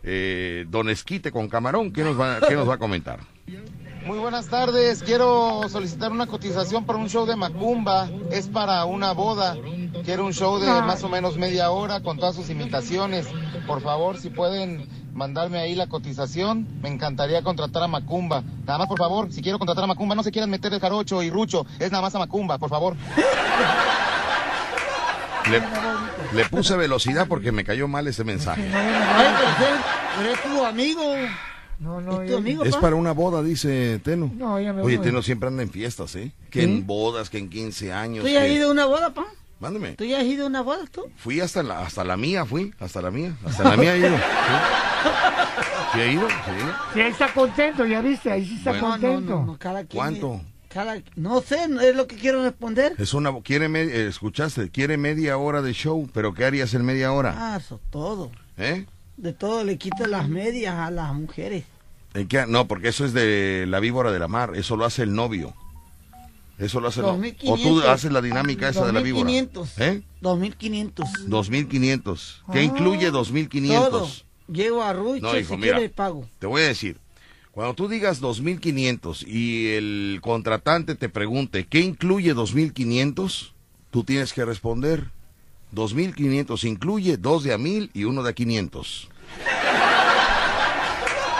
B: Eh, don Esquite con camarón, ¿qué nos, va, ¿qué nos va a comentar? <laughs>
Q: Muy buenas tardes, quiero solicitar una cotización para un show de Macumba, es para una boda, quiero un show de más o menos media hora con todas sus imitaciones, por favor si pueden mandarme ahí la cotización, me encantaría contratar a Macumba, nada más por favor, si quiero contratar a Macumba no se quieran meter el jarocho y rucho, es nada más a Macumba, por favor.
B: Le, le puse velocidad porque me cayó mal ese mensaje.
C: Ay, pero es, pero es tu amigo.
E: No, no,
C: ¿Es tu
E: ya-
C: amigo,
B: Es
C: pa?
B: para una boda, dice Teno.
E: No, ya me
B: Oye,
E: voy.
B: Teno siempre anda en fiestas, ¿eh? Que en bodas, que en 15 años.
C: ¿Tú ya has ido a una boda, pa?
B: Mándame.
C: ¿Tú ya has ido a una boda, tú?
B: Fui hasta la, hasta la mía, fui, hasta la mía. Hasta la mía he ido. Sí, Sí he ido, sí.
E: Sí, ahí está contento, ya viste, ahí sí está
B: Bueno.
E: contento.
C: No, no, no, cada quien.
B: ¿Cuánto?
C: Cada, no sé, es lo que quiero responder.
B: Es una, quiere, me- eh, escuchaste, quiere media hora de show, pero ¿qué harías en media hora?
C: Ah, eso todo.
B: ¿Eh?
C: De todo le quita las medias a las mujeres.
B: ¿En qué? No, porque eso es de la víbora de la mar, eso lo hace el novio. Eso lo hace el novio. O tú
C: 2500.
B: haces la dinámica esa de la víbora.
C: 2500.
B: ¿Eh?
C: 2500.
B: 2500. ¿Qué
C: Ah,
B: incluye 2500?
C: Todo. Llevo a Rucho,
B: No, hijo,
C: si
B: mira.
C: pago.
B: Te voy a decir, cuando tú digas 2500 y el contratante te pregunte, ¿qué incluye 2500? Tú tienes que responder, 2500 incluye dos de a mil y uno de a 500.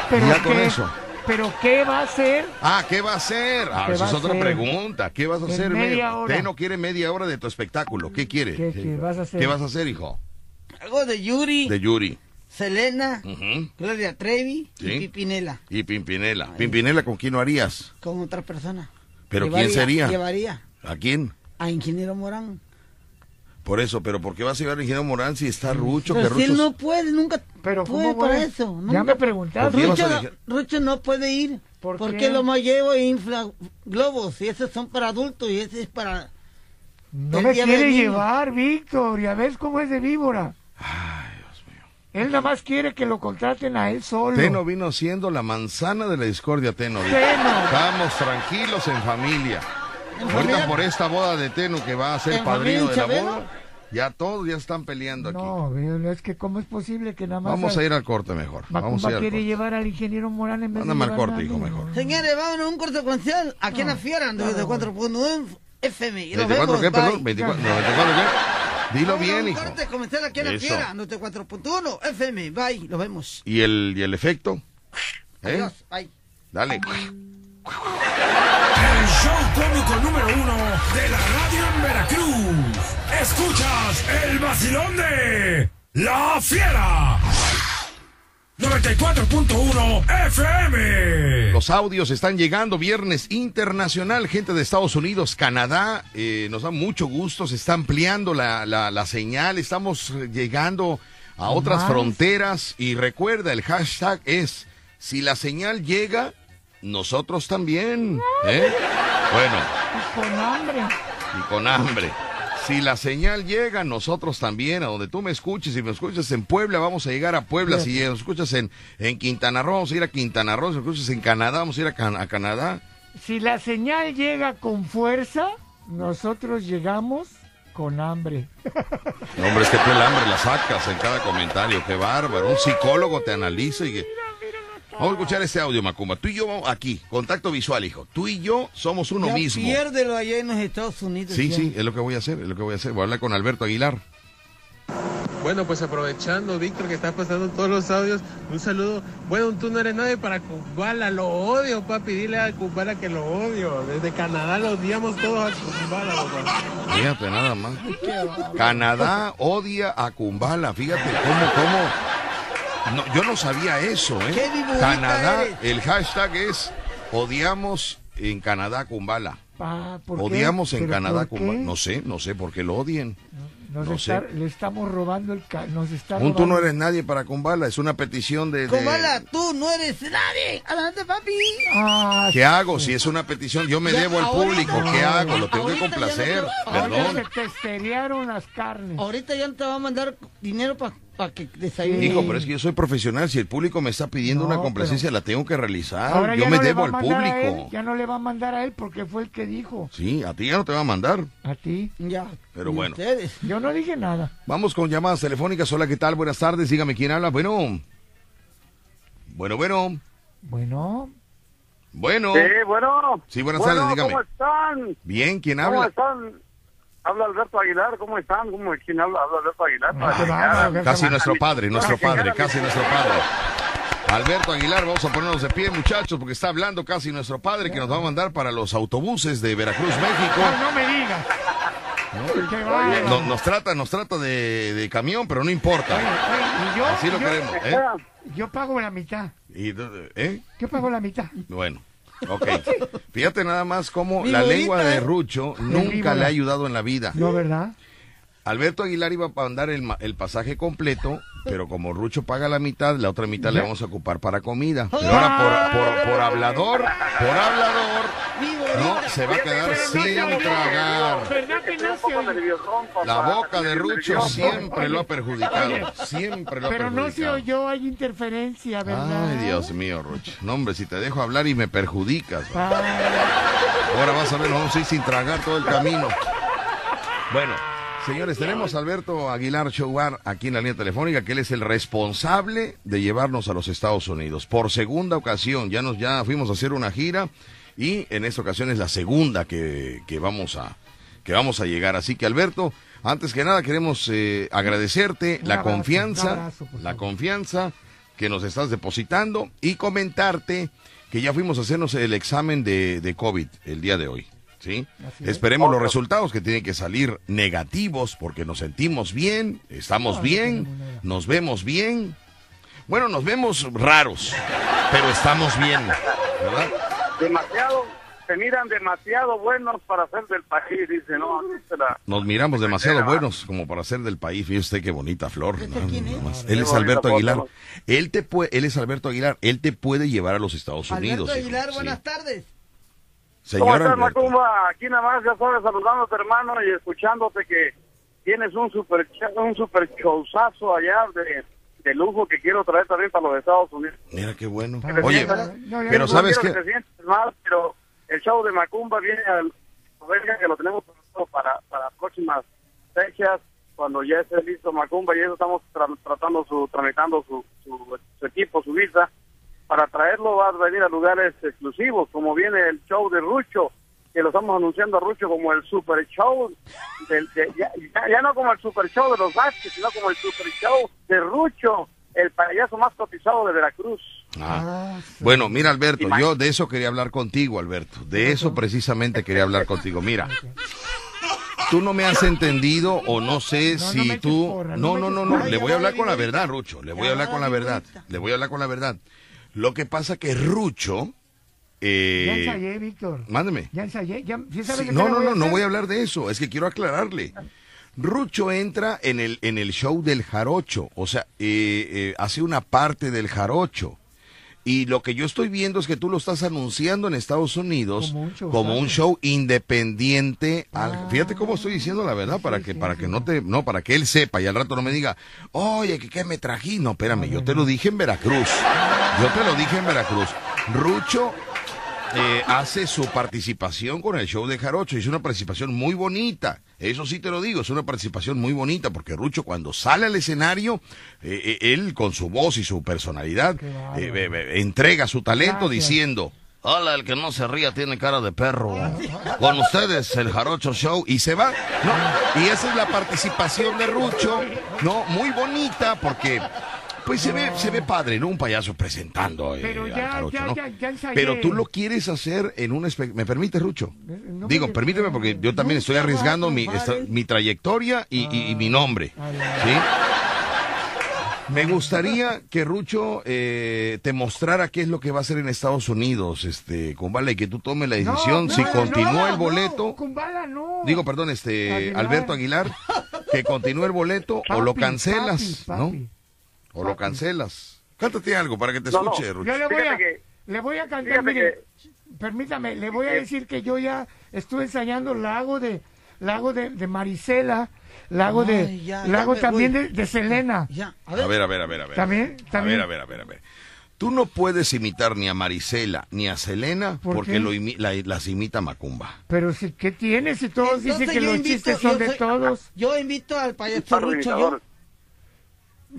E: Pero
B: ya con
E: qué-
B: eso.
E: ¿Pero qué va a hacer?
B: Ah, ¿qué va a hacer? Ah,
E: ¿Qué
B: esa es otra
E: hacer?
B: pregunta. ¿Qué vas a hacer?
E: media
B: Me-
E: hora.
B: Teno quiere media hora de tu espectáculo. ¿Qué quiere?
E: ¿Qué- qué vas a hacer?
B: ¿Qué vas a hacer, hijo?
C: Algo de Yuri,
B: De Yuri.
C: Selena. Gloria Trevi
B: Sí.
C: y Pipinela.
B: Y Pimpinela. Pimpinela, ¿con quién lo harías?
C: Con otra persona.
B: ¿Pero
C: Llevaría-
B: quién sería?
C: Llevaría
B: ¿A quién?
C: a Ingeniero Morán.
B: Por eso, pero ¿por qué vas a llevar al ingeniero Morán si está Rucho?
C: Pero
B: que
C: si él
B: Rucho
C: no puede, nunca
E: Pero
C: puede
E: ¿cómo
C: para
E: voy?
C: eso.
E: Ya me preguntaste.
B: ¿Por qué vas
C: Rucho,
B: a
C: Rucho no puede ir.
E: ¿Por
C: porque
E: qué?
C: lo más llevo e infla globos y esos son para adultos y ese es para...
E: No me quiere llevar, Víctor. Ya ves cómo es de víbora. Él nada más quiere que lo contraten a él solo.
B: Teno vino siendo la manzana de la discordia, Teno.
E: Teno.
B: Estamos tranquilos en familia. Ahorita por esta boda de Teno que va a ser
C: ¿En
B: padrino de la boda, ya todos ya están peleando aquí.
E: No, es que cómo es posible que nada más...
B: Vamos a ir al corte mejor. Vamos a
E: Macumba
B: ir al
E: quiere
B: corte.
E: llevar al ingeniero Morán en vez
B: Mándame
E: de
B: al corte, hijo, mejor.
C: Señores, vámonos a un corte comercial aquí en la Fiera, 94.1 FM. Y nos
B: 24
C: vemos,
B: qué,
C: bye.
B: perdón, 24, 94 qué. Dilo bien,
C: un
B: hijo.
C: corte comercial aquí en la
B: Eso.
C: fiera, 94.1 FM. Bye, nos vemos.
B: ¿Y el, y el efecto? ¿Eh?
C: Adiós, bye.
B: Dale.
L: El show cómico número uno de la radio en Veracruz. Escuchas el vacilón de La Fiera. 94.1 FM.
B: Los audios están llegando, viernes internacional, gente de Estados Unidos, Canadá, eh, nos da mucho gusto, se está ampliando la, la, la señal, estamos llegando a otras
E: Más.
B: fronteras y recuerda, el hashtag es, si la señal llega, nosotros también. ¿eh? Bueno,
E: Con hambre.
B: y con hambre. Si la señal llega, nosotros también, a donde tú me escuches, si me escuchas en Puebla, vamos a llegar a Puebla, si nos escuchas en, en Quintana Roo, vamos a ir a Quintana Roo, si me escuchas en Canadá, vamos a ir a, Can- a Canadá.
E: Si la señal llega con fuerza, nosotros llegamos con hambre.
B: No, hombre, es que tú el hambre la sacas en cada comentario, qué bárbaro. Un psicólogo te analiza y. Vamos a escuchar este audio, Macumba. Tú y yo vamos aquí, contacto visual, hijo. Tú y yo somos uno
C: Ya
B: mismo.
C: Piérdelo allá en los Estados Unidos.
B: Sí,
C: ya.
B: sí, es lo que voy a hacer, es lo que voy a hacer. Voy a hablar con Alberto Aguilar.
R: Bueno, pues aprovechando, Víctor, que está pasando todos los audios, un saludo. Bueno, tú no eres nadie para Kumbala, lo odio, papi, dile a Kumbala que lo odio. Desde Canadá lo odiamos todos a Kumbala, papá.
B: Fíjate nada más. Canadá odia a Kumbala. Fíjate cómo, cómo. No, yo no sabía eso, ¿eh?
C: Qué
B: Canadá,
C: eres.
B: el hashtag es odiamos en Canadá a Kumbala.
E: Pa, ¿por qué?
B: Odiamos en
E: ¿Pero
B: Canadá a
E: por
B: Kumbala.
E: qué?
B: No sé, no sé por qué lo odien.
E: Nos
B: no
E: está-
B: sé.
E: Le estamos robando el... ca- Nos está
B: tú no eres nadie para Kumbala. Es una petición de. de-
C: Comala, tú no eres nadie. Adelante, papi.
E: Ah,
B: ¿Qué hago? Si es una petición, yo me
C: Ya,
B: debo al público. ¿Qué hago? Lo tengo que
C: ahorita ya no
B: complacer.
C: te-
B: Perdón.
E: se las carnes.
C: Ahorita ya no te va a mandar dinero para que desayunes.
B: Hijo, pero es que yo soy profesional. Si el público me está pidiendo
E: No,
B: una complacencia, la tengo que realizar.
E: Ahora
B: yo me
E: no
B: debo al
E: a él,
B: público.
E: ya no le va a mandar a él porque fue el que dijo.
B: Sí, a ti ya no te va a mandar.
E: A ti.
C: Ya.
B: Pero
C: ¿Y
B: bueno.
C: ustedes?
E: Yo no dije nada.
B: Vamos con llamadas telefónicas. Hola, ¿qué tal? Buenas tardes. Dígame quién habla. Bueno. Bueno, bueno.
E: Bueno.
B: Bueno.
S: Sí, bueno.
B: Sí, buenas
S: Bueno,
B: tardes, dígame.
S: ¿Cómo están?
B: Bien, ¿quién
S: ¿Cómo
B: habla?
S: están? Habla Alberto Aguilar, ¿cómo están? ¿Cómo, ¿Quién habla? Habla Alberto Aguilar.
B: Ah, Casi
S: a-
B: nuestro
S: a-
B: padre, nuestro padre, casi nuestro padre. Alberto Aguilar, vamos a ponernos de pie, muchachos, porque está hablando casi nuestro padre que nos va a mandar para los autobuses de Veracruz, México.
E: No, no me digas. Qué bárbaro.
B: No- nos trata, nos trata de, de camión, pero no importa.
E: Y yo,
B: Así lo
E: yo-
B: queremos, ¿eh?
E: Yo pago la mitad.
B: Y, ¿eh?
E: Yo pago la mitad.
B: Bueno, ok. Fíjate nada más cómo
E: Mi
B: la
E: bolita,
B: lengua de
E: ¿eh?
B: Rucho nunca le ha ayudado en la vida.
E: No, ¿verdad?
B: Alberto Aguilar iba a mandar el, ma- el pasaje completo, pero como Rucho paga la mitad, la otra mitad le vamos a ocupar para comida. Pero ahora por, por, por hablador, por hablador, no, se va a quedar sin tragar. La boca de Rucho siempre lo ha perjudicado, siempre lo ha
E: Pero no se
B: perjudicado.
E: oyó, hay interferencia, ¿verdad?
B: Ay, Dios mío, Rucho. No, hombre, si te dejo hablar y me perjudicas. Ahora vas a ver, nos vamos a ir sin tragar todo el camino. Bueno, señores, tenemos a Alberto Aguilar Chogar aquí en la línea telefónica, que él es el responsable de llevarnos a los Estados Unidos. Por segunda ocasión, ya nos ya fuimos a hacer una gira y en esta ocasión es la segunda que, que vamos a que vamos a llegar. Así que Alberto, antes que nada queremos eh, agradecerte
E: Un
B: la
E: abrazo,
B: confianza,
E: abrazo,
B: la confianza que nos estás depositando y comentarte que ya fuimos a hacernos el examen de, de COVID el día de hoy. ¿Sí?
E: Así es.
B: Esperemos los resultados que tienen que salir negativos porque nos sentimos bien, estamos
E: No,
B: bien, nos vemos bien. Bueno, nos vemos raros, pero estamos bien, ¿verdad?
S: Demasiado, se miran demasiado buenos para ser del país, dice, no, la-
B: Nos miramos demasiado buenos como para ser del país. Fíjese usted qué bonita flor. Él es Alberto Aguilar. Él te puede, él es Alberto Aguilar. Él te puede llevar a los Estados Unidos.
C: Alberto
B: hijo.
C: Aguilar,
B: Sí.
C: buenas tardes.
S: ¿Cómo estás. Macumba? Aquí nada más, ya sabes, saludándote, hermano, y escuchándote que tienes un super, un super showzazo allá de, de lujo que quiero traer también para los Estados Unidos.
B: Mira qué bueno.
S: Que te
B: Oye,
S: sientas-
B: pero
S: no
B: ¿sabes qué?
S: que te sientes mal, pero el show de Macumba viene al venga que lo tenemos para, para próximas fechas, cuando ya esté listo Macumba, y eso estamos tra- tratando su, tramitando su, su, su equipo, su visa, para traerlo va a venir a lugares exclusivos, como viene el show de Rucho, que lo estamos anunciando a Rucho como el super show, del, de- ya, ya- ya no como el super show de los Vázquez, sino como el super show de Rucho, el payaso más cotizado de Veracruz.
B: Ah. Bueno, mira Alberto, yo de eso quería hablar contigo, Alberto. De eso precisamente quería hablar contigo. Mira, tú no me has entendido o no sé si tú... No, no, no, no, le voy a hablar con la verdad, Rucho. Le voy a hablar con la verdad. Le voy a hablar con la verdad. Lo que pasa que Rucho...
E: Ya
B: Eh,
E: ensayé, Víctor.
B: mándeme.
E: Ya ensayé. Ya, ¿sí sabe
B: Sí,
E: qué
B: no, no,
E: voy
B: no, no voy a hablar de eso. Es que quiero aclararle. Rucho entra en el, en el show del jarocho, o sea, eh, eh, hace una parte del jarocho. Y lo que yo estoy viendo es que tú lo estás anunciando en Estados Unidos
E: Como un show,
B: como un
E: ¿sabes?
B: show independiente. al- fíjate cómo estoy diciendo la verdad para que para que no te no para que él sepa y al rato no me diga, "Oye, ¿qué, qué me trají?" No, espérame, yo te lo dije en Veracruz. Yo te lo dije en Veracruz. Rucho eh, hace su participación con el show de Jarocho. Es una participación muy bonita. Eso sí te lo digo, es una participación muy bonita porque Rucho cuando sale al escenario, eh, eh, él con su voz y su personalidad eh, entrega su talento
E: Gracias.
B: diciendo, hola, el que no se ría tiene cara de perro. Con ustedes el Jarocho Show y se va. ¿no? Y esa es la participación de Rucho, ¿no? Muy bonita porque... Pues se ve, se ve padre, ¿no? Un payaso presentando. eh,
E: Pero ya,
B: Jarocho,
E: ya,
B: ¿no?
E: ya, ya ensayé.
B: Pero tú lo quieres hacer en un espectáculo. ¿Me permite, Rucho?
E: no
B: Digo,
E: me-
B: permíteme porque yo también estoy arriesgando mi, esta- mi trayectoria y, y- y mi nombre. ¿Sí? Me gustaría que Rucho eh, te mostrara qué es lo que va a hacer en Estados Unidos, este, con Vale, y que tú tomes la decisión si continúa el boleto.
E: Kumbala, no.
B: Digo, perdón, este,
E: Aguilar.
B: Alberto Aguilar, que continúe el boleto o lo
E: Papi,
B: cancelas,
E: papi,
B: ¿no? O lo cancelas. Cántate algo para que te
S: No, no.
B: escuche, Rucho.
E: Yo le voy a,
S: que-
E: le voy a cantar, permítame, le voy a decir que yo ya estuve ensayando Lago de Lago de, de Marisela, Lago de
C: ya,
E: Lago
C: ya
E: también de, de Selena.
C: Ya, a
B: A ver, a ver, a ver, a ver.
E: También,
B: A
E: también.
B: ver, a ver, a ver, a ver. Tú no puedes imitar ni a Marisela ni a Selena
E: ¿Por
B: porque lo imi- la- las imita Macumba.
E: Pero si, ¿qué tiene? Si todos dicen
C: Entonces
E: que
C: yo
E: los
C: invito-
E: chistes son
C: yo
E: de
C: soy-
E: todos.
C: Yo invito al payaso Rucho, yo.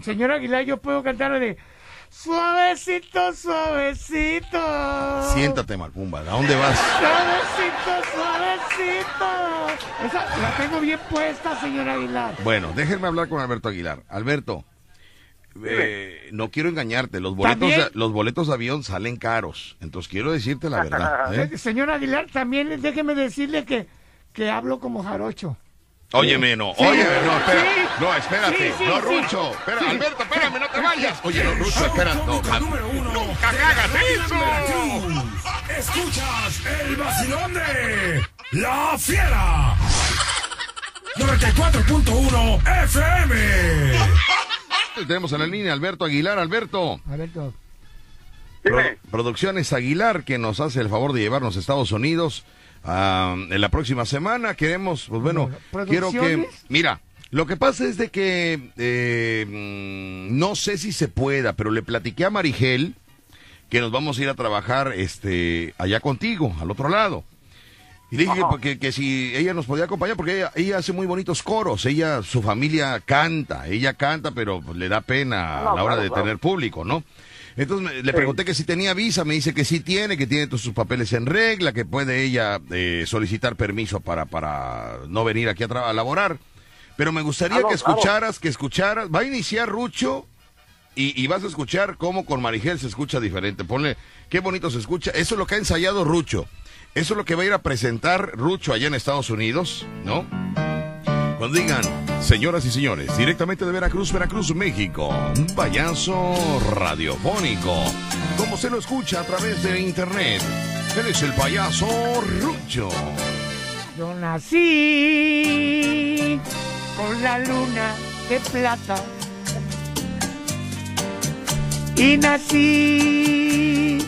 E: Señor Aguilar, yo puedo cantar de Suavecito, suavecito.
B: Siéntate, Macumba. ¿A dónde vas?
E: Suavecito, suavecito. Esa la tengo bien puesta, señor Aguilar.
B: Bueno, déjenme hablar con Alberto Aguilar. Alberto, eh, no quiero engañarte. Los boletos, los boletos de avión salen caros. Entonces quiero decirte la verdad. <laughs> ¿eh?
E: Eh, Señor Aguilar, también déjeme decirle que, que hablo como jarocho.
B: Óyeme, no.
E: Sí.
B: Óyeme, no, espera.
E: Sí.
B: No, espérate.
E: Sí, sí,
B: no,
E: sí.
B: Rucho. Espera,
E: Sí.
B: Alberto, espérame, no te vayas. Oye, no, Rucho, espera. No,
L: número uno.
B: nunca hagas eso.
L: Escuchas el vacilón de La Fiera. 94.1 FM.
B: Tenemos en la línea a Alberto Aguilar. Alberto.
E: Alberto.
B: Pro- Producciones Aguilar, que nos hace el favor de llevarnos a Estados Unidos ah, en la próxima semana. Queremos, pues bueno, quiero que... Mira, lo que pasa es de que eh, mm, no sé si se pueda, pero le platiqué a Marigel que nos vamos a ir a trabajar este allá contigo, al otro lado. Y le dije que, que- si ella nos podía acompañar, porque ella, ella hace muy bonitos coros, ella, su familia canta, ella canta, pero le da pena a la hora de tener público, ¿no? Entonces me- le pregunté que si tenía visa, me dice que sí tiene, que tiene todos sus papeles en regla, que puede ella eh, solicitar permiso para, para no venir aquí a, a laborar. Pero me gustaría
S: Claro,
B: que
S: claro.
B: escucharas, que escucharas, va a iniciar Rucho y, y vas a escuchar cómo con Marigel se escucha diferente. Ponle, qué bonito se escucha. Eso es lo que ha ensayado Rucho. Eso es lo que va a ir a presentar Rucho allá en Estados Unidos, ¿no? Cuando digan, señoras y señores, directamente de Veracruz, Veracruz, México, un payaso radiofónico, como se lo escucha a través de internet. Él es el payaso Rucho.
E: Yo nací con la luna de plata y nací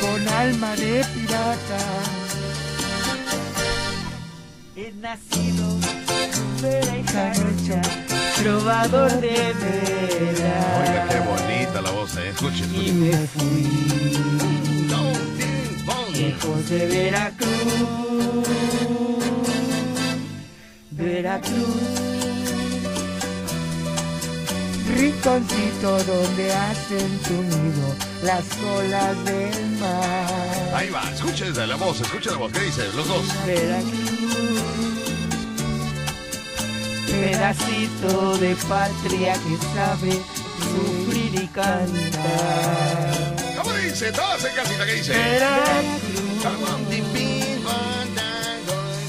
E: con alma de pirata. He nacido de jarocha, trovador de veras.
B: Oiga, qué bonita la voz, ¿eh? Escuche,
E: Y
B: escuche.
E: me fui lejos de Veracruz. Veracruz. rinconcito donde hacen su nido las olas del mar.
B: Ahí va, escuchen la voz, escuchen la voz. ¿Qué dice? Los dos.
E: Pedacito de patria que sabe sufrir y cantar.
B: ¿Cómo dice? Todos en casita, ¿qué dice?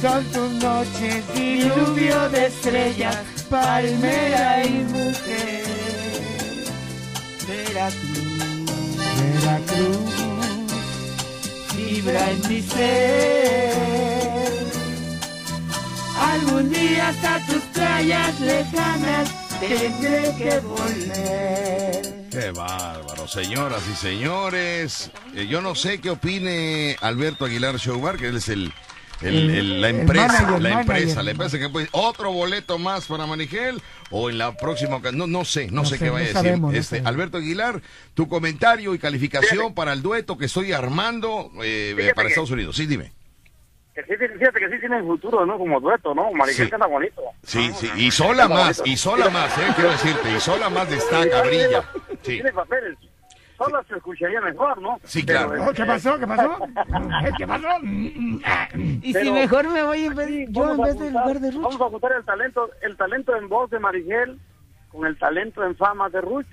E: Son tus noches diluvio de estrellas, palmera y mujer. Veracruz, Veracruz, vibra en mi ser. Algún día hasta tus playas lejanas tendré que volver.
B: Qué bárbaro, señoras y señores. Eh, yo no sé qué opine Alberto Aguilar Showbar, que él es el, el- el- la
E: El
B: empresa,
E: manager,
B: la
E: manager.
B: empresa, la empresa que puede otro boleto más para Manigel o en la próxima ocasión, no, no sé, no,
E: No
B: sé,
E: sé,
B: qué
E: no
B: vaya a decir.
E: sabemos, no
B: este. Alberto Aguilar, tu comentario y calificación para el dueto que estoy armando eh, para Estados Unidos. Sí, dime.
S: Que sí, fíjate que sí tienen futuro, ¿no? Como dueto, ¿no? Marigel
B: Sí.
S: canta bonito.
B: Sí, sí, y sola
S: Canta
B: más,
S: bonito.
B: y sola más, eh, quiero decirte, y sola más destaca, brilla. Sí.
S: Tiene papeles. Sola se escucharía mejor, ¿no?
B: Sí,
S: Pero,
B: claro.
E: Oh, ¿Qué pasó? ¿Qué pasó? <laughs> ¿Qué pasó? Y si
S: Pero-
E: mejor me voy en vez, yo en vez del lugar de Rucho.
S: Vamos a juntar el talento, el talento en voz de Marigel con el talento en fama de Rucho.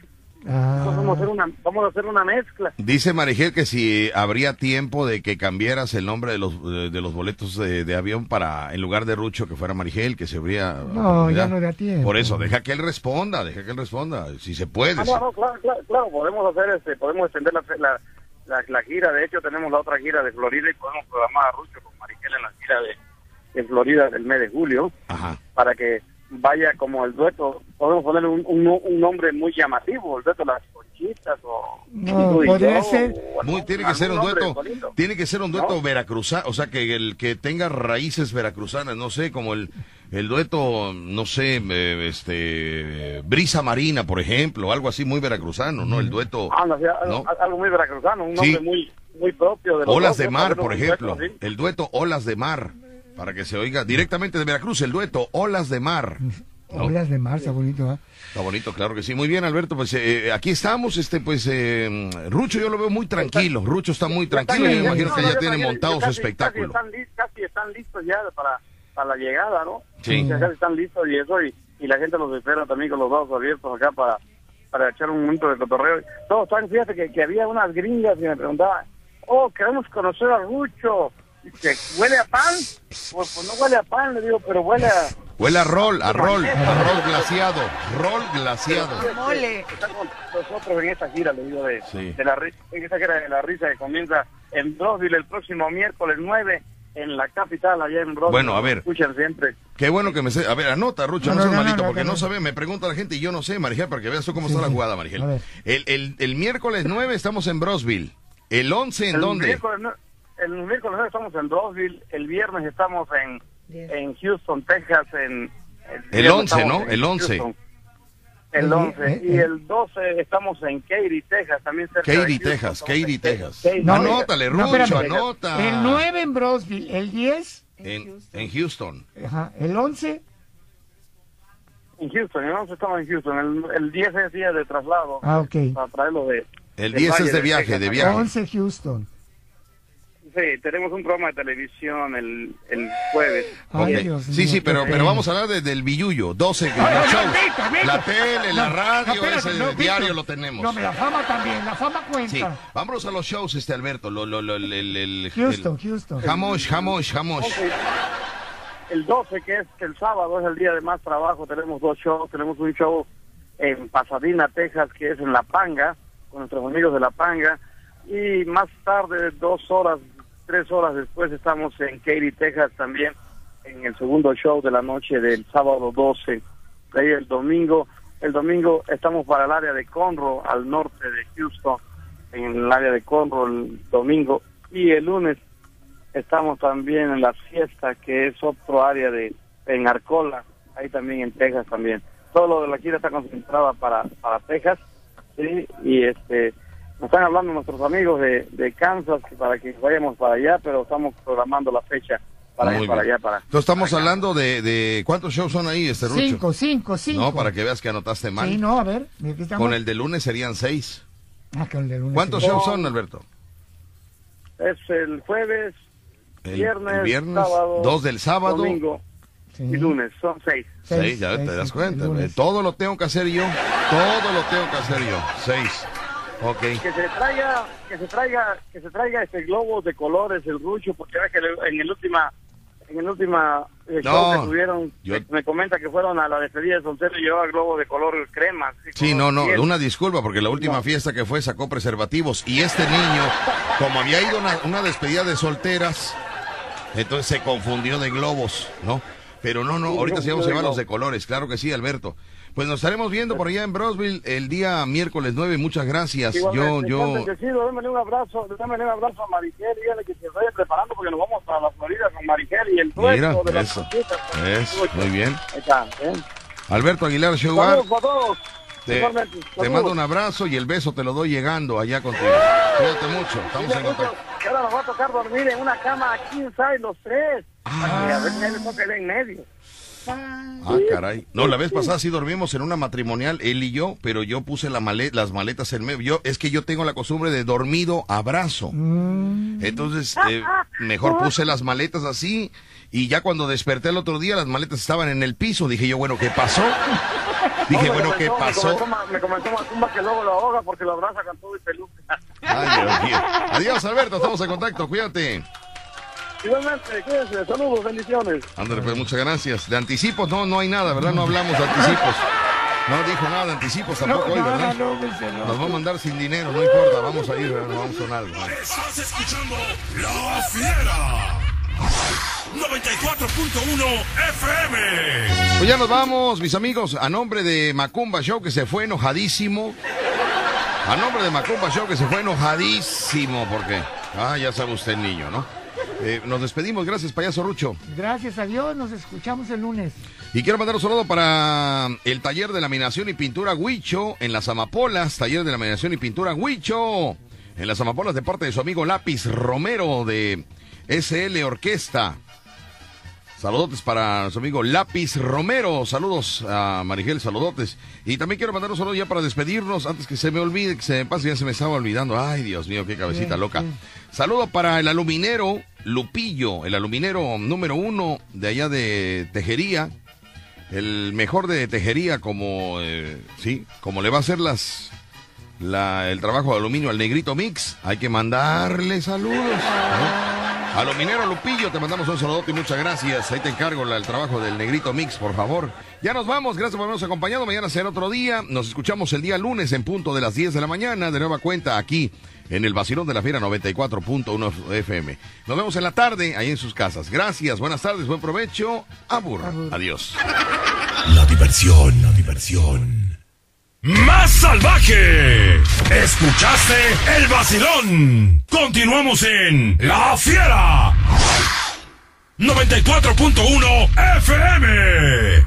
E: Ah.
S: Vamos a hacer una, vamos a hacer una mezcla.
B: Dice Marigel que si habría tiempo de que cambiaras el nombre de los de, de los boletos de, de avión para en lugar de Rucho que fuera Marigel, que se habría
E: No, ya no da tiempo.
B: Por eso, deja que él responda, deja que él responda, si se puede.
S: Ah, no, no, claro, claro, claro, podemos hacer este, podemos extender la, la, la, la gira. De hecho, tenemos la otra gira de Florida y podemos programar a Rucho con Marigel en la gira de, de Florida del mes de julio
B: Ajá.
S: para que vaya como el dueto. Podemos ponerle un, un, un nombre muy llamativo, el dueto las conchitas o...
E: No, podría ser-
S: o
B: Muy, tiene que ser un dueto,
S: bonito.
B: tiene que ser un dueto
S: ¿No?
B: veracruzano, o sea que el que tenga raíces veracruzanas, no sé, como el el dueto, no sé, eh, este brisa marina, por ejemplo, algo así muy veracruzano, ¿no? El dueto
S: Ah, no, sí, algo,
B: ¿no?
S: algo muy veracruzano, un
B: Sí.
S: nombre muy muy propio de los
B: Olas
S: dos,
B: de mar, por ejemplo. El dueto Olas de mar. Para que se oiga directamente de Veracruz, el dueto Olas de mar. ¿no? <laughs>
E: Olas de mar, está bonito, ¿ah?
B: Está bonito, claro que sí. Muy bien, Alberto. Pues eh, aquí estamos. Este, pues, eh, Rucho, yo lo veo muy tranquilo. Rucho está muy tranquilo. Yo me imagino que ya tiene montado su
S: casi-
B: espectáculo.
S: Casi están, listos ya para, para la llegada, ¿no?
B: Sí.
S: Ya casi están listos y eso, y, y la gente los espera también con los brazos abiertos acá para, para echar un momento de cotorreo. Todos están, fíjate que, que había unas gringas que me preguntaban, oh, queremos conocer a Rucho. Dice, ¿huele a pan? Pues, pues no huele a pan, le digo, pero huele a...
B: Huele a rol, a rol, a rol glaciado. Rol glaciado.
S: Mole. Está con nosotros en esta gira, le digo, de,
B: Sí.
S: de la ri- en esta gira de la risa que comienza en Brosville el próximo miércoles 9 en la capital, allá en Brosville.
B: Bueno, a ver.
S: Escuchan siempre.
B: Qué bueno que me sé. A ver, anota, Rucho, no,
E: No, no,
B: seas
E: no,
B: malito,
E: no,
B: porque
E: no,
B: no,
E: no.
B: sabe. Me pregunta la gente y yo no sé, Marigel, para que veas tú cómo
E: Sí,
B: está la jugada, Marigel. El, el, el miércoles 9 estamos en Brosville. ¿El 11 en
S: el
B: dónde?
S: Miércoles, el miércoles 9 estamos en Brosville, el viernes estamos en, en Houston, Texas, en...
B: El
S: viernes
B: 11,
S: estamos
B: ¿no?
S: en
B: El 11.
S: Houston. El
E: El-
S: 11.
E: eh,
S: Y
E: eh.
S: el 12 estamos en Katy, Texas, también cerca de
B: Katy,
S: Houston.
B: Texas, Katy, Texas.
S: Katy,
E: No,
B: Anótale,
E: no,
B: Rucho,
E: espérame.
B: anota.
E: El 9 en Brosville, el 10,
B: En, en Houston.
E: ajá, el 11,
S: En Houston, el 11 estamos en Houston. El, el 10 es día de traslado.
E: Ah, ok.
S: Para traerlo de.
B: El
S: del
B: 10
S: Valle
B: es de viaje, de viaje.
E: 11 Houston.
S: Sí, tenemos un programa de televisión el, el jueves.
E: Ay. Dios
B: Sí,
E: mío,
B: sí, pero, pero vamos a hablar de- del billuyo. 12
E: No, no,
B: los
E: no,
B: shows.
E: Víctor, Víctor.
B: La tele, la radio,
E: no, espérate,
B: ese
E: no,
B: diario lo tenemos.
E: No, la fama también, la fama cuenta.
B: Sí, vámonos a los shows, este Alberto. Lo, lo, lo, el, el, el-
E: Houston,
B: el-
E: Houston.
B: Jamosh, jamosh, jamosh.
S: El 12, que es el sábado, es el día de más trabajo. Tenemos dos shows. Tenemos un show en Pasadena, Texas, que es en La Panga, con nuestros amigos de La Panga. Y más tarde, dos horas, tres horas después, estamos en Katy, Texas también, en el segundo show de la noche del sábado 12. De ahí el domingo, el domingo estamos para el área de Conroe, al norte de Houston, en el área de Conroe el domingo. Y el lunes estamos también en la fiesta, que es otro área de en Arcola, ahí también en Texas también. Todo lo de la gira está concentrada para, para Texas, ¿sí? Y este, nos están hablando nuestros amigos de, de Kansas que para que vayamos para allá, pero estamos programando la fecha para,
B: Muy
S: para
B: bien.
S: allá, para...
B: Entonces estamos hablando de, de cuántos shows son ahí, este Rucho.
E: Cinco, cinco, cinco.
B: No, para que veas que anotaste mal.
E: Sí, no, a ver.
B: Con el de lunes serían seis.
E: Ah, con el de lunes.
B: ¿Cuántos
E: sí.
B: shows son, Alberto?
S: Es el jueves,
B: El
S: viernes,
B: el viernes,
S: sábado,
B: dos del sábado.
S: domingo
E: Sí.
S: y lunes. Son seis.
B: Seis, ya te das cuenta. eh, Todo lo tengo que hacer yo. Todo lo tengo que hacer yo. Seis.
S: Que se traiga, que se traiga, que se traiga este globos de colores, el rucho, porque ves que en el última, en el última eh,
B: No,
S: show que tuvieron,
B: yo-
S: me, me comenta que fueron a la despedida de soltero y llevaba globos de color crema.
B: Sí,
S: color
B: no, no,
S: piel.
B: una disculpa porque la última fiesta que fue sacó preservativos y este niño, como había ido a una, una despedida de solteras, entonces se confundió de globos, ¿no? Pero no, no, ahorita sí vamos a llevar los de colores, claro que sí, Alberto. Pues nos estaremos viendo por allá en Brosville el día miércoles 9, muchas gracias. Yo,
S: Igualmente,
B: yo,
S: entonces, decido, démele un abrazo, démele un abrazo a Marigel, dígale que se vaya preparando porque nos vamos para la Florida con Marigel y el
B: mira,
S: de las
B: eso,
S: conquistas.
B: es, muy bien.
S: Está, ¿eh?
B: Alberto Aguilar Show
S: Saludos a todos.
B: Te, te mando un abrazo y el beso te lo doy llegando allá contigo. Cuídate mucho, estamos en contacto.
S: ahora nos va a tocar dormir en una cama aquí inside los tres. Que a ver en medio.
B: Ah, caray. No, la vez pasada sí dormimos en una matrimonial, él y yo, pero yo puse la las maletas en medio. Yo, es que yo tengo la costumbre de dormido abrazo. Entonces, eh, mejor puse las maletas así y ya cuando desperté el otro día las maletas estaban en el piso. Dije yo, bueno, ¿qué pasó? <laughs> Dije,
S: No,
B: bueno, ¿qué pasó?
S: Me comentó, Ma- me comentó Macumba que luego lo ahoga porque lo abraza con todo y peluca.
B: Ay, Dios mío. Adiós, Alberto, estamos en contacto, cuídate.
S: Igualmente, cuídense, saludos, bendiciones.
B: Ándale, pues muchas gracias. De anticipos, no, no hay nada, ¿verdad? No hablamos de anticipos. No dijo nada de anticipos tampoco hoy, ¿verdad? Nos va a mandar sin dinero, no importa, vamos a ir, ¿verdad? nos vamos con algo.
L: Estás escuchando La Fiera. 94.1 FM.
B: Pues ya nos vamos, mis amigos, a nombre de Macumba Show que se fue enojadísimo. A nombre de Macumba Show que se fue enojadísimo porque, ah, ya sabe usted niño, ¿no? Eh, nos despedimos, gracias payaso Rucho.
E: Gracias a Dios, nos escuchamos el lunes.
B: Y quiero mandar un saludo para el taller de laminación y pintura Huicho en las Amapolas, taller de laminación y pintura Huicho en las Amapolas de parte de su amigo Lápiz Romero de SL Orquesta. Saludotes para su amigo Lápiz Romero. Saludos a Marigel, saludotes. Y también quiero mandar un saludo ya para despedirnos, antes que se me olvide, que se me pase, ya se me estaba olvidando. Ay, Dios mío, qué cabecita
E: Bien,
B: loca.
E: bien.
B: Saludo para el aluminero Lupillo, el aluminero número uno de allá de Tejería. El mejor de Tejería, como, eh, sí, como le va a hacer las, la, el trabajo de aluminio al Negrito Mix. Hay que mandarle saludos. ¿no? Aluminero Lupillo, te mandamos un saludote y muchas gracias. Ahí te encargo la- el trabajo del Negrito Mix, por favor. Ya nos vamos, gracias por habernos acompañado. Mañana será otro día. Nos escuchamos el día lunes en punto de las 10 de la mañana. De nueva cuenta aquí en el Vacilón de la Fiera 94.1 FM. Nos vemos en la tarde ahí en sus casas. Gracias, buenas tardes, buen provecho. Abur. Adiós.
L: La diversión, la diversión. Más salvaje. Escuchaste el vacilón. Continuamos en La Fiera. 94.1 FM.